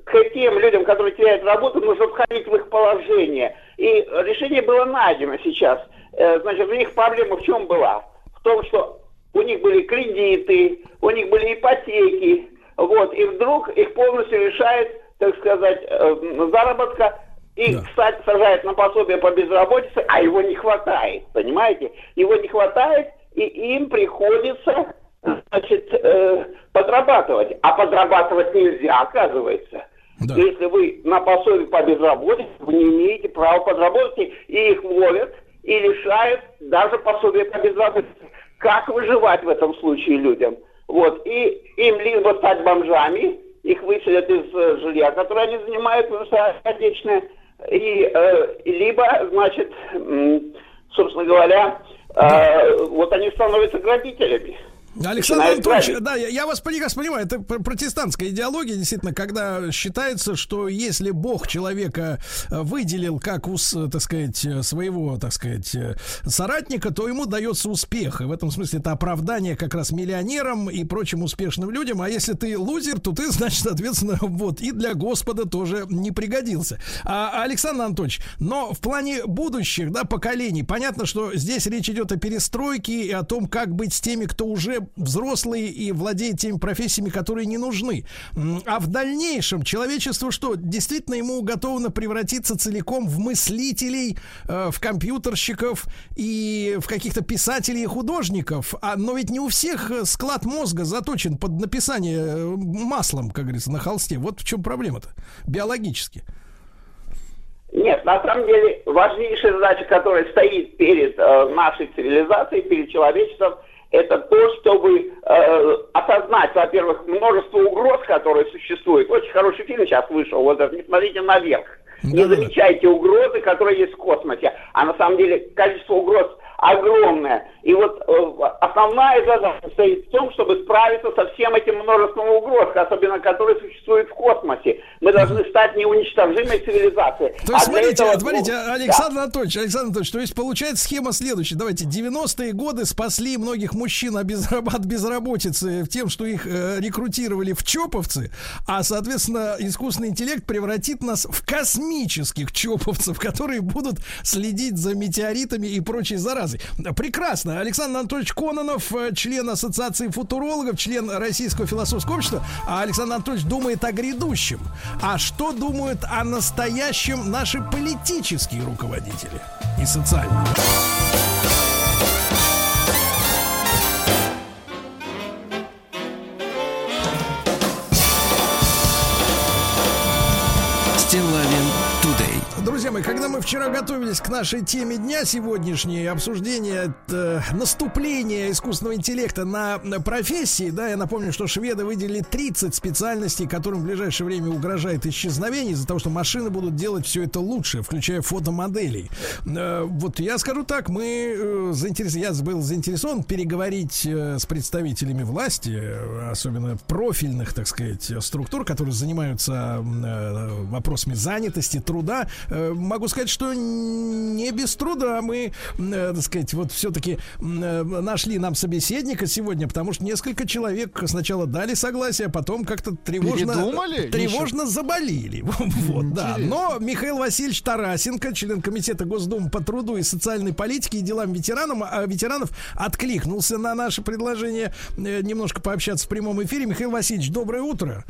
к тем людям, которые теряют работу, нужно входить в их положение. И решение было найдено сейчас. Э, Значит, у них проблема в чем была? В том, что у них были кредиты, у них были ипотеки, вот, и вдруг их полностью лишает, так сказать, э, заработка, и, кстати, сажают на пособие по безработице, а его не хватает, понимаете? Его не хватает, и им приходится, значит, э, подрабатывать. А подрабатывать нельзя, оказывается. Если вы на пособие по безработице, вы не имеете права подработать, и их ловят и лишают даже пособия по безработице. Как выживать в этом случае людям? Вот, и им либо стать бомжами, их выселят из э, жилья, которое они занимают, потому что отечественное, и, э, либо, значит, собственно говоря, э, вот они становятся грабителями. Александр Анатольевич, да, я, я вас прекрасно понимаю, это пр- протестантская идеология, действительно, когда считается, что если Бог человека э, выделил как, ус, э, так сказать, э, своего, так сказать, соратника, то ему дается успех. И в этом смысле это оправдание как раз миллионерам и прочим успешным людям. А если ты лузер, то ты, значит, соответственно, вот, и для Господа тоже не пригодился. А, Александр Анатольевич, но в плане будущих, да, поколений, понятно, что здесь речь идет о перестройке и о том, как быть с теми, кто уже взрослые и владеет теми профессиями, которые не нужны. А в дальнейшем человечество что, действительно ему готово превратиться целиком в мыслителей, э, в компьютерщиков и в каких-то писателей и художников? А, но ведь не у всех э, склад мозга заточен под написание э, маслом, как говорится, на холсте. Вот в чем проблема-то, биологически. Нет, на самом деле важнейшая задача, которая стоит перед э, нашей цивилизацией, перед человечеством, это то, чтобы э, осознать, во-первых, множество угроз, которые существуют. Очень хороший фильм сейчас вышел, вот «Не смотрите наверх». Не замечайте угрозы, которые есть в космосе. А на самом деле количество угроз огромное. И вот э, основная задача стоит в том, чтобы справиться со всем этим множеством угроз, особенно которые существуют в космосе. Мы должны стать неуничтожимой цивилизацией. То есть, А смотрите, этого- смотрите, Да. Александр Анатольевич, Александр Анатольевич, то есть получается схема следующая. Давайте, 90-е годы спасли многих мужчин от безраб- от безработицы тем, что их э, рекрутировали в чоповцы, а, соответственно, искусственный интеллект превратит нас в космических чоповцев, которые будут следить за метеоритами и прочей заразой. Прекрасно. Александр Анатольевич Кононов, э, член Ассоциации футурологов, член Российского философского общества, а Александр Анатольевич думает о грядущем. А что думают о настоящем наши политические руководители и социальные? Друзья мои, когда мы вчера готовились к нашей теме дня сегодняшней, обсуждение э, наступления искусственного интеллекта на, на профессии, да, я напомню, что шведы выделили 30 специальностей, которым в ближайшее время угрожает исчезновение из-за того, что машины будут делать все это лучше, включая фотомоделей. Э, вот я скажу так, мы э, заинтерес... я был заинтересован переговорить э, с представителями власти, особенно профильных, так сказать, структур, которые занимаются э, вопросами занятости, труда. Э, Могу сказать, что не без труда мы, э, так сказать, вот все-таки нашли нам собеседника сегодня, потому что несколько человек сначала дали согласие, а потом как-то тревожно, Передумали? тревожно заболели. Вот, да. Но Михаил Васильевич Тарасенко, член комитета Госдумы по труду и социальной политике и делам ветеранам, а, ветеранов, откликнулся на наше предложение э, немножко пообщаться в прямом эфире. Михаил Васильевич, доброе утро.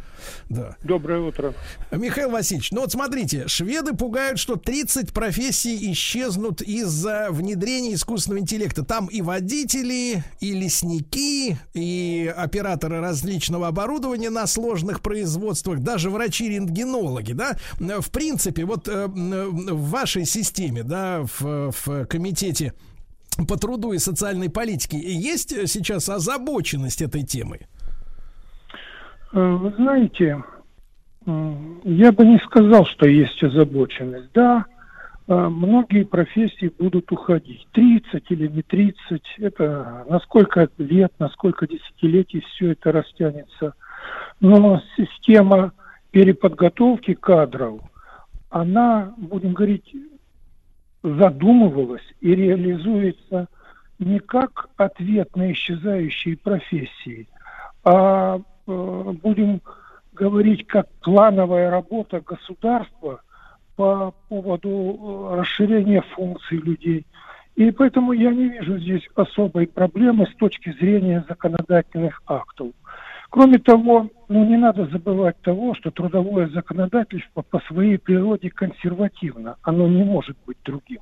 Да. Доброе утро. Михаил Васильевич, ну вот смотрите, шведы пугают, что 30 профессий исчезнут из-за внедрения искусственного интеллекта. Там и водители, и лесники, и операторы различного оборудования на сложных производствах, даже врачи-рентгенологи, да. В принципе, вот э, в вашей системе, да, в, в комитете по труду и социальной политике есть сейчас озабоченность этой темой? Э, Вы знаете, я бы не сказал, что есть озабоченность. Да, э, многие профессии будут уходить. 30 или не 30, это на сколько лет, на сколько десятилетий все это растянется. Но система переподготовки кадров, она, будем говорить, задумывалась и реализуется не как ответ на исчезающие профессии, а будем говорить как плановая работа государства по поводу э, расширения функций людей. И поэтому я не вижу здесь особой проблемы с точки зрения законодательных актов. Кроме того, ну не надо забывать того, что трудовое законодательство по своей природе консервативно. Оно не может быть другим.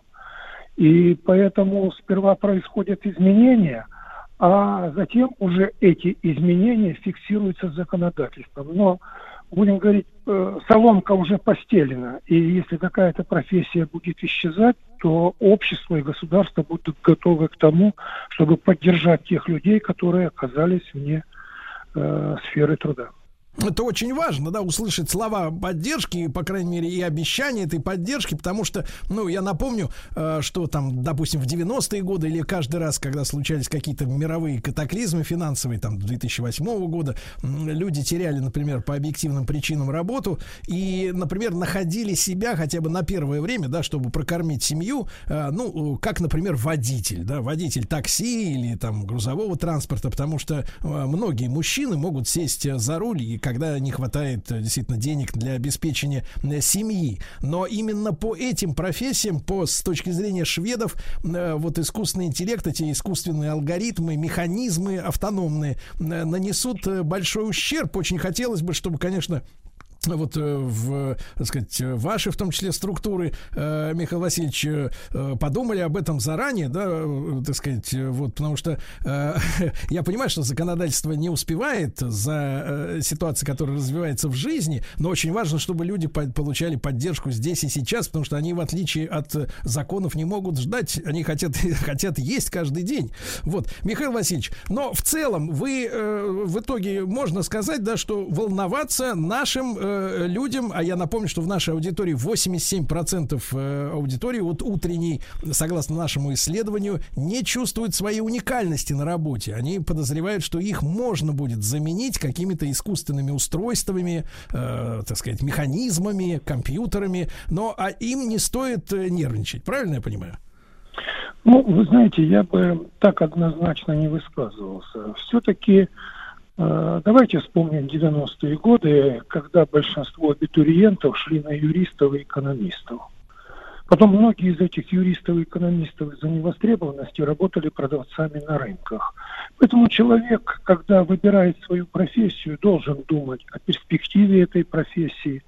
И поэтому сперва происходят изменения, а затем уже эти изменения фиксируются законодательством. Но, будем говорить, э, соломка уже постелена, и если какая-то профессия будет исчезать, то общество и государство будут готовы к тому, чтобы поддержать тех людей, которые оказались вне э, сферы труда. Это очень важно, да, услышать слова поддержки, по крайней мере, и обещания этой поддержки, потому что, ну, я напомню, э, что там, допустим, в 90-е годы или каждый раз, когда случались какие-то мировые катаклизмы финансовые, там, 2008 года, люди теряли, например, по объективным причинам работу и, например, находили себя хотя бы на первое время, да, чтобы прокормить семью, э, ну, как, например, водитель, да, водитель такси или там грузового транспорта, потому что э, многие мужчины могут сесть за руль и когда не хватает э, действительно денег для обеспечения э, семьи. Но именно по этим профессиям, по с точки зрения шведов, э, вот искусственный интеллект, эти искусственные алгоритмы, механизмы автономные нанесут большой ущерб. Очень хотелось бы, чтобы, конечно, вот э, в, так сказать, ваши, в том числе, структуры, э, Михаил Васильевич, э, подумали об этом заранее, да, так сказать, вот, потому что я понимаю, что законодательство не успевает за ситуацией, которая развивается в жизни, но очень важно, чтобы люди по- получали поддержку здесь и сейчас, потому что они, в отличие от законов, не могут ждать, они хотят, хотят есть каждый день. Вот, Михаил Васильевич, но в целом вы в итоге можно сказать, да, что волноваться нашим э, людям, а я напомню, что в нашей аудитории 87% э, аудитории вот утренней, согласно нашему исследованию, не чувствуют своей уникальности на работе. Они подозревают, что их можно будет заменить какими-то искусственными устройствами, э, так сказать, механизмами, компьютерами, но а им не стоит э, нервничать. Правильно я понимаю? Ну, вы знаете, я бы так однозначно не высказывался. Все-таки давайте вспомним 90-е годы, когда большинство абитуриентов шли на юристов и экономистов. Потом многие из этих юристов и экономистов из-за невостребованности работали продавцами на рынках. Поэтому человек, когда выбирает свою профессию, должен думать о перспективе этой профессии,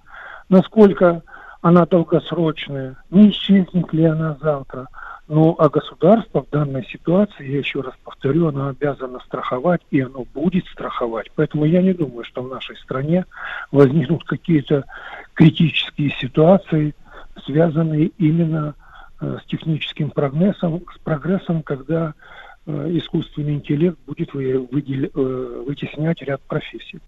насколько она долгосрочная, не исчезнет ли она завтра. Ну, а государство в данной ситуации, я еще раз повторю, оно обязано страховать, и оно будет страховать. Поэтому я не думаю, что в нашей стране возникнут какие-то критические ситуации, связанные именно э, с техническим прогрессом, с прогрессом, когда э, искусственный интеллект будет вы, выдел- э, вытеснять ряд профессий.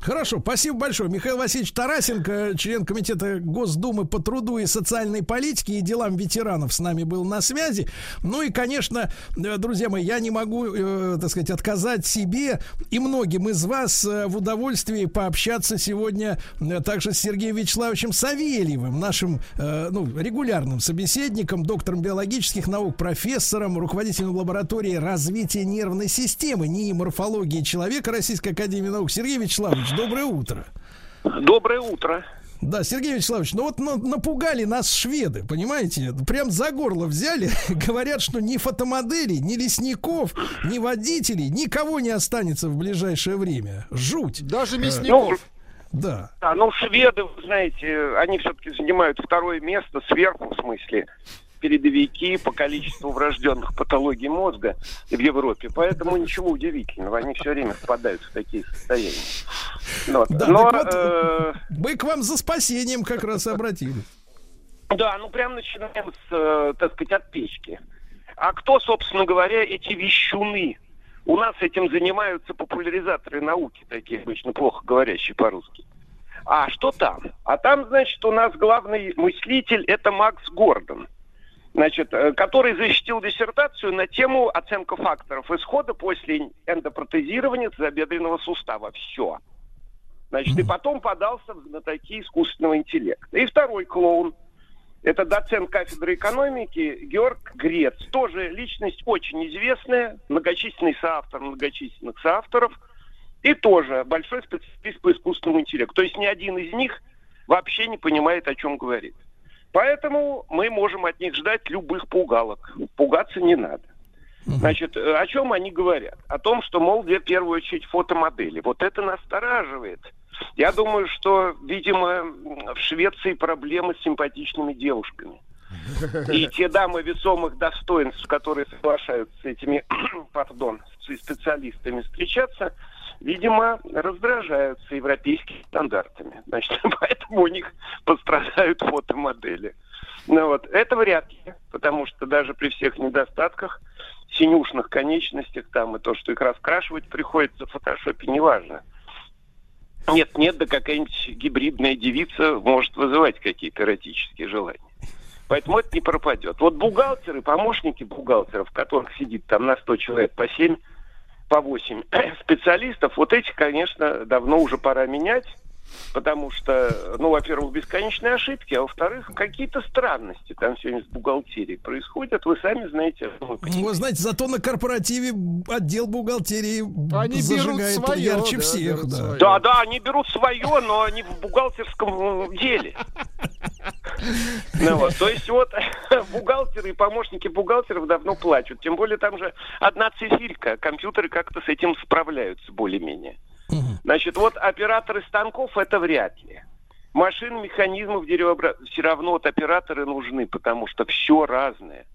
Хорошо, спасибо большое. Михаил Васильевич Тарасенко, член комитета Госдумы по труду и социальной политике и делам ветеранов с нами был на связи. Ну и, конечно, э, друзья мои, я не могу, э, так сказать, отказать себе и многим из вас э, в удовольствии пообщаться сегодня также с Сергеем Вячеславовичем Савельевым, нашим ну, регулярным собеседником, доктором биологических наук, профессором, руководителем лаборатории развития нервной системы, НИИ морфологии человека Российской Академии Наук. Сергей Вячеславович, доброе утро. Доброе утро. Да, Сергей Вячеславович, ну вот на- напугали нас шведы, понимаете? Прям за горло взяли. Говорят, что ни фотомоделей, ни лесников, ни водителей, никого не останется в ближайшее время. Жуть. Даже мясников. Да. Да, ну шведы, вы знаете, они все-таки занимают второе место сверху, в смысле, передовики по количеству врожденных патологий мозга в Европе. Поэтому ничего удивительного, они все время впадают в такие состояния. Вот. Да, Но, вот, э, мы к вам за спасением как раз обратились. Да, ну прям начинаем с, э, так сказать, от печки. А кто, собственно говоря, эти вещуны? У нас этим занимаются популяризаторы науки, такие обычно плохо говорящие по-русски. А что там? А там, значит, у нас главный мыслитель это Макс Гордон, значит, э, который защитил диссертацию на тему оценка факторов исхода после эндопротезирования тазобедренного сустава. Все. Значит, и потом подался в знатоки искусственного интеллекта. И второй клоун. Это доцент кафедры экономики Георг Грец. Тоже личность очень известная, многочисленный соавтор многочисленных соавторов. И тоже большой специалист по искусственному интеллекту. То есть ни один из них вообще не понимает, о чем говорит. Поэтому мы можем от них ждать любых пугалок. Пугаться не надо. Значит, э, о чем они говорят? О том, что, мол, в первую очередь фотомодели. Вот это настораживает. Я думаю, что, видимо, в Швеции проблемы с симпатичными девушками. И те дамы весомых достоинств, которые соглашаются с этими, пардон, специалистами встречаться, видимо, раздражаются европейскими стандартами. Значит, поэтому у них пострадают фотомодели. Ну вот, это вряд ли, потому что даже при всех недостатках, синюшных конечностях там и то, что их раскрашивать приходится в фотошопе, неважно. Нет, нет, да какая-нибудь гибридная девица может вызывать какие-то эротические желания. Поэтому это не пропадет. Вот бухгалтеры, помощники бухгалтеров, которых сидит там на 100 человек по 7, по 8 специалистов, вот этих, конечно, давно уже пора менять, потому что, ну, во-первых, бесконечные ошибки, а во-вторых, какие-то странности там сегодня с бухгалтерией происходят. Вы сами знаете. ну, Вы знаете, зато на корпоративе отдел бухгалтерии Они берут зажигает своё, ярче да, всех. берут Да. своё. Да, да, они берут свое, но они в бухгалтерском э, деле. Ну вот, то есть вот бухгалтеры и помощники бухгалтеров давно плачут. Тем более там же одна циферка. Компьютеры как-то с этим справляются более-менее. Значит, вот операторы станков это вряд ли. Машин, механизмов, деревообра... все равно вот операторы нужны, потому что все разное.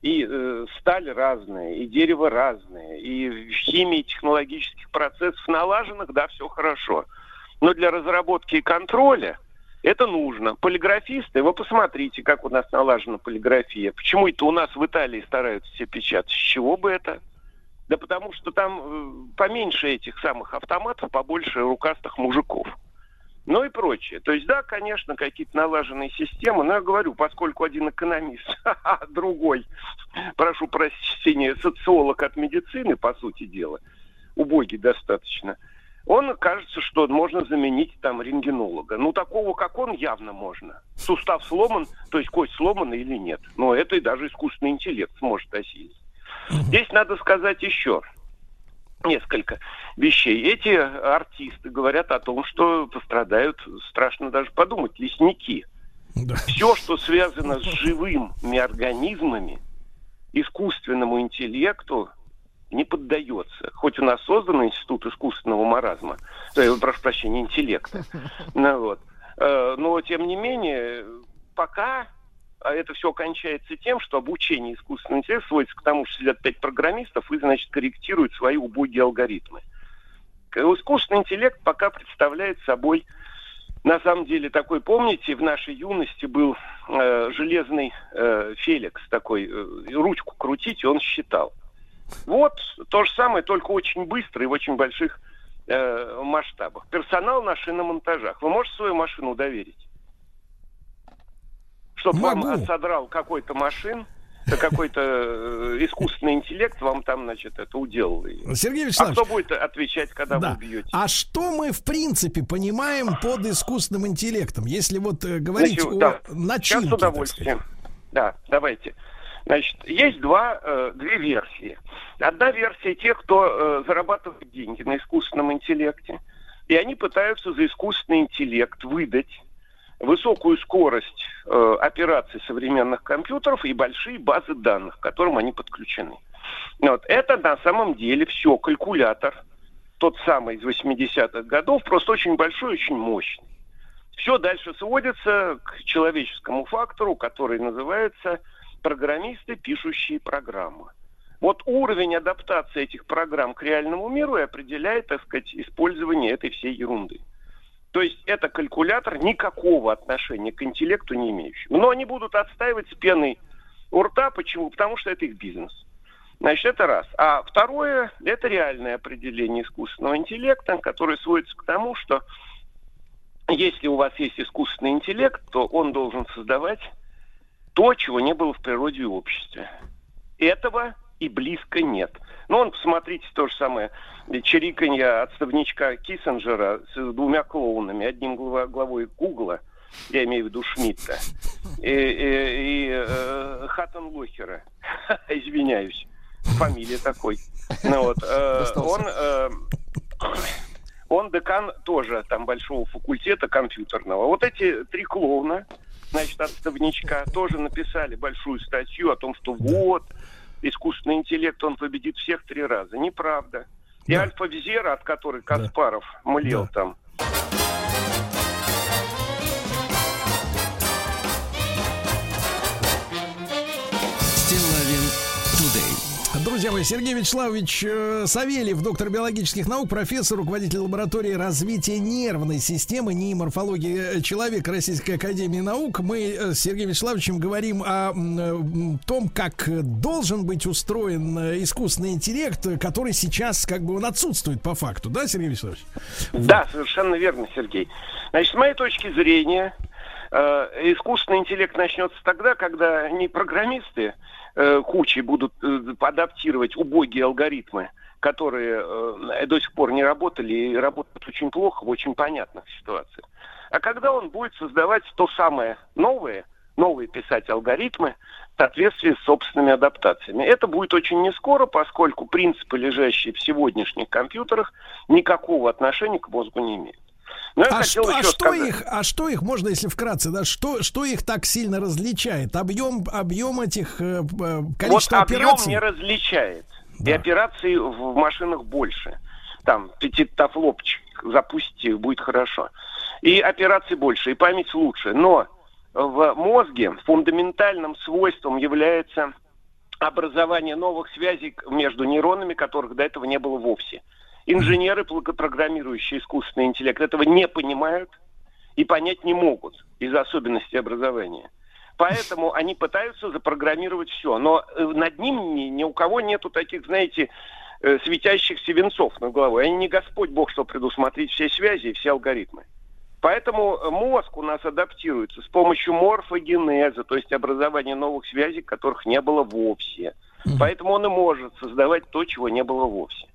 И э, сталь разная, и дерево разное, и в химии технологических процессов налаженных, да, все хорошо. Но для разработки и контроля это нужно. Полиграфисты, вы посмотрите, как у нас налажена полиграфия. Почему это у нас в Италии стараются все печатать? С чего бы это? Да потому что там э, поменьше этих самых автоматов, побольше рукастых мужиков. Ну и прочее. То есть, да, конечно, какие-то налаженные системы, но я говорю, поскольку один экономист, а другой, прошу прощения, социолог от медицины, по сути дела, убогий достаточно, он кажется, что можно заменить там рентгенолога. Ну, такого, как он, явно можно. Сустав сломан, то есть кость сломана или нет. Но это и даже искусственный интеллект сможет осилить. Здесь надо сказать еще несколько вещей. Эти артисты говорят о том, что пострадают, страшно даже подумать, лесники. Да. Все, что связано с живыми организмами, искусственному интеллекту не поддается. Хоть у нас создан институт искусственного маразма, э, прошу прощения, интеллекта. Ну, вот. Э, но, тем не менее, пока а это все кончается тем, что обучение искусственного интеллекта сводится к тому, что сидят пять программистов и, значит, корректируют свои убогие алгоритмы. Искусственный интеллект пока представляет собой, на самом деле, такой, помните, в нашей юности был э, железный э, Феликс такой, э, ручку крутить, и он считал. Вот то же самое, только очень быстро и в очень больших э, масштабах. Персонал на шиномонтажах. Вы можете свою машину доверить? Чтобы Могу. вам содрал какой-то машин, какой-то э, искусственный интеллект вам там, значит, это уделал. Сергей Вячеславович. А кто будет отвечать, когда да. вы убьете? А что мы, в принципе, понимаем под искусственным интеллектом, если вот э, говорить Значит, о да. начинке? Сейчас с удовольствием. Да, давайте. Значит, есть два, э, две версии. Одна версия тех, кто э, зарабатывает деньги на искусственном интеллекте, и они пытаются за искусственный интеллект выдать высокую скорость э, операций современных компьютеров и большие базы данных, к которым они подключены. Вот. Это на самом деле все калькулятор, тот самый из 80-х годов, просто очень большой, очень мощный. Все дальше сводится к человеческому фактору, который называется программисты, пишущие программы. Вот уровень адаптации этих программ к реальному миру и определяет, так сказать, использование этой всей ерунды. То есть это калькулятор никакого отношения к интеллекту не имеющий. Но они будут отстаивать с пеной у рта. Почему? Потому что это их бизнес. Значит, это раз. А второе, это реальное определение искусственного интеллекта, которое сводится к тому, что если у вас есть искусственный интеллект, то он должен создавать то, чего не было в природе и обществе. Этого и близко нет. Ну, он, посмотрите, то же самое. Чириканье отставничка Киссинджера с двумя клоунами, одним главой Гугла, я имею в виду Шмидта, и, и, и э, Хаттон Лохера, извиняюсь, фамилия такой. Ну, вот, э, он, э, он декан тоже там большого факультета компьютерного. Вот эти три клоуна, значит, отставничка, тоже написали большую статью о том, что вот, искусственный интеллект, он победит всех три раза. Неправда. И да. Альфа-Визера, от которой Каспаров да. млел да. там. Друзья мои, Сергей Вячеславович э, Савельев, доктор биологических наук, профессор, руководитель лаборатории развития нервной системы НИИ морфологии человека Российской Академии Наук. Мы э, с Сергеем Вячеславовичем говорим о том, как должен быть устроен э, искусственный интеллект, который сейчас как бы он отсутствует по факту, да, Сергей Вячеславович? Да, совершенно верно, Сергей. Значит, с моей точки зрения, искусственный интеллект начнется тогда, когда не программисты, э, кучей будут э, адаптировать убогие алгоритмы, которые э, до сих пор не работали и работают очень плохо в очень понятных ситуациях. А когда он будет создавать то самое новое, новые писать алгоритмы в соответствии с собственными адаптациями. Это будет очень не скоро, поскольку принципы, лежащие в сегодняшних компьютерах, никакого отношения к мозгу не имеют. Но а что, а, что их, а что их, можно, если вкратце, да, что, что их так сильно различает? Объем, объем этих э, э количества вот операций? объем не различает. Да. И операций в машинах больше. там пятитофлопчик запустите, будет хорошо. И операций больше, и память лучше. Но в мозге фундаментальным свойством является образование новых связей между нейронами, которых до этого не было вовсе. Инженеры, программирующие искусственный интеллект, этого не понимают и понять не могут из-за особенностей образования. Поэтому они пытаются запрограммировать все. Но э, над ним ни, ни у кого нету таких, знаете, э, светящихся венцов над головой. Они не Господь Бог, что предусмотреть все связи и все алгоритмы. Поэтому мозг у нас адаптируется с помощью морфогенеза, то есть образования новых связей, которых не было вовсе. Поэтому он и может создавать то, чего не было вовсе.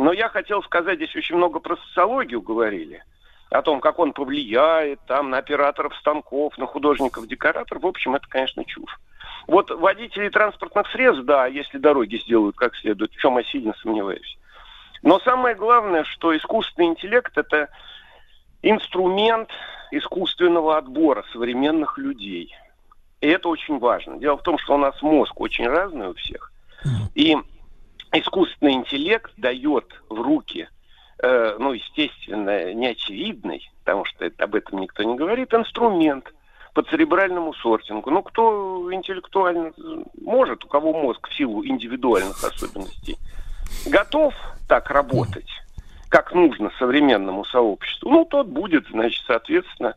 Но я хотел сказать, здесь очень много про социологию говорили о том, как он повлияет там, на операторов станков, на художников-декораторов. В общем, это, конечно, чушь. Вот водители транспортных средств, да, если дороги сделают как следует, в чем я сильно сомневаюсь. Но самое главное, что искусственный интеллект – это инструмент искусственного отбора современных людей. И это очень важно. Дело в том, что у нас мозг очень разный у всех. И искусственный интеллект дает в руки – Э, ну, естественно, неочевидный, потому что это, об этом никто не говорит, инструмент по церебральному сортингу. Ну, кто интеллектуально может, у кого мозг в силу индивидуальных особенностей, готов так работать, как нужно современному сообществу, ну, тот будет, значит, соответственно,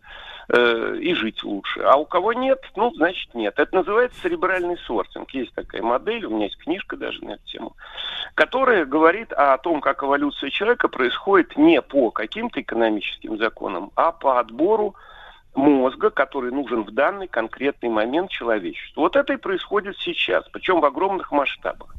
э, и жить лучше. А у кого нет, ну, значит, нет. Это называется церебральный сортинг. Есть такая модель, у меня есть книжка даже на эту тему, которая говорит о том, как эволюция человека происходит не по каким-то экономическим законам, а по отбору мозга, который нужен в данный конкретный момент человечеству. Вот это и происходит сейчас, причем в огромных масштабах.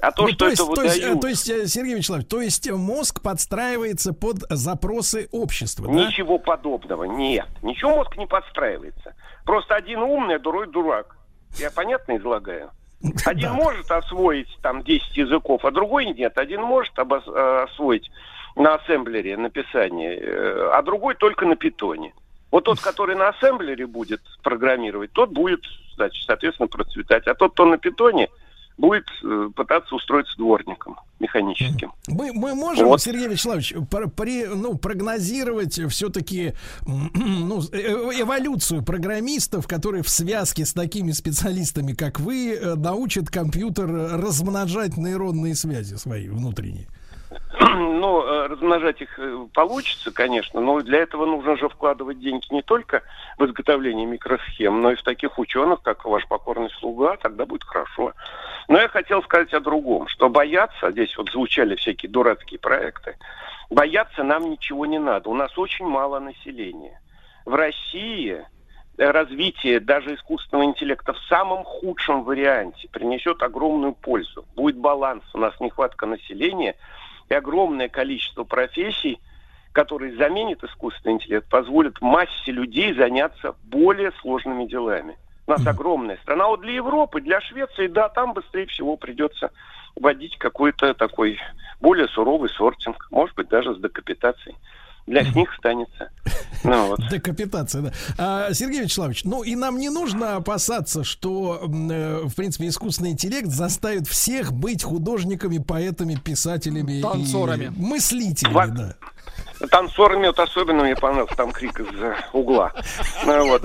А то, ну, что то есть, это то, есть, выдают... то есть, э, Сергей Вячеславович, то есть мозг подстраивается под запросы общества, да? Ничего подобного, нет. Ничего мозг не подстраивается. Просто один умный, а другой дурак. Я понятно излагаю? Один да. может освоить там 10 языков, а другой нет. Один может э, освоить на ассемблере написание, э, а другой только на питоне. Вот тот, который на ассемблере будет программировать, тот будет, значит, соответственно, процветать. А тот, кто на питоне, будет э, пытаться устроиться дворником механическим. Мы, мы можем, вот. Сергей Вячеславович, при, ну, прогнозировать все-таки ну, э, эволюцию программистов, которые в связке с такими специалистами, как вы, э, научат компьютер размножать нейронные связи свои внутренние? Ну, э, размножать их э, получится, конечно, но для этого нужно же вкладывать деньги не только в изготовление микросхем, но и в таких ученых, как ваш покорный слуга, тогда будет хорошо. Но я хотел сказать о другом, что бояться, здесь вот звучали всякие дурацкие проекты, бояться нам ничего не надо. У нас очень мало населения. В России развитие даже искусственного интеллекта в самом худшем варианте принесет огромную пользу. Будет баланс, у нас нехватка населения – и огромное количество профессий, которые заменят искусственный интеллект, позволят массе людей заняться более сложными делами. У нас огромная страна. Вот для Европы, для Швеции, да, там быстрее всего придется вводить какой-то такой более суровый сортинг, может быть, даже с декапитацией для них останется. Ну, вот. Декапитация, да. А, Сергей Вячеславович, ну и нам не нужно опасаться, что, э, в принципе, искусственный интеллект заставит всех быть художниками, поэтами, писателями Танцорами. и мыслителями, Во... да. Танцорами вот особенно мне понравился там крик из угла. Ну, вот.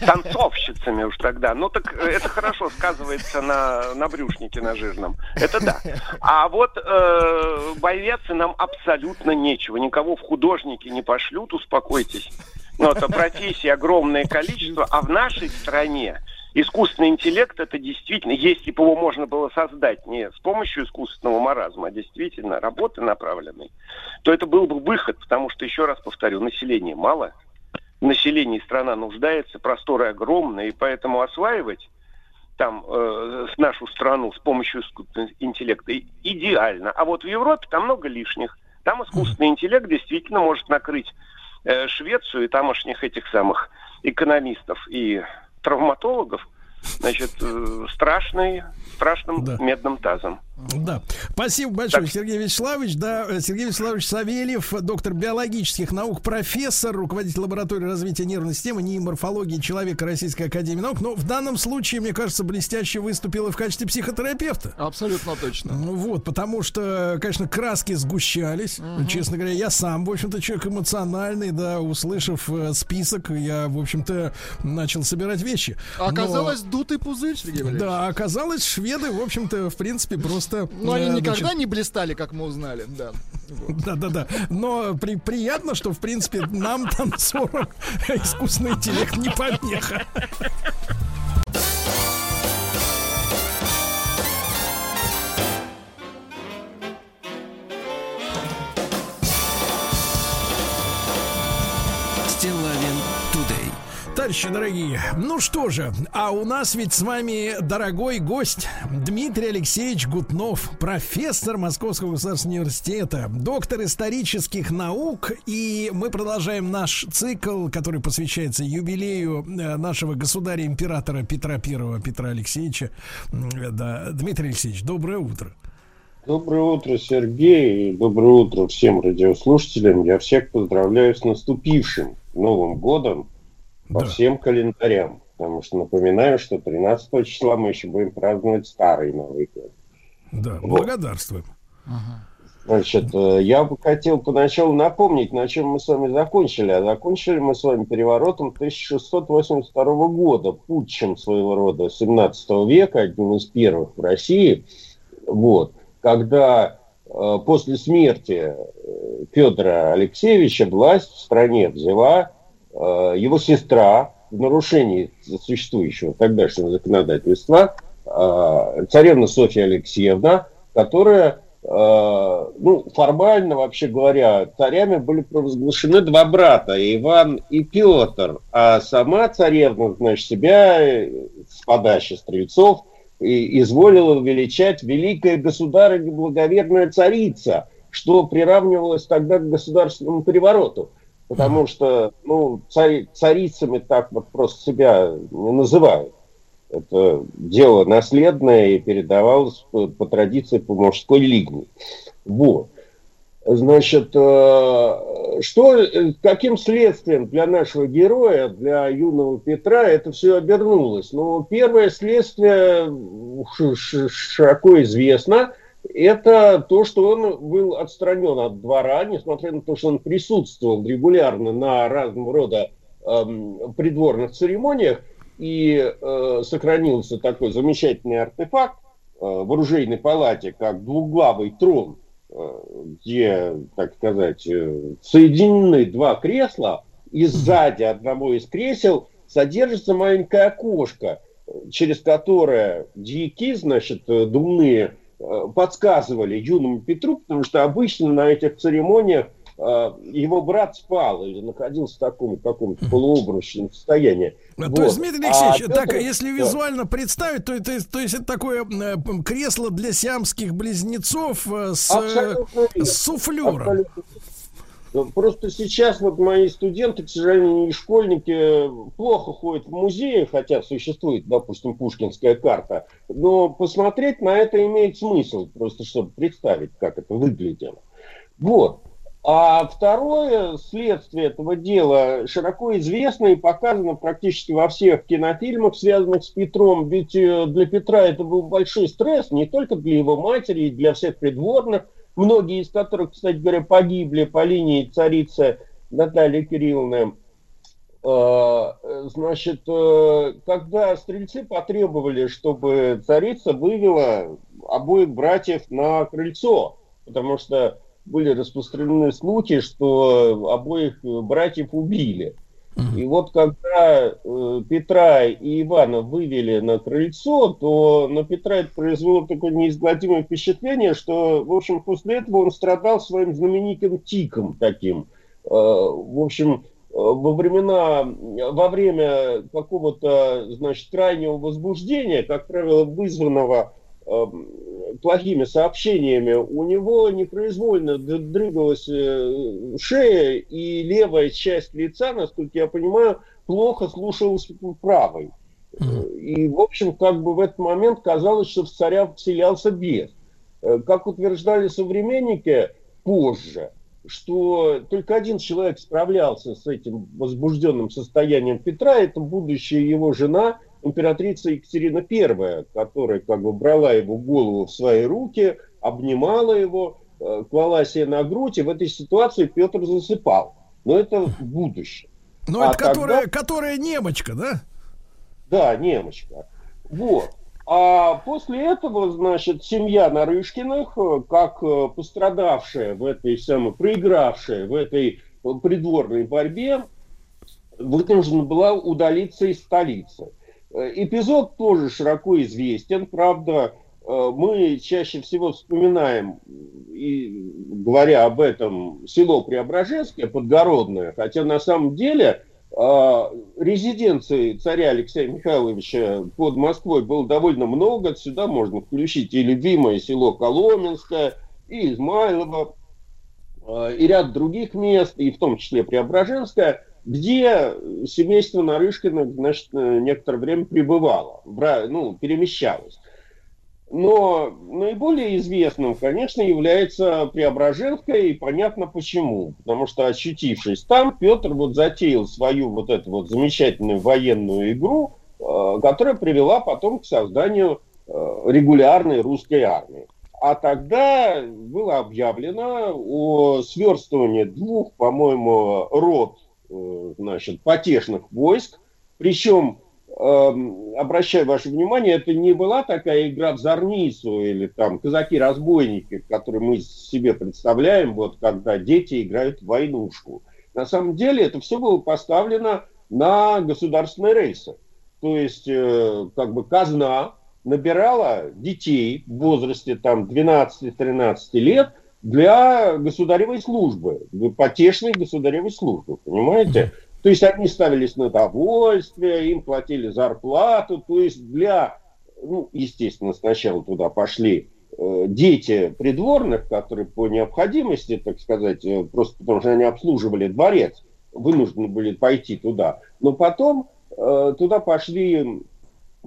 Танцовщицами уж тогда. Ну так это хорошо сказывается на, на брюшнике на жирном. Это да. А вот э, бояться нам абсолютно нечего. Никого в художники не пошлют, успокойтесь. Ну, это профессий огромное количество, а в нашей стране искусственный интеллект это действительно, если бы его можно было создать не с помощью искусственного маразма, а действительно работы направленной, то это был бы выход, потому что, еще раз повторю, населения мало, население страна нуждается, просторы огромные, и поэтому осваивать там э, нашу страну с помощью искусственного интеллекта идеально. А вот в Европе там много лишних. Там искусственный интеллект действительно может накрыть э, Швецию и тамошних этих самых экономистов и травматологов, значит, э, страшный, страшным да. медным тазом. Да. Спасибо большое, так. Сергей Вячеславович. Да, э, Сергей Вячеславович Савельев, доктор биологических наук, профессор, руководитель лаборатории развития нервной системы, нейморфологии человека Российской Академии Наук. Но в данном случае, мне кажется, блестяще выступил в качестве психотерапевта. Абсолютно точно. Ну вот, потому что, конечно, краски сгущались. Угу. Честно говоря, я сам, в общем-то, человек эмоциональный, да, услышав э, список, я, в общем-то, начал собирать вещи. оказалось, Но... дутый пузырь, Сергей Валерьевич. Да, оказалось, шведы, в общем-то, в принципе, просто просто... Но они никогда значит... не блистали, как мы узнали, да. Да, да, да. Но при, приятно, что, в принципе, нам, танцорам, искусственный интеллект не помеха. Товарищи дорогие, ну что же, а у нас ведь с вами дорогой гость Дмитрий Алексеевич Гутнов, профессор Московского государственного университета, доктор исторических наук, и мы продолжаем наш цикл, который посвящается юбилею э, нашего государя-императора Петра Первого, Петра Алексеевича. Да, Дмитрий Алексеевич, доброе утро. Доброе утро, Сергей, и доброе утро всем радиослушателям. Я всех поздравляю с наступившим Новым годом по да. всем календарям. Потому что напоминаю, что 13 числа мы еще будем праздновать старый Новый год. Да, вот. благодарствуем. Значит, э, я бы хотел поначалу напомнить, на чем мы с вами закончили. А закончили мы с вами переворотом 1682 года, путчем своего рода 17 века, одним из первых в России. Вот, когда э, после смерти э, Федора Алексеевича власть в стране взяла его сестра в нарушении существующего тогдашнего законодательства, э, царевна Софья Алексеевна, которая, э, ну, формально, вообще говоря, царями были провозглашены два брата, Иван и Петр, а сама царевна, значит, себя с подачи стрельцов изволила величать великая государыня благоверная царица, что приравнивалось тогда к государственному перевороту потому что ну, цари, царицами так вот просто себя не называют. Это дело наследное и передавалось по, по традиции по мужской линии. Вот. Значит, э, что, каким следствием для нашего героя, для юного Петра это все обернулось? Ну, первое следствие широко известно – это то, что он был отстранен от двора, несмотря на то, что он присутствовал регулярно на разного рода эм, придворных церемониях, и э, сохранился такой замечательный артефакт э, в оружейной палате, как двуглавый трон, э, где, так сказать, э, соединены два кресла, и сзади одного из кресел содержится маленькое окошко, через которое дьяки, значит, э, думные подсказывали юному Петру, потому что обычно на этих церемониях э, его брат спал или находился в таком каком-то полуобрачном состоянии. Вот. То есть, Дмитрий Алексеевич, а так, Петр... если визуально да. представить, то, то, то есть это такое э, кресло для сиамских близнецов с, с суфлером. Абсолютно. Просто сейчас вот мои студенты, к сожалению, и школьники плохо ходят в музеи, хотя существует, допустим, пушкинская карта. Но посмотреть на это имеет смысл, просто чтобы представить, как это выглядело. Вот. А второе следствие этого дела широко известно и показано практически во всех кинофильмах, связанных с Петром. Ведь э, для Петра это был большой стресс, не только для его матери, и для всех придворных – многие из которых, кстати говоря, погибли по линии царицы Натальи Кирилловны. А, значит, э, когда стрельцы потребовали, чтобы царица вывела обоих братьев на крыльцо, потому что были распространены слухи, что обоих братьев убили – и вот когда э, Петра и Ивана вывели на крыльцо, то на Петра это произвело такое неизгладимое впечатление, что, в общем, после этого он страдал своим знаменитым тиком таким. Э, в общем, э, во времена, во время какого-то, значит, крайнего возбуждения, как правило, вызванного Эм, плохими сообщениями, у него непроизвольно дрыгалась э, шея, и левая часть лица, насколько я понимаю, плохо слушалась правой. И, в общем, как бы в этот момент казалось, что в царя вселялся бес. э, как утверждали современники позже, что только один человек справлялся с этим возбужденным состоянием Петра, это будущая его жена, императрица Екатерина I, которая как бы брала его голову в свои руки, обнимала его, э, клала себе на грудь, и в этой ситуации Петр засыпал. Но это в будущем. Ну, А это которая, тогда- которая немочка, да? Да, немочка. Вот. А после этого, значит, семья Нарышкиных, э, как э, пострадавшая в этой самой, проигравшая в этой придворной борьбе, вынуждена была удалиться из столицы. Э, Эпизод тоже широко известен, правда, э, мы чаще всего вспоминаем, и говоря об этом, село Преображенское, Подгородное, хотя на самом деле э, резиденции царя Алексея Михайловича под Москвой было довольно много. Сюда можно включить и любимое село Коломенское, и Измайлово, и ряд других мест, и в том числе Преображенское, где семейство Нарышкиных, значит, э, некоторое время пребывало, ну, перемещалось. Но наиболее известным, конечно, является Преображенская, и понятно почему. Потому что, очутившись там, Петр вот затеял свою вот эту вот замечательную военную игру, э, которая привела потом к созданию э, регулярной русской армии. А тогда было объявлено о сверстывании двух, по-моему, рот, э, значит, потешных войск, причем эм, обращаю ваше внимание, это не была такая игра в зорницу или там казаки-разбойники, которые мы себе представляем, вот когда дети играют в войнушку. На самом деле это все было поставлено на государственные рейсы. То есть, э, как бы казна набирала детей в возрасте там 12-13 лет для государевой службы, потешной государевой службы, понимаете? То есть они ставились на довольствие, им платили зарплату, то есть для, ну, естественно, сначала туда пошли э, дети придворных, которые по необходимости, так сказать, э, просто потому что они обслуживали дворец, вынуждены были пойти туда. Но потом э, туда пошли,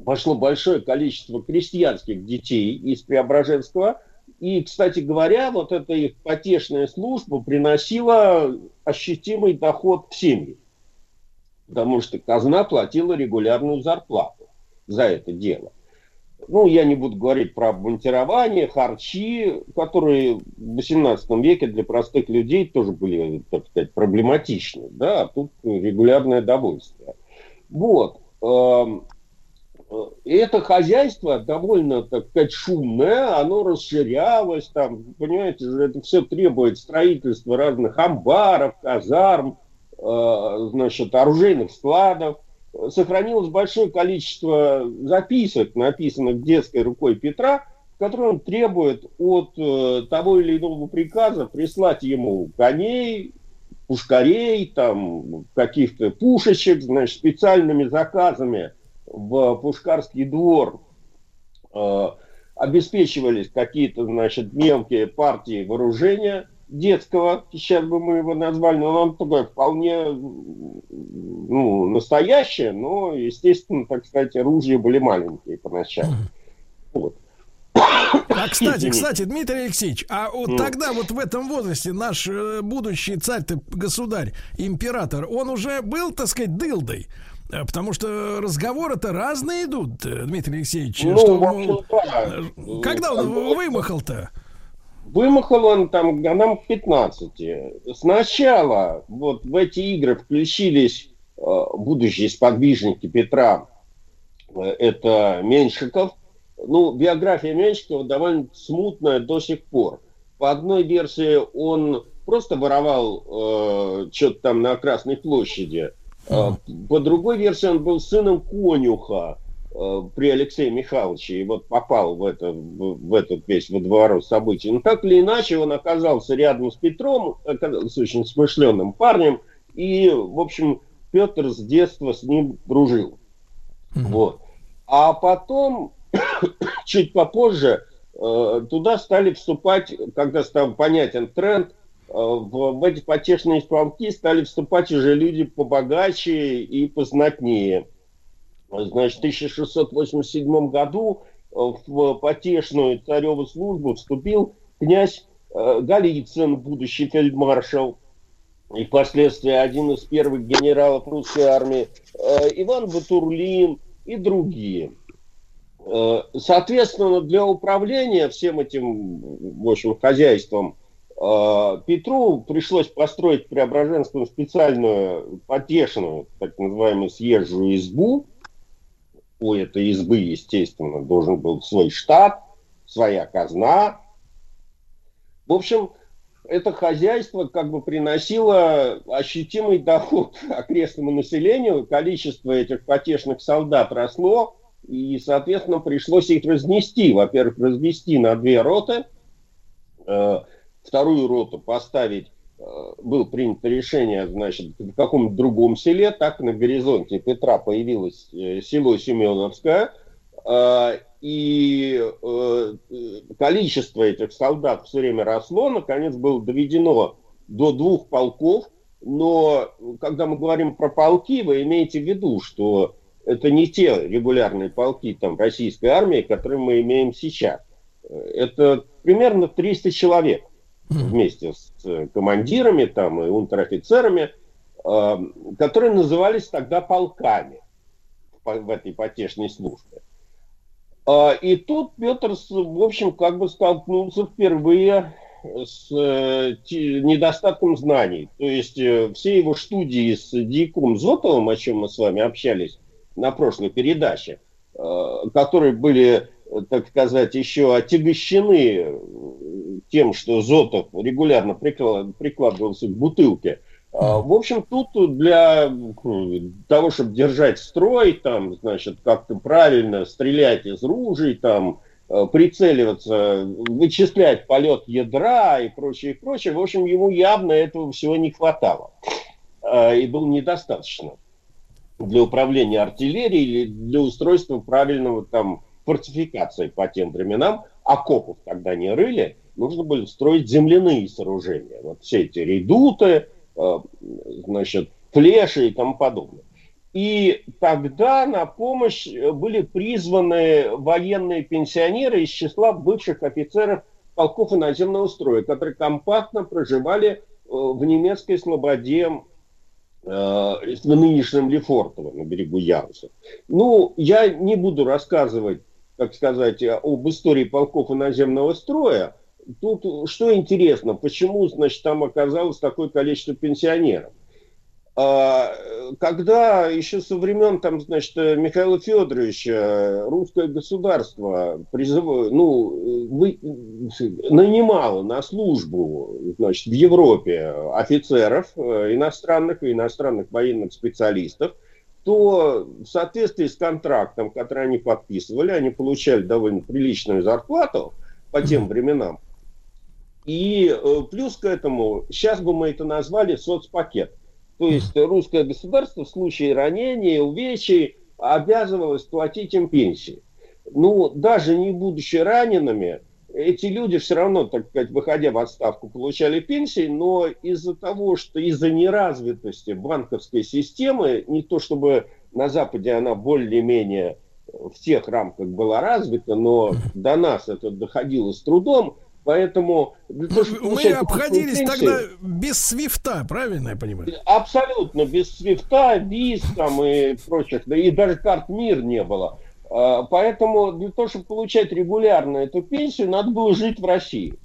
пошло большое количество крестьянских детей из Преображенского, и, кстати говоря, вот эта их потешная служба приносила ощутимый доход в семьи потому что казна платила регулярную зарплату за это дело. Ну, я не буду говорить про обмунтирование, харчи, которые в XVIII веке для простых людей тоже были, так сказать, проблематичны. Да, а тут регулярное довольствие. Вот. Э, И это хозяйство довольно, так сказать, шумное, оно расширялось, там, понимаете, это все требует строительства разных амбаров, казарм, э, значит, оружейных складов. Сохранилось большое количество записок, написанных детской рукой Петра, в которых он требует от э, того или иного приказа прислать ему коней, пушкарей, там, каких-то пушечек, значит, специальными заказами в Пушкарский двор э, обеспечивались какие-то, значит, мелкие партии вооружения детского, сейчас бы мы его назвали, но он такое вполне ну, настоящее, но, естественно, так сказать, оружия были маленькие поначалу. Вот. А, кстати, кстати, Дмитрий Алексеевич, а вот М. тогда вот в этом возрасте наш э, будущий царь-то, государь, император, он уже был, так сказать, дылдой? Э, Потому что разговоры-то разные идут, Дмитрий Алексеевич. Ну, что, мол, да. когда он вымахал-то? Вымахал он там годам к 15. Сначала вот в эти игры включились э, будущие сподвижники Петра. Э, Это Меньшиков. Ну, биография Меньшикова довольно смутная до сих пор. По одной версии он просто воровал э, что-то там на Красной площади. Э, По другой версии он был сыном конюха э, при Алексее Михайловиче и вот попал в, это, в, этот весь водоворот событий. Но так или иначе он оказался рядом с Петром, оказался очень смышленным парнем, и, в общем, Петр с детства с ним дружил. Вот. А потом, чуть попозже, э, туда стали вступать, когда стал понятен тренд, в, в эти потешные полки стали вступать уже люди побогаче и познатнее. Значит, в 1687 году в потешную цареву службу вступил князь э, Голицын, будущий фельдмаршал, и впоследствии один из первых генералов русской армии, э, Иван Батурлин и другие. Э, соответственно, для управления всем этим, в общем, хозяйством Петру пришлось построить в Преображенском специальную потешную, так называемую съезжую избу, у этой избы, естественно, должен был свой штат, своя казна. В общем, это хозяйство как бы приносило ощутимый доход окрестному населению, количество этих потешных солдат росло, и, соответственно, пришлось их разнести. Во-первых, разнести на две роты, э, вторую роту поставить Э, было принято решение, значит, в каком-то другом селе, так на горизонте Петра появилось э, село Семеновское, э, и количество этих солдат все время росло, наконец было доведено до двух полков, но когда мы говорим про полки, вы имеете в виду, что это не те регулярные полки там, российской армии, которые мы имеем сейчас. Это примерно 300 человек вместе с э, командирами там, и унтер-офицерами, э, которые назывались тогда полками в этой потешной службе. Э, и тут Петр, в общем, как бы столкнулся впервые с недостатком знаний. То есть все его студии с Диком Зотовым, о чем мы с вами общались на прошлой передаче, которые были так сказать, еще отягощены тем, что Зотов регулярно прикладывался к бутылке. А, в общем, тут для того, чтобы держать строй, там, значит, как-то правильно стрелять из ружей, там, э, прицеливаться, вычислять полет ядра и прочее, и прочее, в общем, ему явно этого всего не хватало. А, и было недостаточно для управления артиллерией или для устройства правильного там фортификации по тем временам, окопов тогда не рыли, нужно было строить земляные сооружения. Вот все эти редуты, э, значит, флеши и тому подобное. И тогда на помощь были призваны военные пенсионеры из числа бывших офицеров полков и наземного строя, которые компактно проживали э, в немецкой слободе э, в нынешнем Лефортово на берегу Яруса. Ну, я не буду рассказывать так сказать, об истории полков и наземного строя, тут что интересно, почему, значит, там оказалось такое количество пенсионеров. А, когда еще со времен, там, значит, Михаила Федоровича русское государство призыв... ну, вы... нанимало на службу значит, в Европе офицеров э, иностранных и иностранных военных специалистов, то в соответствии с контрактом, который они подписывали, они получали довольно приличную зарплату по тем временам. И э, плюс к этому, сейчас бы мы это назвали соцпакет. То есть русское государство в случае ранения, увечий обязывалось платить им пенсии. Ну, даже не будучи ранеными, эти люди все равно, так сказать, выходя в отставку, получали пенсии, но из-за того, что из-за неразвитости банковской системы, не то чтобы на Западе она более-менее в тех рамках была развита, но до нас это доходило с трудом, Поэтому того, мы обходились пенсии, тогда без свифта, правильно я понимаю? Абсолютно без свифта, виз там и прочих, да и даже карт мир не было. А, поэтому для того, чтобы получать регулярно эту пенсию, надо было жить в России.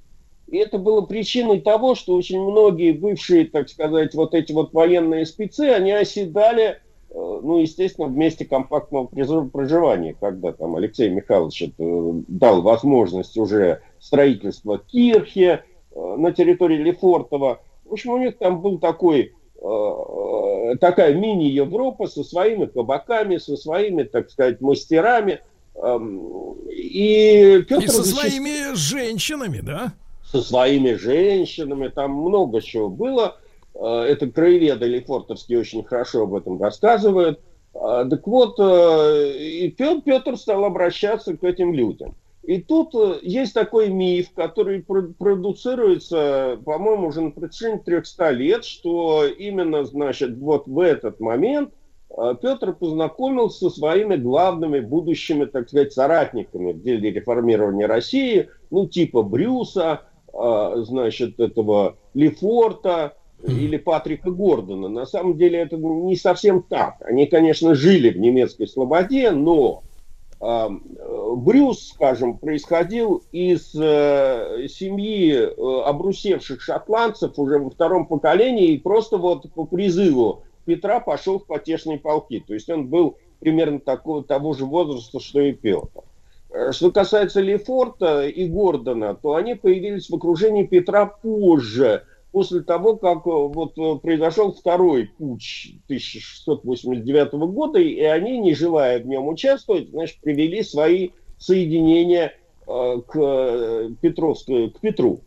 И это было причиной того, что очень многие бывшие, так сказать, вот эти вот военные спецы, они оседали, э, ну, естественно, в месте компактного проживания, когда там Алексей Михайлович это, дал возможность уже строительства кирхи э, на территории Лефортова. В общем, у них там был такой Э, такая мини-Европа со своими кабаками, со своими, так сказать, мастерами. Эм, и, Петр и со защищ... своими женщинами, да? Со своими женщинами, там много чего было. Э, это краеведы Лефортовские очень хорошо об этом рассказывают. Э, так вот, и Петр стал обращаться к этим людям. И тут э, есть такой миф, который продуцируется, по-моему, уже на протяжении 300 лет, что именно, значит, вот в этот момент э, Петр познакомился со своими главными будущими, так сказать, соратниками в деле реформирования России, ну, типа Брюса, э, значит, этого Лефорта или Патрика Гордона. На самом деле это не совсем так. Они, конечно, жили в немецкой слободе, но Брюс, скажем, происходил из э, семьи э, обрусевших шотландцев уже во втором поколении и просто вот по призыву Петра пошел в потешные полки. То есть он был примерно такого, того же возраста, что и Петр. Э, Что касается Лефорта и Гордона, то они появились в окружении Петра позже, после того, как э, вот э, произошел второй путь 1689 года, и они, не желая в нем участвовать, значит, привели свои соединения э, к, Петровской, к Петру.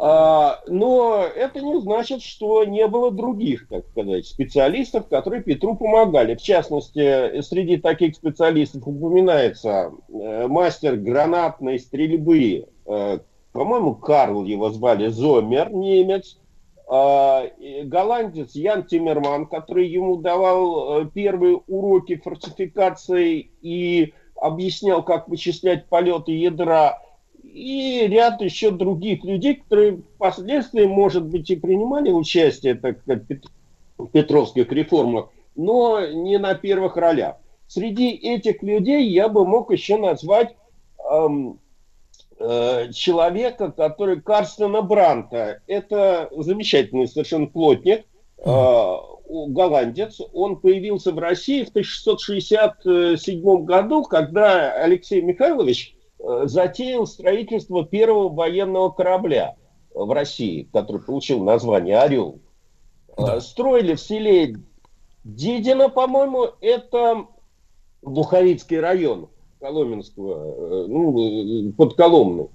А, но это не значит, что не было других, так сказать, специалистов, которые Петру помогали. В частности, среди таких специалистов упоминается э, мастер гранатной стрельбы, э, по-моему, Карл его звали, Зомер, немец, а, голландец Ян Тиммерман, который ему давал э, первые уроки фортификации и объяснял, как вычислять полеты ядра, и ряд еще других людей, которые впоследствии, может быть, и принимали участие так сказать, в петровских реформах, но не на первых ролях. Среди этих людей я бы мог еще назвать эм, э, человека, который Карстена Бранта. Это замечательный совершенно плотник, э, голландец. Он появился в России в 1667 году, когда Алексей Михайлович э, затеял строительство первого военного корабля в России, который получил название «Орел». Э, Строили в селе Дедино, по-моему, это Буховицкий район Коломенского, э, ну, под Коломной.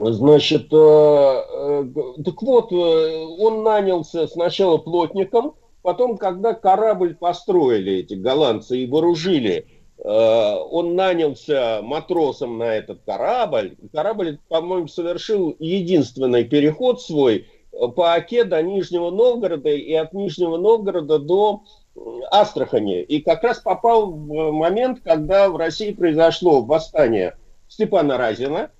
Значит, э, э, так вот, э, он нанялся сначала плотником, потом, когда корабль построили эти голландцы и вооружили, э, он нанялся матросом на этот корабль. Корабль, по-моему, совершил единственный переход свой э, по Оке до Нижнего Новгорода и от Нижнего Новгорода до э, Астрахани. И как раз попал в момент, когда в России произошло восстание Степана Разина.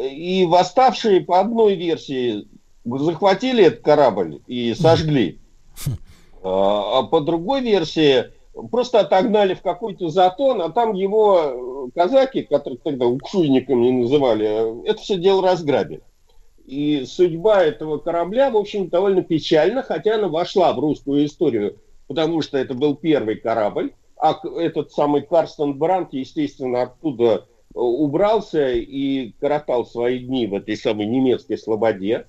И восставшие по одной версии захватили этот корабль и сожгли. А а по другой версии просто отогнали в какой-то затон, а там его казаки, которых тогда укшуйниками называли, это все дело разграбили. И судьба этого корабля, в общем, довольно печальна, хотя она вошла в русскую историю, потому что это был первый корабль, а этот самый Карстен Брандт, естественно, оттуда э, убрался и коротал свои дни в этой самой немецкой слободе.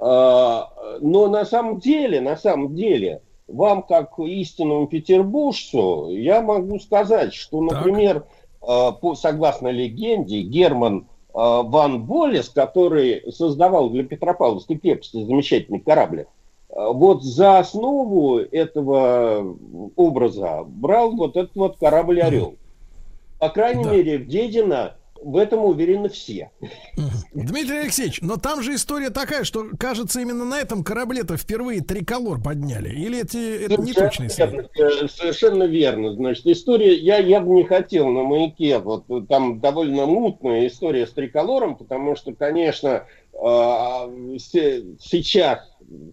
А, Но на самом деле, на самом деле, вам, как истинному петербуржцу, я могу сказать, что, например, а, по, согласно легенде, Герман а, Ван Болес, который создавал для Петропавловской крепости замечательный корабль, вот за основу этого образа брал вот этот вот корабль «Орел». По крайней мере, в Дедино в этом уверены все. Дмитрий Алексеевич, но там же история такая, что, кажется, именно на этом корабле-то впервые триколор подняли. Или эти, это не? Верно, э, Совершенно верно. Значит, история, я, я бы не хотел на маяке, вот э, там довольно мутная история с триколором, потому что, конечно, э, се- сейчас,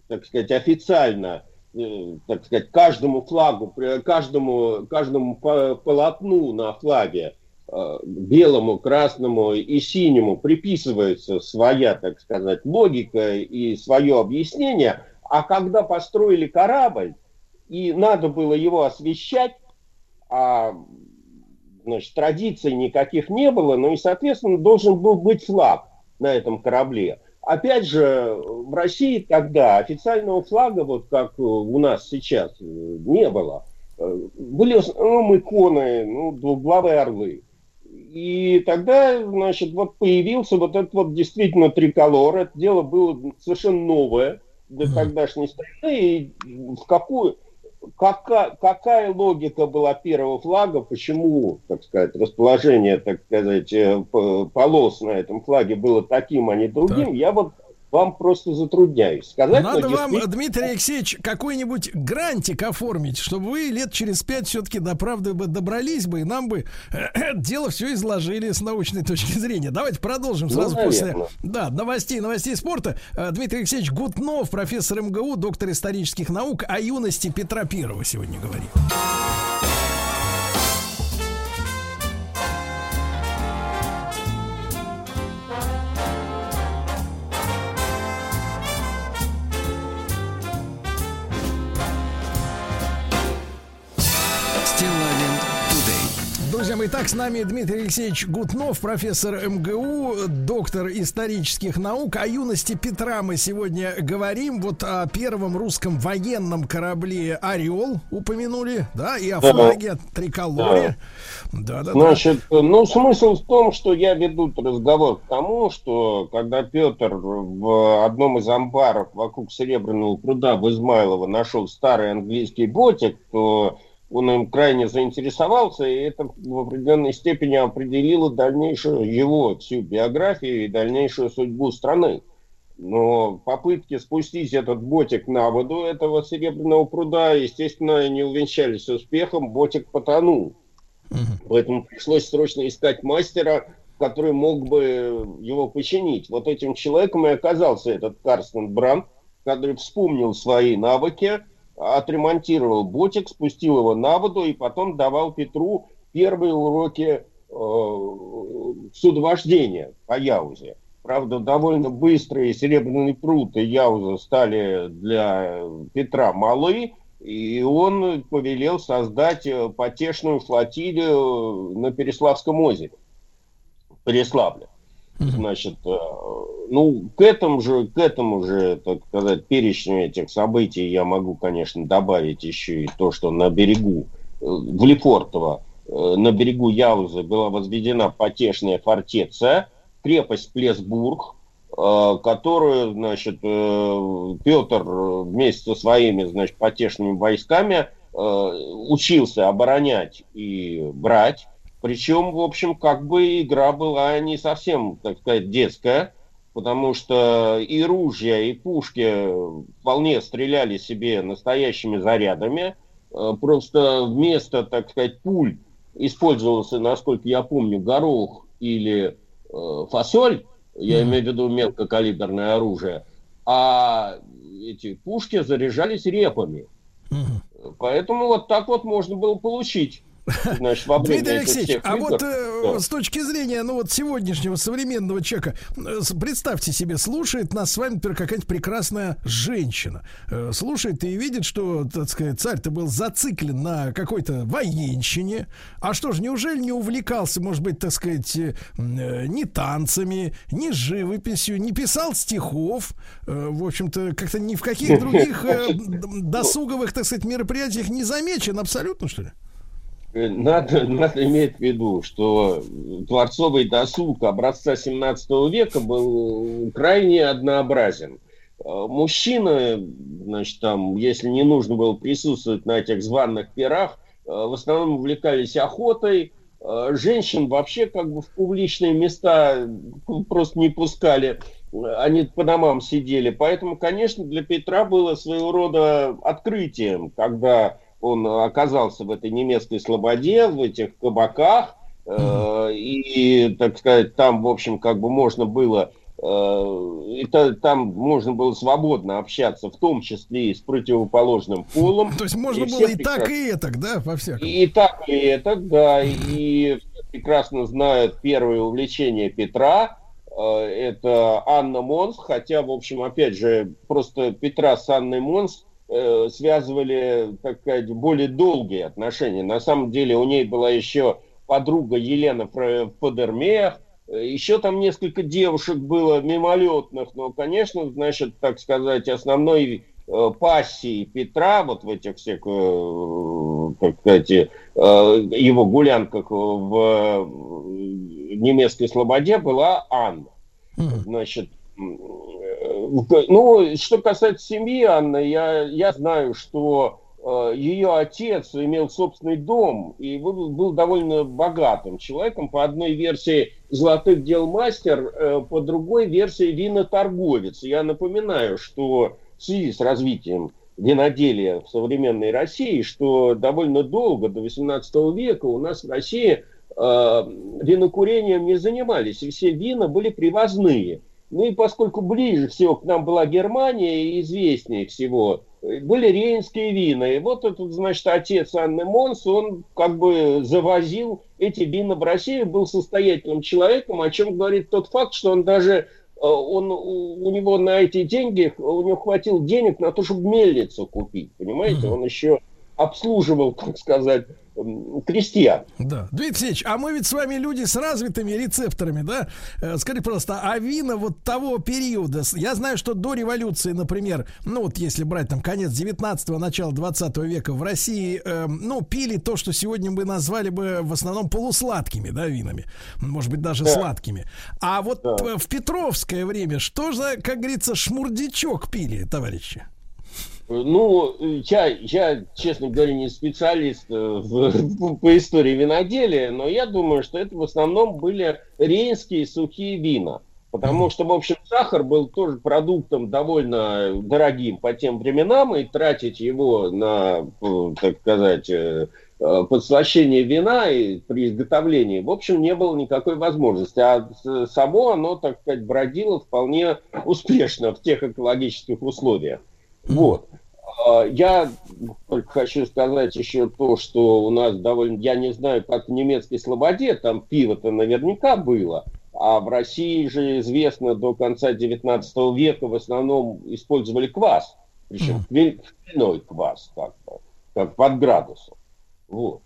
так сказать, официально, э, так сказать, каждому флагу, каждому, каждому по- полотну на флаге э, белому, красному и синему приписывается своя, так сказать, логика и свое объяснение, а когда построили корабль, и надо было его освещать, а значит, традиций никаких не было, ну и, соответственно, должен был быть флаг на этом корабле. Опять же, в России тогда официального флага, вот как у нас сейчас, э, не было. Э, Были в основном иконы, ну, двуглавые орлы. И тогда, значит, вот появился вот этот вот действительно триколор. Это дело было совершенно новое для тогдашней страны. И в какую, какая, какая логика была первого флага, почему, так сказать, расположение, так сказать, э, полос на этом флаге было таким, а не другим, я вот вам просто затрудняюсь сказать. Надо вам, действительно- Дмитрий Алексеевич, какой-нибудь грантик оформить, чтобы вы лет через пять все-таки до правды бы добрались бы, и нам бы дело все изложили с научной точки зрения. Давайте продолжим Ну, сразу после наверно. да, новостей, новостей спорта. Э, Дмитрий Алексеевич Гутнов, профессор МГУ, доктор исторических наук, о юности Петра Первого сегодня говорит. Today. Друзья мои, так с нами Дмитрий Алексеевич Гутнов, профессор МГУ, доктор исторических наук. О юности Петра мы сегодня говорим. Вот о первом русском военном корабле «Орел» упомянули, да, и о Да. флаге, о триколоре. Да-да-да. Значит, ну, смысл в том, что я веду разговор к тому, что когда Петр в одном из амбаров вокруг Серебряного пруда в Измайлово нашел старый английский ботик, то он им крайне заинтересовался, и это в определенной степени определило дальнейшую его всю биографию и дальнейшую судьбу страны. Но попытки спустить этот ботик на воду этого Серебряного пруда, естественно, не увенчались успехом, ботик потонул. Поэтому пришлось срочно искать мастера, который мог бы его починить. Вот этим человеком и оказался этот Карстен Бранд, который вспомнил свои навыки, отремонтировал ботик, спустил его на воду и потом давал Петру первые уроки э, судовождения по Яузе. Правда, довольно быстро и Серебряный пруд и Яуза стали для Петра малы, и он повелел создать э, потешную флотилию на Переславском озере, Переславле. Значит, э, ну, к этому же, к этому же, так сказать, перечню этих событий я могу, конечно, добавить еще и то, что на берегу, э, в Лефортово, э, на берегу Яузы была возведена потешная фортеция, крепость Плесбург, которую, значит, Петр вместе со своими, значит, потешными войсками учился оборонять и брать. Причем, в общем, как бы игра была не совсем, так сказать, детская, потому что и ружья, и пушки вполне стреляли себе настоящими зарядами. Э, Просто вместо, так сказать, пуль использовался, насколько я помню, горох или э, фасоль, я имею в виду мелкокалиберное оружие, а эти пушки заряжались репами. Поэтому вот так вот можно было получить. Значит, во время Дмитрий Алексеевич, а вот э, Да. с точки зрения, ну вот сегодняшнего современного человека, э, представьте себе, слушает нас с вами, например, какая-нибудь прекрасная женщина, Э, слушает и видит, что, так сказать, царь-то был зациклен на какой-то военщине, а что ж, неужели не увлекался, может быть, так сказать, э, э, ни танцами, ни живописью, не писал стихов, э, в общем-то, как-то ни в каких других э, д- досуговых, так сказать, мероприятиях не замечен абсолютно, что ли? Э, Надо, надо иметь в виду, что дворцовый досуг образца 17 века был крайне однообразен. Э, Мужчины, значит, там, если не нужно было присутствовать на этих званых пирах, э, в основном увлекались охотой. Э, Женщин вообще как бы в публичные места просто не пускали. Они по домам сидели. Поэтому, конечно, для Петра было своего рода открытием, когда он оказался в этой немецкой слободе, в этих кабаках, э, и, так сказать, там, в общем, как бы можно было, э, и та- там можно было свободно общаться, в том числе и с противоположным полом. То есть можно И было и так, и так, да, по всякому. и так и это, да, и прекрасно знают первое увлечение Петра, э, это Анна Монс, хотя, в общем, опять же, просто Петра с Анной Монс э, связывали, так сказать, более долгие отношения. На самом деле у ней была еще подруга Елена э, еще там несколько девушек было мимолетных, но, конечно, значит, так сказать, основной э, пассией Петра вот в этих всех, э, так сказать, его гулянках в немецкой слободе была Анна. Значит, ну, что касается семьи Анны, я, я знаю, что э, ее отец имел собственный дом и был, был довольно богатым человеком. По одной версии золотых дел мастер, э, по другой версии виноторговец. Я напоминаю, что в связи с развитием виноделия в современной России, что довольно долго, до 18 века, у нас в России э, винокурением не занимались, и все вина были привозные. Ну и поскольку ближе всего к нам была Германия и известнее всего, были рейнские вина. И вот этот, значит, отец Анны Монс, он как бы завозил эти вина в Россию, был состоятельным человеком, о чем говорит тот факт, что он даже э, он, у него на эти деньги, у него хватило денег на то, чтобы мельницу купить, понимаете? Он еще обслуживал, так сказать, крестьян. Да. Дмитрий Алексеевич, а мы ведь с вами люди с развитыми рецепторами, да? Э, скажи просто, а вина вот того периода, я знаю, что до революции, например, ну вот если брать там конец 19-го, начало 20 века в России, э, ну, пили то, что сегодня мы назвали бы в основном полусладкими, да, винами. Может быть, даже да. сладкими. А вот да. в Петровское время что за, как говорится, шмурдичок пили, товарищи? Ну, я, я, честно говоря, не специалист э, в, по истории виноделия, но я думаю, что это в основном были рейнские сухие вина. Потому что, в общем, сахар был тоже продуктом довольно дорогим по тем временам, и тратить его на, э, так сказать, э, подслащение вина и при изготовлении, в общем, не было никакой возможности. А само оно, так сказать, бродило вполне успешно в тех экологических условиях. Вот. А, я только хочу сказать еще то, что у нас довольно, я не знаю, как в немецкой слободе, там пиво-то наверняка было, а в России же известно до конца 19 века в основном использовали квас, причем хмельной квас, как, как под градусом. Вот.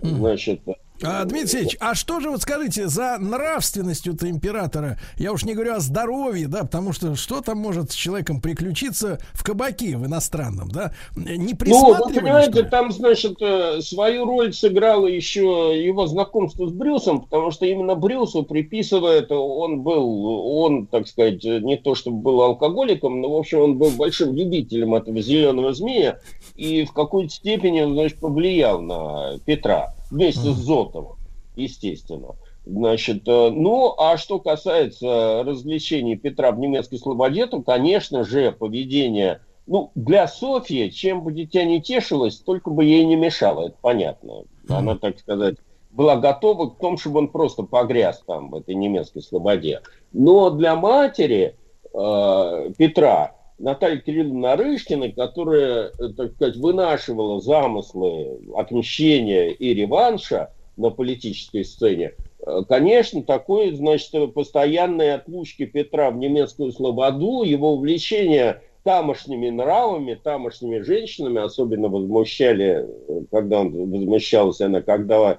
Значит, а, Дмитрий Алексеевич, а что же, вот скажите, за нравственностью-то императора, я уж не говорю о здоровье, да, потому что что там может с человеком приключиться в кабаке в иностранном, да? Не Ну, вы понимаете, там, значит, э, свою роль сыграло еще его знакомство с Брюсом, потому что именно Брюсу приписывает, он был, он, так сказать, не то чтобы был алкоголиком, но, в общем, он был большим любителем этого зеленого змея, и в какой-то степени, он, значит, повлиял на Петра вместе mm. с Зотовым, естественно. Значит, э, ну, а что касается развлечений Петра в немецкой слободе, то, конечно же, поведение, ну, для Софьи, чем бы дитя не тешилось, только бы ей не мешало, это понятно. Она, так сказать, была готова к тому, чтобы он просто погряз там в этой немецкой слободе. Но для матери э, Петра Наталья Кирилловна Нарышкина, которая, э, так сказать, вынашивала замыслы отмщения и реванша на политической сцене, э, конечно, такой, значит, постоянной отлучки Петра в немецкую слободу, его увлечение тамошними нравами, тамошними женщинами особенно возмущали, э, когда он возмущался, она, когда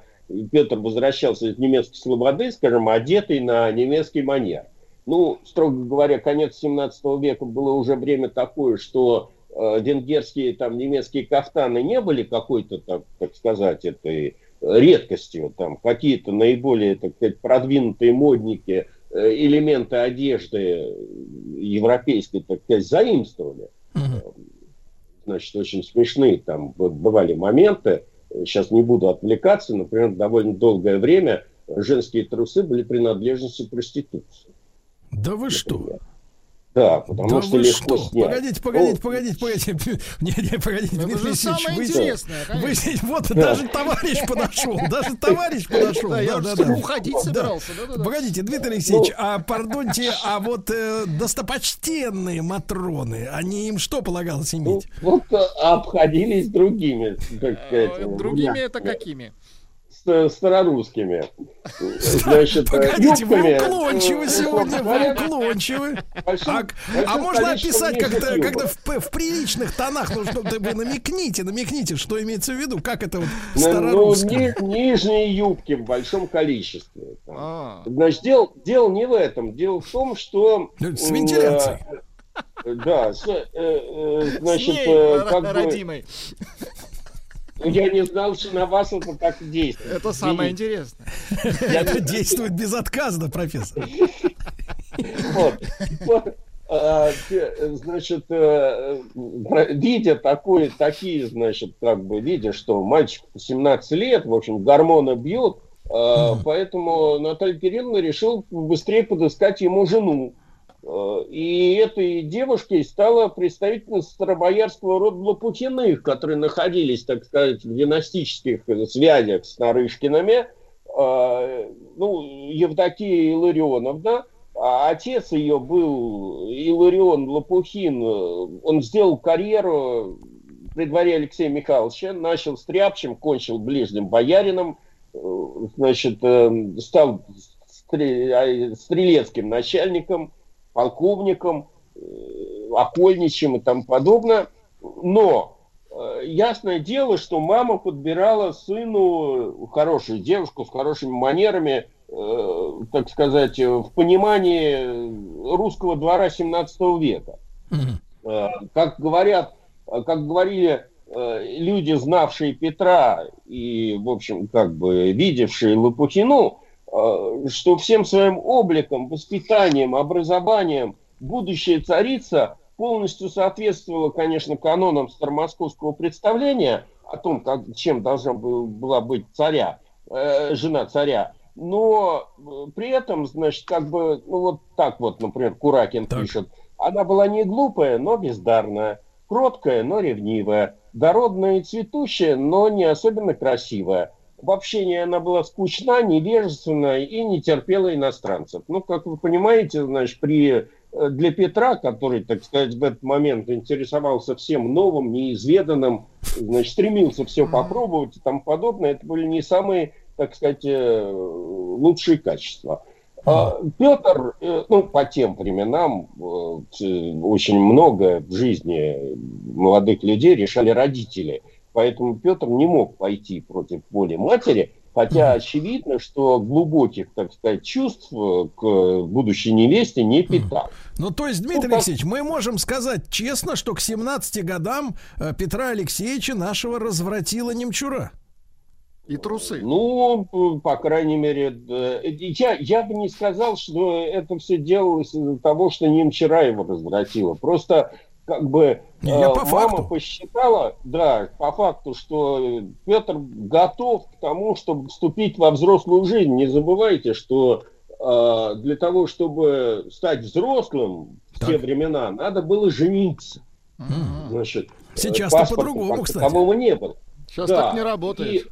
Петр возвращался из немецкой слободы, скажем, одетый на немецкий манер ну, строго говоря, конец 17 века было уже время такое, что э, венгерские, там, немецкие кафтаны не были какой-то, так, так сказать, этой редкостью. Там какие-то наиболее, так сказать, продвинутые модники э, элементы одежды европейской, так сказать, заимствовали. Значит, очень смешные там бывали моменты. Сейчас не буду отвлекаться. Например, довольно долгое время женские трусы были принадлежностью проституции. Да вы что? Да, потому да что легко что? снять. Погодите, погодите, погодите, погодите. Не, не, погодите, Это Дмитрий самое вы, интересное, вы, вот да. даже товарищ подошел, даже товарищ подошел. Да, да, да, да. уходить собирался. Да. Да, да, Погодите, Дмитрий Алексеевич, ну, а, пардоньте, а вот э, достопочтенные Матроны, они им что полагалось ну, иметь? Ну, вот обходились другими, так сказать. Другими это какими? Старорусскими. Значит, Погодите, юбками, вы уклончивы сегодня, вы уклончивы. А, а можно описать как-то, когда в, в приличных тонах, ну, что вы намекните, намекните, что имеется в виду, как это вот старорусское. Ну, ни, нижние юбки в большом количестве. А. Значит, дело, дело не в этом. Дело в том, что... С вентиляцией. Да, э, э, значит, э, как бы, я не знал, что на вас это так действует. Это самое интересное. Это действует безотказно, профессор. Вот. а, значит, э, видя такое, такие, значит, как бы, видя, что мальчик 17 лет, в общем, гормоны бьют, а, поэтому Наталья Кирилловна решила быстрее подыскать ему жену. А, и этой девушкой стала представительница старобоярского рода Лопухиных, которые находились, так сказать, в династических связях с Нарышкиными. Ну, Евдокия Илларионовна, а отец ее был Иларион Лопухин. Он сделал карьеру при дворе Алексея Михайловича, начал стряпчем, кончил ближним боярином, значит, э, стал а, стрелецким начальником, полковником, э, окольничем и тому подобное. Но э, ясное дело, что мама подбирала сыну хорошую девушку с хорошими манерами, Э, так сказать, в понимании русского двора 17 века. Э, как говорят, как говорили э, люди, знавшие Петра и, в общем, как бы видевшие Лопухину, что всем своим обликом, воспитанием, образованием будущая царица полностью соответствовала, конечно, канонам старомосковского представления о том, как, чем должна была быть царя, жена царя но э, при этом, значит, как бы, ну вот так вот, например, Куракин так. пишет, она была не глупая, но бездарная, кроткая, но ревнивая, дородная и цветущая, но не особенно красивая. В общении она была скучна, невежественна и не терпела иностранцев. Ну, как вы понимаете, значит, при э, для Петра, который, так сказать, в этот момент интересовался всем новым, неизведанным, значит, стремился все попробовать и тому подобное, это были не самые так сказать, э, лучшие качества. А Петр, э, ну, по тем временам очень много в жизни молодых людей решали родители. Поэтому Петр не мог пойти против воли матери, хотя очевидно, что глубоких, так сказать, чувств к будущей невесте не питал. Ну, то есть, Дмитрий ну, Алексеевич, мы можем сказать честно, что к 17 годам Петра Алексеевича нашего развратила немчура. И трусы. Ну, по крайней мере, я, я бы не сказал, что это все делалось из-за того, что Немчара его развратила. Просто как бы я э, по мама факту. посчитала, да, по факту, что Петр готов к тому, чтобы вступить во взрослую жизнь. Не забывайте, что э, для того, чтобы стать взрослым так. в те времена, надо было жениться. Угу. Значит, Сейчас-то по-другому, кстати. Такового не было. Сейчас да. так не работает. И,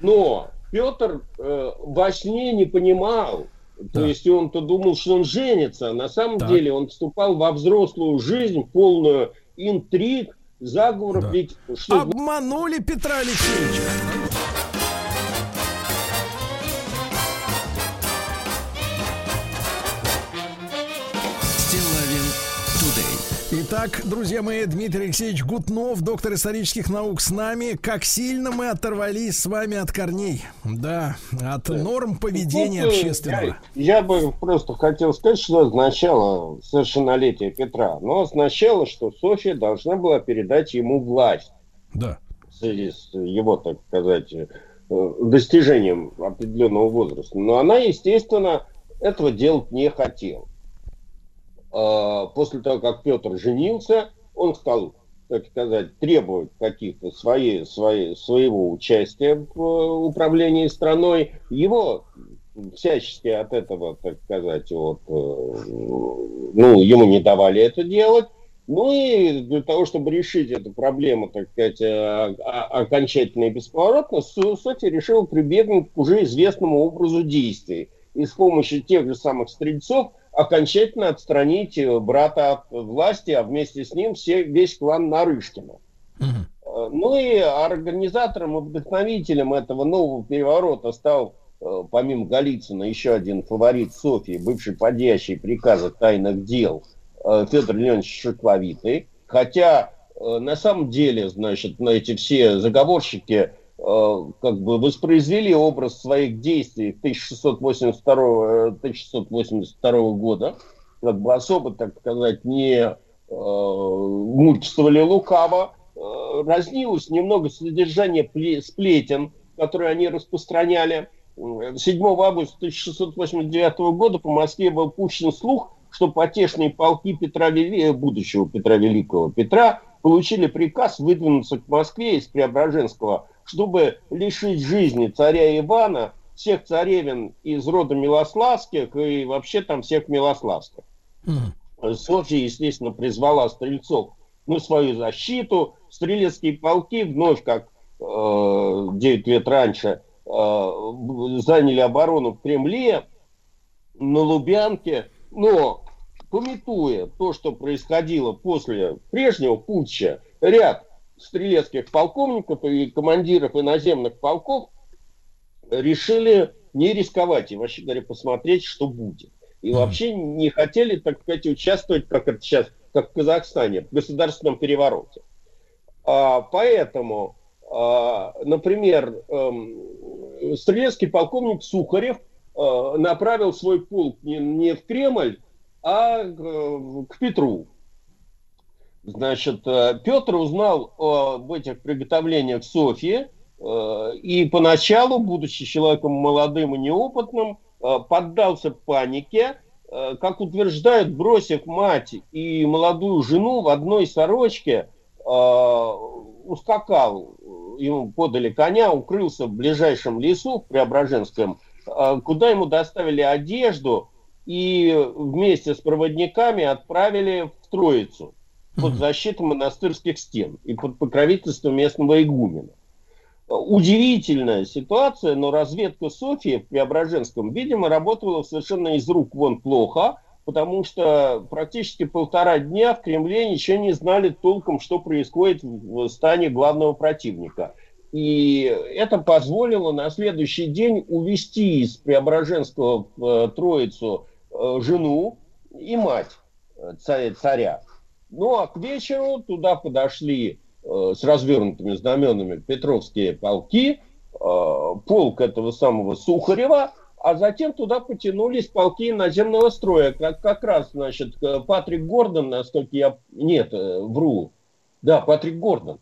но Петр э, во сне не понимал, да. то есть он-то думал, что он женится, а на самом так. деле он вступал во взрослую жизнь, полную интриг, заговоров. Да. Ведь, что... Обманули Петра Алексеевича. Итак, друзья мои, Дмитрий Алексеевич Гутнов, доктор исторических наук с нами. Как сильно мы оторвались с вами от корней. Да, от норм поведения ну, общественного. Я, я бы просто хотел сказать, что означало совершеннолетие Петра. Но означало, что Софья должна была передать ему власть. Да. С, с его, так сказать, э, достижением определенного возраста. Но она, естественно, этого делать не хотела. А, после того, как Петр женился, он стал, так сказать, требовать каких-то своей, своей, своего участия в э, управлении страной. Его всячески от этого, так сказать, вот, э, ну, ему не давали это делать. Ну и для того, чтобы решить эту проблему, так сказать, э, окончательно и бесповоротно, Соти решил прибегнуть к уже известному образу действий. И с помощью тех же самых стрельцов окончательно отстранить э, брата от власти, а вместе с ним все, весь клан Нарышкина. Угу. Ну и организатором и вдохновителем этого нового переворота стал, э, помимо Голицына, еще один фаворит Софии, бывший подъящий приказа тайных дел Федор Леонидович Шокловитый. Хотя на самом деле, значит, на эти все заговорщики Э, как бы воспроизвели образ своих действий 1682, 1682 э, года, как бы особо, так сказать, не э, мучествовали лукаво, э, разнилось немного содержание сплетен, которые они распространяли. 7 августа 1689 года по Москве был пущен слух что потешные полки Петра Вели... будущего Петра Великого Петра получили приказ выдвинуться к Москве из Преображенского, чтобы лишить жизни царя Ивана, всех царевин из рода Милославских и вообще там всех Милославских. Софья, естественно, призвала стрельцов на свою защиту. Стрелецкие полки вновь, как э, 9 лет раньше, э, заняли оборону в Кремле, на Лубянке. Но, пометуя то, что происходило после прежнего путча, ряд стрелецких полковников и командиров иноземных полков решили не рисковать и, вообще говоря, посмотреть, что будет. И вообще не хотели, так сказать, участвовать, как это сейчас, как в Казахстане, в государственном перевороте. А, поэтому, а, например, эм, стрелецкий полковник Сухарев а, направил свой полк не, не в Кремль, а к Петру. Значит, э, Петр узнал об этих приготовлениях Софии, э, и поначалу, будучи человеком молодым и неопытным, Э, поддался панике, как утверждают, бросив мать и молодую жену в одной сорочке, ускакал, ему подали коня, укрылся в ближайшем лесу в Преображенском, куда ему доставили одежду и вместе с проводниками отправили в Троицу под защиту монастырских стен и под покровительством местного игумена удивительная ситуация, но разведка Софии в Преображенском, видимо, работала совершенно из рук вон плохо, потому что практически полтора дня в Кремле ничего не знали толком, что происходит в стане главного противника. И это позволило на следующий день увести из Преображенского в э, Троицу э, жену и мать э, царя. Ну а к вечеру туда подошли Э, с развернутыми знаменами петровские полки, э, полк этого самого Сухарева, а затем туда потянулись полки наземного строя. Как, как раз, значит, Патрик Гордон, насколько я... Нет, э, вру. Да, Патрик Гордон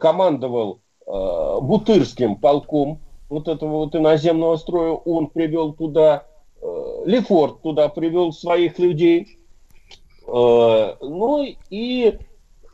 командовал э, Бутырским полком вот этого вот иноземного строя. Он привел туда... Э, Лефорт туда привел своих людей. Э, ну и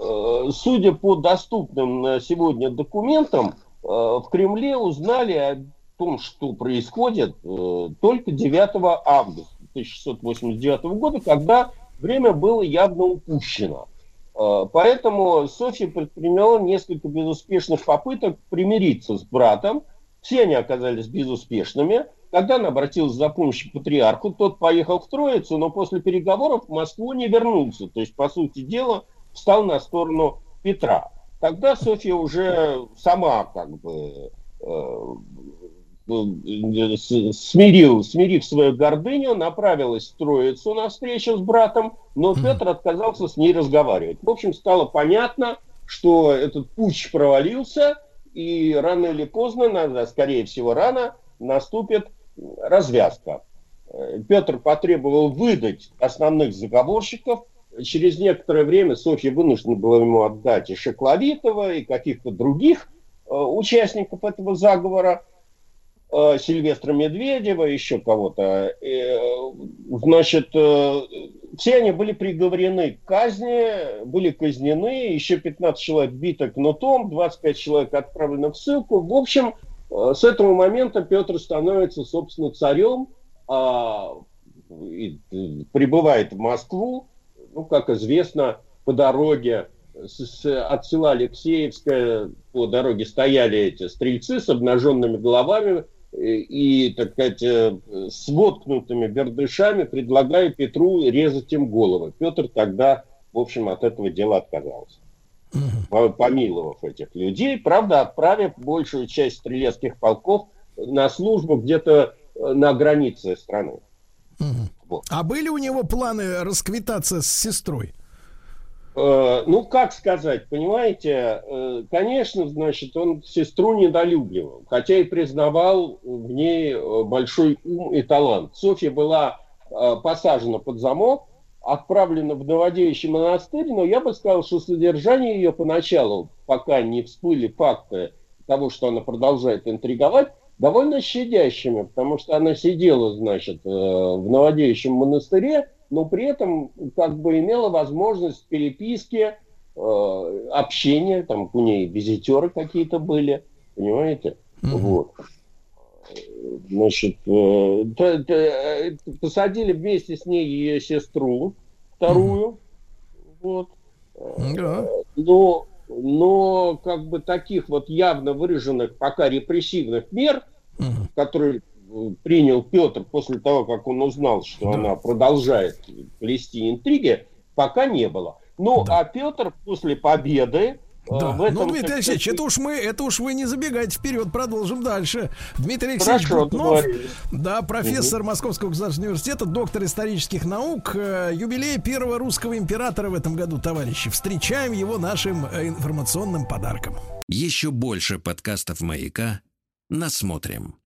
Э, судя по доступным на сегодня документам, э, в Кремле узнали о том, что происходит э, только 9 августа 1689 года, когда время было явно упущено. Поэтому Софья предприняла несколько безуспешных попыток примириться с братом. Все они оказались безуспешными. Когда она обратилась за помощью к патриарху, тот поехал в Троицу, но после переговоров в Москву не вернулся. То есть, по сути дела, встал на сторону Петра. Тогда Софья уже сама как бы э, э смирил, смирив свою гордыню, направилась в Троицу на встречу с братом, но Петр отказался с ней разговаривать. В общем, стало понятно, что этот путь провалился, и рано или поздно, скорее всего рано, наступит развязка. Э, Петр потребовал выдать основных заговорщиков, через некоторое время Софья вынуждена была ему отдать и Шекловитова, и каких-то других э, участников этого заговора, э, Сильвестра Медведева, еще кого-то. Значит, все они были приговорены к казни, были казнены, еще 15 человек биты кнутом, 25 человек отправлены в ссылку. В общем, с этого момента Петр становится, собственно, царем, а, и, и, прибывает в Москву, ну, как известно, по дороге с, с, от села Алексеевское по дороге стояли эти стрельцы с обнаженными головами и, и так сказать, э, с воткнутыми бердышами, предлагая Петру резать им головы. Петр тогда, в общем, от этого дела отказался. Помиловав этих людей, правда, отправив большую часть стрелецких полков на службу где-то э, на границе страны. Вот. А были у него планы расквитаться с сестрой? Э, ну, как сказать, понимаете, э, конечно, значит, он сестру недолюбливал, хотя и признавал в ней большой ум и талант. Софья была э, посажена под замок, отправлена в Новодевичий монастырь, но я бы сказал, что содержание ее поначалу, пока не всплыли факты того, что она продолжает интриговать, довольно щадящими, потому что она сидела, значит, э, в Новодевичьем монастыре но при этом как бы имела возможность переписки, э, общения, там у нее визитеры какие-то были, понимаете? Mm-hmm. Вот. Значит, э, э, посадили вместе с ней ее сестру, вторую, mm-hmm. вот. Да. Но, но как бы таких вот явно выраженных пока репрессивных мер, mm-hmm. которые принял Петр после того, как он узнал, что да. она продолжает плести интриги, пока не было. Ну, да. а Петр после победы э, да. В этом, ну, Дмитрий Алексеевич, это уж мы, это уж вы не забегайте вперед, продолжим дальше. Дмитрий Алексеевич Хорошо, Гутнов, да, профессор угу. Московского государственного университета, доктор исторических наук, э, юбилей первого русского императора в этом году, товарищи. Встречаем его нашим э, информационным подарком. Еще больше подкастов маяка. Насмотрим.